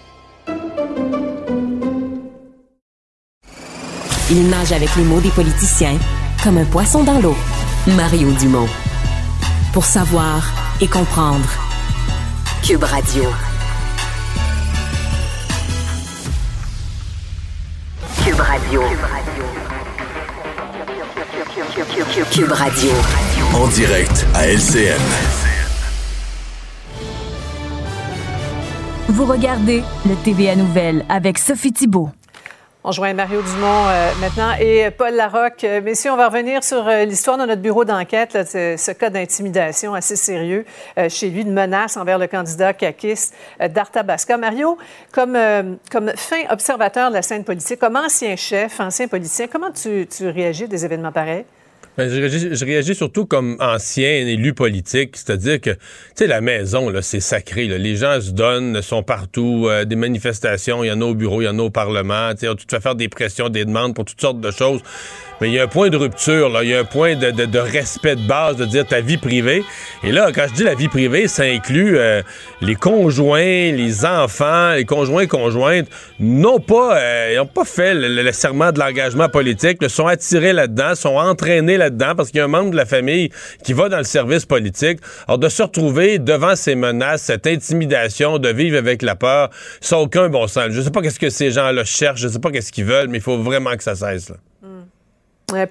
Il nage avec les mots des politiciens comme un poisson dans l'eau. Mario Dumont. Pour savoir et comprendre. Cube Radio. Cube Radio. Cube Radio. En direct à LCN. Vous regardez le TVA Nouvelle avec Sophie Thibault. On joint Mario Dumont euh, maintenant et Paul Larocque. Euh, messieurs, on va revenir sur euh, l'histoire de notre bureau d'enquête, ce, cas d'intimidation assez sérieux chez lui, de menace envers le candidat Kakis euh, d'Arthabasca. Mario, comme, comme fin observateur de la scène politique, comme ancien chef, ancien politicien, comment tu, tu réagis à des événements pareils? Ben, je, réagis, je, réagis, surtout comme ancien élu politique, c'est-à-dire que, tu sais, la maison, là, c'est sacré. Là. Les gens se donnent, sont partout, euh, des manifestations, il y en a au bureau, il y en a au Parlement, tu tu fais faire des pressions, des demandes pour toutes sortes de choses. Mais il y a un point de rupture, là. Il y a un point de, de, de, respect de base, de dire ta vie privée. Et là, quand je dis la vie privée, ça inclut euh, les conjoints, les enfants, les conjoints, conjointes, n'ont pas, euh, ils n'ont pas fait le, le, serment de l'engagement politique, le sont attirés là-dedans, sont entraînés là-dedans parce qu'il y a un membre de la famille qui va dans le service politique. Alors, de se retrouver devant ces menaces, cette intimidation, de vivre avec la peur, ça n'a aucun bon sens. Je sais pas qu'est-ce que ces gens-là cherchent, je sais pas qu'est-ce qu'ils veulent, mais il faut vraiment que ça cesse, là.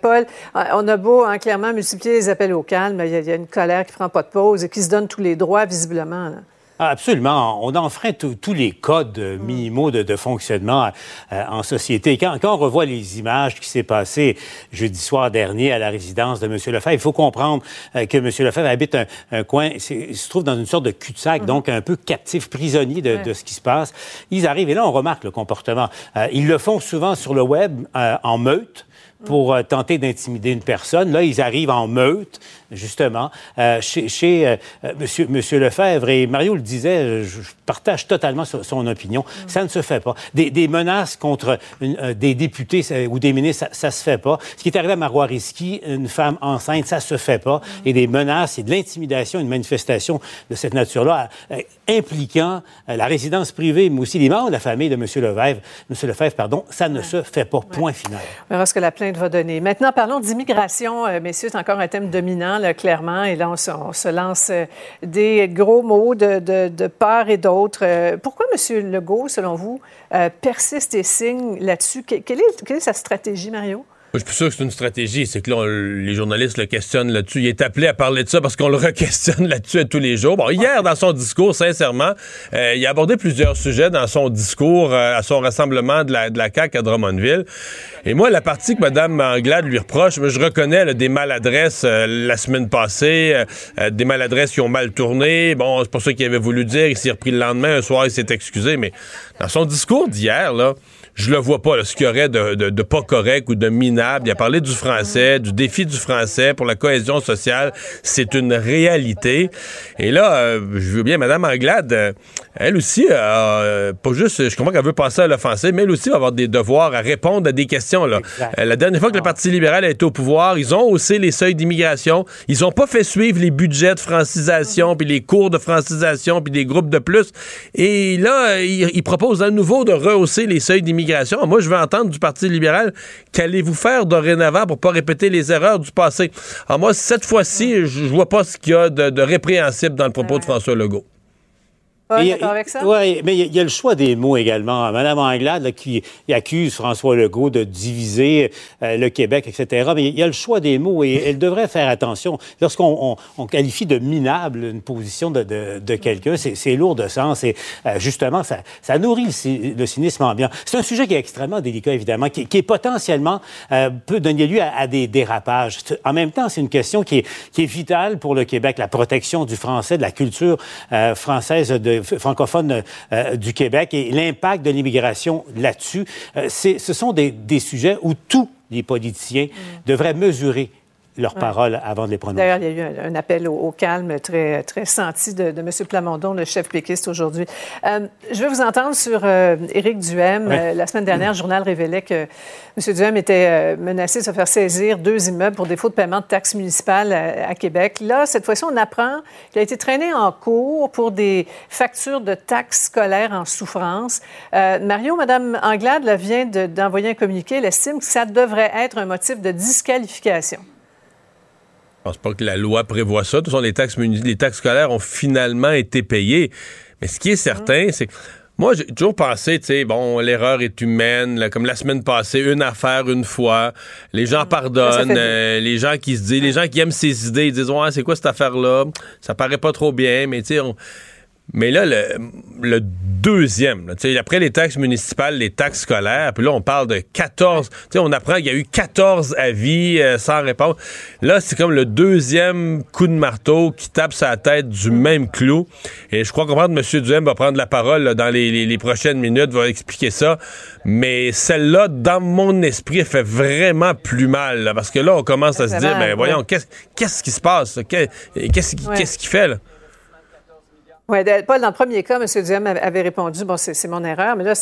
Paul, euh, on a beau hein, clairement multiplier les appels au calme, il y, a, une colère qui ne prend pas de pause et qui se donne tous les droits visiblement. Ah, absolument. On enfreint tous les codes minimaux de, de fonctionnement euh, en société. Quand, quand, on revoit les images qui s'est passé jeudi soir dernier à la résidence de M. Lefebvre, il faut comprendre euh, que M. Lefebvre habite un, un coin, il se trouve dans une sorte de cul-de-sac, mm -hmm. donc un peu captif, prisonnier de, ouais. de, ce qui se passe. Ils arrivent et là, on remarque le comportement. Euh, ils le font souvent sur le web en meute pour euh, tenter d'intimider une personne. Là, ils arrivent en meute, justement, euh, chez, chez euh, monsieur, monsieur Lefebvre. Et Mario le disait, je partage totalement son, son opinion. Ça ne se fait pas. Des, des menaces contre une, euh, des députés ou des ministres, ça, ça se fait pas. Ce qui est arrivé à Marois Risky, une femme enceinte, ça se fait pas. Mm. Et des menaces et de l'intimidation, une manifestation de cette nature-là, euh, impliquant la résidence privée, mais aussi les membres de la famille de monsieur Lefebvre, monsieur Lefebvre, pardon, ça ne ouais. se fait pas. Point final. On verra ce que la plainte va donner. Maintenant, parlons d'immigration, euh, messieurs, c'est encore un thème dominant, clairement. Et là, on se, lance euh, des gros mots de, part et d'autre. Euh, pourquoi M. Legault, selon vous, euh, persiste et signe là-dessus? quelle est sa stratégie, Mario? Je suis sûr que c'est une stratégie. C'est que là, on, les journalistes le questionnent là-dessus. Il est appelé à parler de ça parce qu'on le re-questionne là-dessus tous les jours. Bon, hier, dans son discours, sincèrement, euh, il a abordé plusieurs sujets dans son discours euh, à son rassemblement de la, de la CAQ à Drummondville. Et moi, la partie que Mme Anglade lui reproche, je reconnais là, des maladresses euh, la semaine passée, euh, des maladresses qui ont mal tourné. Bon, c'est pour ça qu'il avait voulu dire. Il s'est repris le lendemain. Un soir, il s'est excusé. Mais dans son discours d'hier, là, je le vois pas, là, ce qu'il y aurait de, de, de, pas correct ou de minable. Il a parlé du français, du défi du français pour la cohésion sociale. C'est une réalité. Et là, euh, je veux bien, Mme Anglade, euh, elle aussi, euh, pas juste, je comprends qu'elle veut passer à l'offensive, mais elle aussi va avoir des devoirs à répondre à des questions. Là. la dernière fois que le Parti libéral a été au pouvoir, ils ont haussé les seuils d'immigration. Ils ont pas fait suivre les budgets de francisation, puis les cours de francisation, puis des groupes de plus. Et là, ils, ils proposent à nouveau de rehausser les seuils d'immigration. Moi, je veux entendre du Parti libéral qu'allez-vous faire dorénavant pour pas répéter les erreurs du passé? Alors moi, cette fois-ci, je vois pas ce qu'il y a de, de répréhensible dans le propos de François Legault. Oui, avec ça? Oui, mais il y, y, a le choix des mots également. Madame Anglade là, qui accuse François Legault de diviser euh, le Québec, etc. Mais il y a le choix des mots et elle devrait faire attention. Lorsqu'on on, on qualifie de minable une position de, de, de quelqu'un, c'est lourd de sens et euh, justement, ça, ça nourrit le, le, cynisme ambiant. C'est un sujet qui est extrêmement délicat, évidemment, qui, qui est potentiellement euh, peut donner lieu à, à, des dérapages. En même temps, c'est une question qui est, qui est vitale pour le Québec, la protection du français, de la culture française de francophone euh, du Québec et l'impact de l'immigration là-dessus. Euh, ce sont des, des, sujets où tous les politiciens mmh. devraient mesurer leurs ouais. paroles avant de les prononcer. D'ailleurs, il y a eu un, un appel au, au, calme très, très senti de, de M. Plamondon, le chef péquiste aujourd'hui. Euh, je vais vous entendre sur euh, Éric Duhem. Euh, la semaine dernière, le journal révélait que M. Duhem était euh, menacé de se faire saisir deux immeubles pour défaut de paiement de taxes municipales à, à Québec. Là, cette fois-ci, on apprend qu'il a été traîné en cours pour des factures de taxes scolaires en souffrance. Mario, Mme Anglade là, vient d'envoyer de, un communiqué. Elle estime que ça devrait être un motif de disqualification. Je pense pas que la loi prévoit ça. De toute façon, les taxes, les taxes scolaires ont finalement été payées. Mais ce qui est certain, mmh. c'est que moi, j'ai toujours pensé, tu sais, bon, l'erreur est humaine, là, comme la semaine passée, une affaire, une fois. Les gens mmh. pardonnent, euh, les gens qui se disent, les gens qui aiment ces idées, ils disent, ouais, c'est quoi cette affaire-là? Ça paraît pas trop bien, mais tu sais, Mais là, le, le deuxième, là, tu sais, après les taxes municipales, les taxes scolaires, puis là, on parle de 14. tu sais, On apprend qu'il y a eu 14 avis euh, sans réponse. Là, c'est comme le deuxième coup de marteau qui tape sa tête du même clou. Et je crois comprendre que M. Duhem va prendre la parole là, dans les, les- les prochaines minutes, va expliquer ça. Mais celle-là, dans mon esprit, elle fait vraiment plus mal. là, parce que là, on commence à se dire, mal, ben voyons, qu'est-ce qu'est-ce qui se passe? Qu'est-ce qu'il Ouais. qu'est-ce qu'il fait, là? Oui, Paul, dans le premier cas, M. Duhem avait répondu Bon, c'est mon erreur, mais là,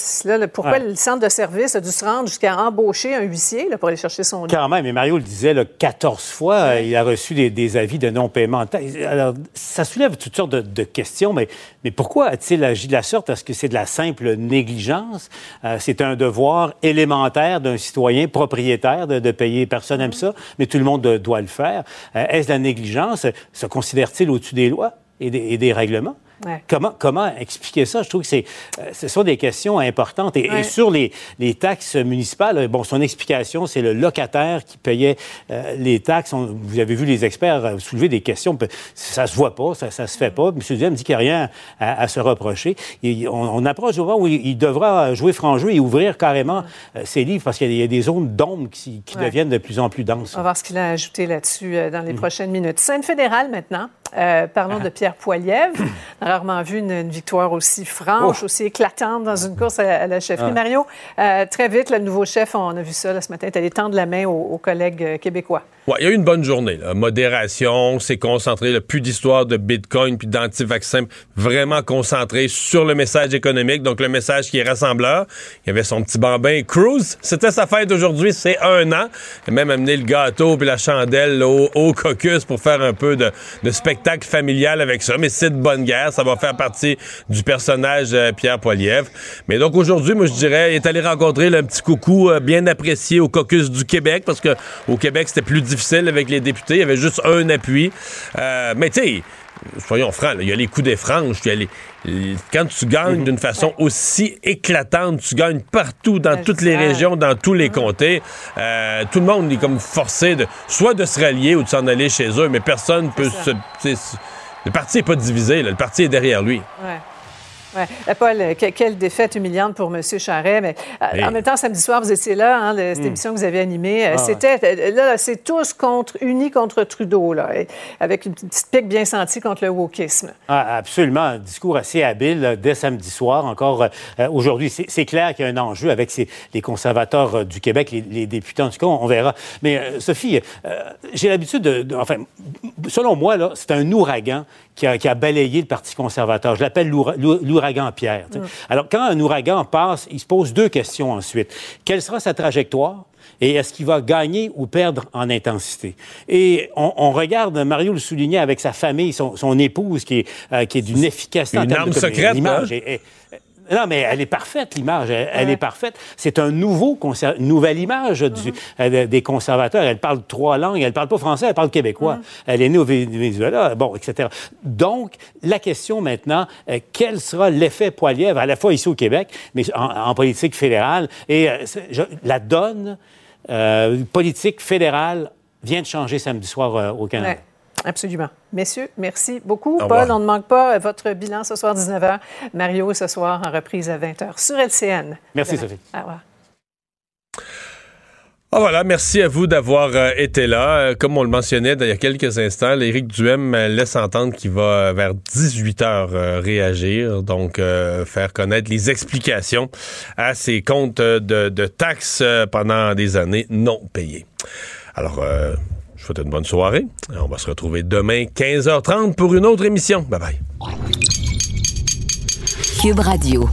pourquoi Ouais. le centre de service a dû se rendre jusqu'à embaucher un huissier là, pour aller chercher son lit? Quand même, et Mario le disait, là, 14 fois, euh, il a reçu des, des avis de non-paiement. Alors, ça soulève toutes sortes de, de questions, mais, mais pourquoi a-t-il agi de la sorte? Est-ce que c'est de la simple négligence? Euh, c'est un devoir élémentaire d'un citoyen propriétaire de, de payer. Personne n'aime ça, mais tout le monde euh, doit le faire. Euh, Est-ce de la négligence? Se considère-t-il au-dessus des lois et des, et des règlements? Ouais. Comment, comment expliquer ça? Je trouve que c'est, euh, ce sont des questions importantes. Et, sur les, les taxes municipales, euh, bon, son explication, c'est le locataire qui payait euh, les taxes. On- vous avez vu les experts soulever des questions. Ça se voit pas, ça, ça se fait pas. M. Duhem dit qu'il n'y a rien à, à se reprocher. Et on, on approche au moment où il, il devra jouer franc jeu et ouvrir carrément euh, ses livres parce qu'il y, a- il y a des zones d'ombre qui, deviennent de plus en plus denses. On va voir ce qu'il a ajouté là-dessus dans les Mm. prochaines minutes. Scène fédérale maintenant. Euh, parlons Ah. de Pierre Poilievre. On a rarement vu une, une victoire aussi franche, Oh. aussi éclatante dans une course à, à la chefferie. Ah. Mario, euh, très vite, le nouveau chef, on a vu ça là, ce matin, est allé tendre la main aux, aux collègues euh, québécois. Ouais, il y a eu une bonne journée. Là. Modération, c'est concentré. là, plus d'histoire de Bitcoin puis d'anti-vaccin. Vraiment concentré sur le message économique. Donc, le message qui est rassembleur. Il y avait son petit bambin Cruz. C'était sa fête aujourd'hui. C'est un an. Il a même amené le gâteau puis la chandelle au, au caucus pour faire un peu de, de spectacle familial avec ça. Mais c'est de bonne guerre. Ça va faire partie du personnage euh, Pierre Poilievre. Mais donc, aujourd'hui, moi, je dirais, il est allé rencontrer le petit coucou euh, bien apprécié au caucus du Québec parce que au Québec, c'était plus difficile avec les députés. Il y avait juste un appui. Euh, mais tu sais, soyons francs, il y a les coups des franges. il y a les- les- quand tu gagnes d'une façon aussi éclatante, tu gagnes partout, dans toutes les régions, dans tous les comtés. euh, tout le monde est comme forcé de soit de se rallier ou de s'en aller chez eux, mais personne peut se. Le parti n'est pas divisé, là, le parti est derrière lui. Ouais. Ouais. Euh, Paul, que- quelle défaite humiliante pour M. Charret. Mais euh, Hey. en même temps, samedi soir, vous étiez là, hein, cette Hmm. émission que vous avez animée. Euh, Ah, C'était là, c'est tous contre, unis contre Trudeau, là, avec une petite pique bien sentie contre le wokisme. Ah, absolument. Un discours assez habile dès samedi soir. Encore euh, aujourd'hui, c'est clair qu'il y a un enjeu avec ces- les conservateurs euh, du Québec, les, les députés. En tout cas, on, on verra. Mais euh, Sophie, j'ai l'habitude de, de- Enfin, selon moi, là, c'est un ouragan qui a, qui a balayé le Parti conservateur. Je l'appelle l'oura- l'ou- l'ouragan Pierre. tu sais. Alors, quand un ouragan passe, il se pose deux questions ensuite. Quelle sera sa trajectoire? Et est-ce qu'il va gagner ou perdre en intensité? Et on, on regarde, Mario le soulignait, avec sa famille, son, son épouse, qui est, euh, qui est d'une efficacité en Une termes arme secrète, L'image hein? est- est- non, mais elle est parfaite, l'image. Elle, elle est parfaite. C'est un nouveau nouvelle image du- euh, des conservateurs. Elle parle trois langues. Elle parle pas français, elle parle québécois. Elle est née au Venezuela, bon, etc. Donc, la question maintenant, euh, quel sera l'effet Poilievre, à la fois ici au Québec, mais en, en politique fédérale? Et euh, je- la donne euh, politique fédérale vient de changer samedi soir euh, au Canada. Ouais, absolument. Messieurs, merci beaucoup. Au Paul, on ne manque pas votre bilan ce soir 19h. Mario ce soir en reprise à 20h sur LCN. Merci, Demain. Sophie. Au revoir. Ah voilà, merci à vous d'avoir euh, été là. Euh, comme on le mentionnait il y a quelques instants, Éric Duhem euh, laisse entendre qu'il va vers 18 heures réagir, donc euh, faire connaître les explications à ses comptes de, de taxes pendant des années non payées. Alors, euh, souhaite une bonne soirée. On va se retrouver demain 15h30 pour une autre émission. Bye bye. Cube Radio.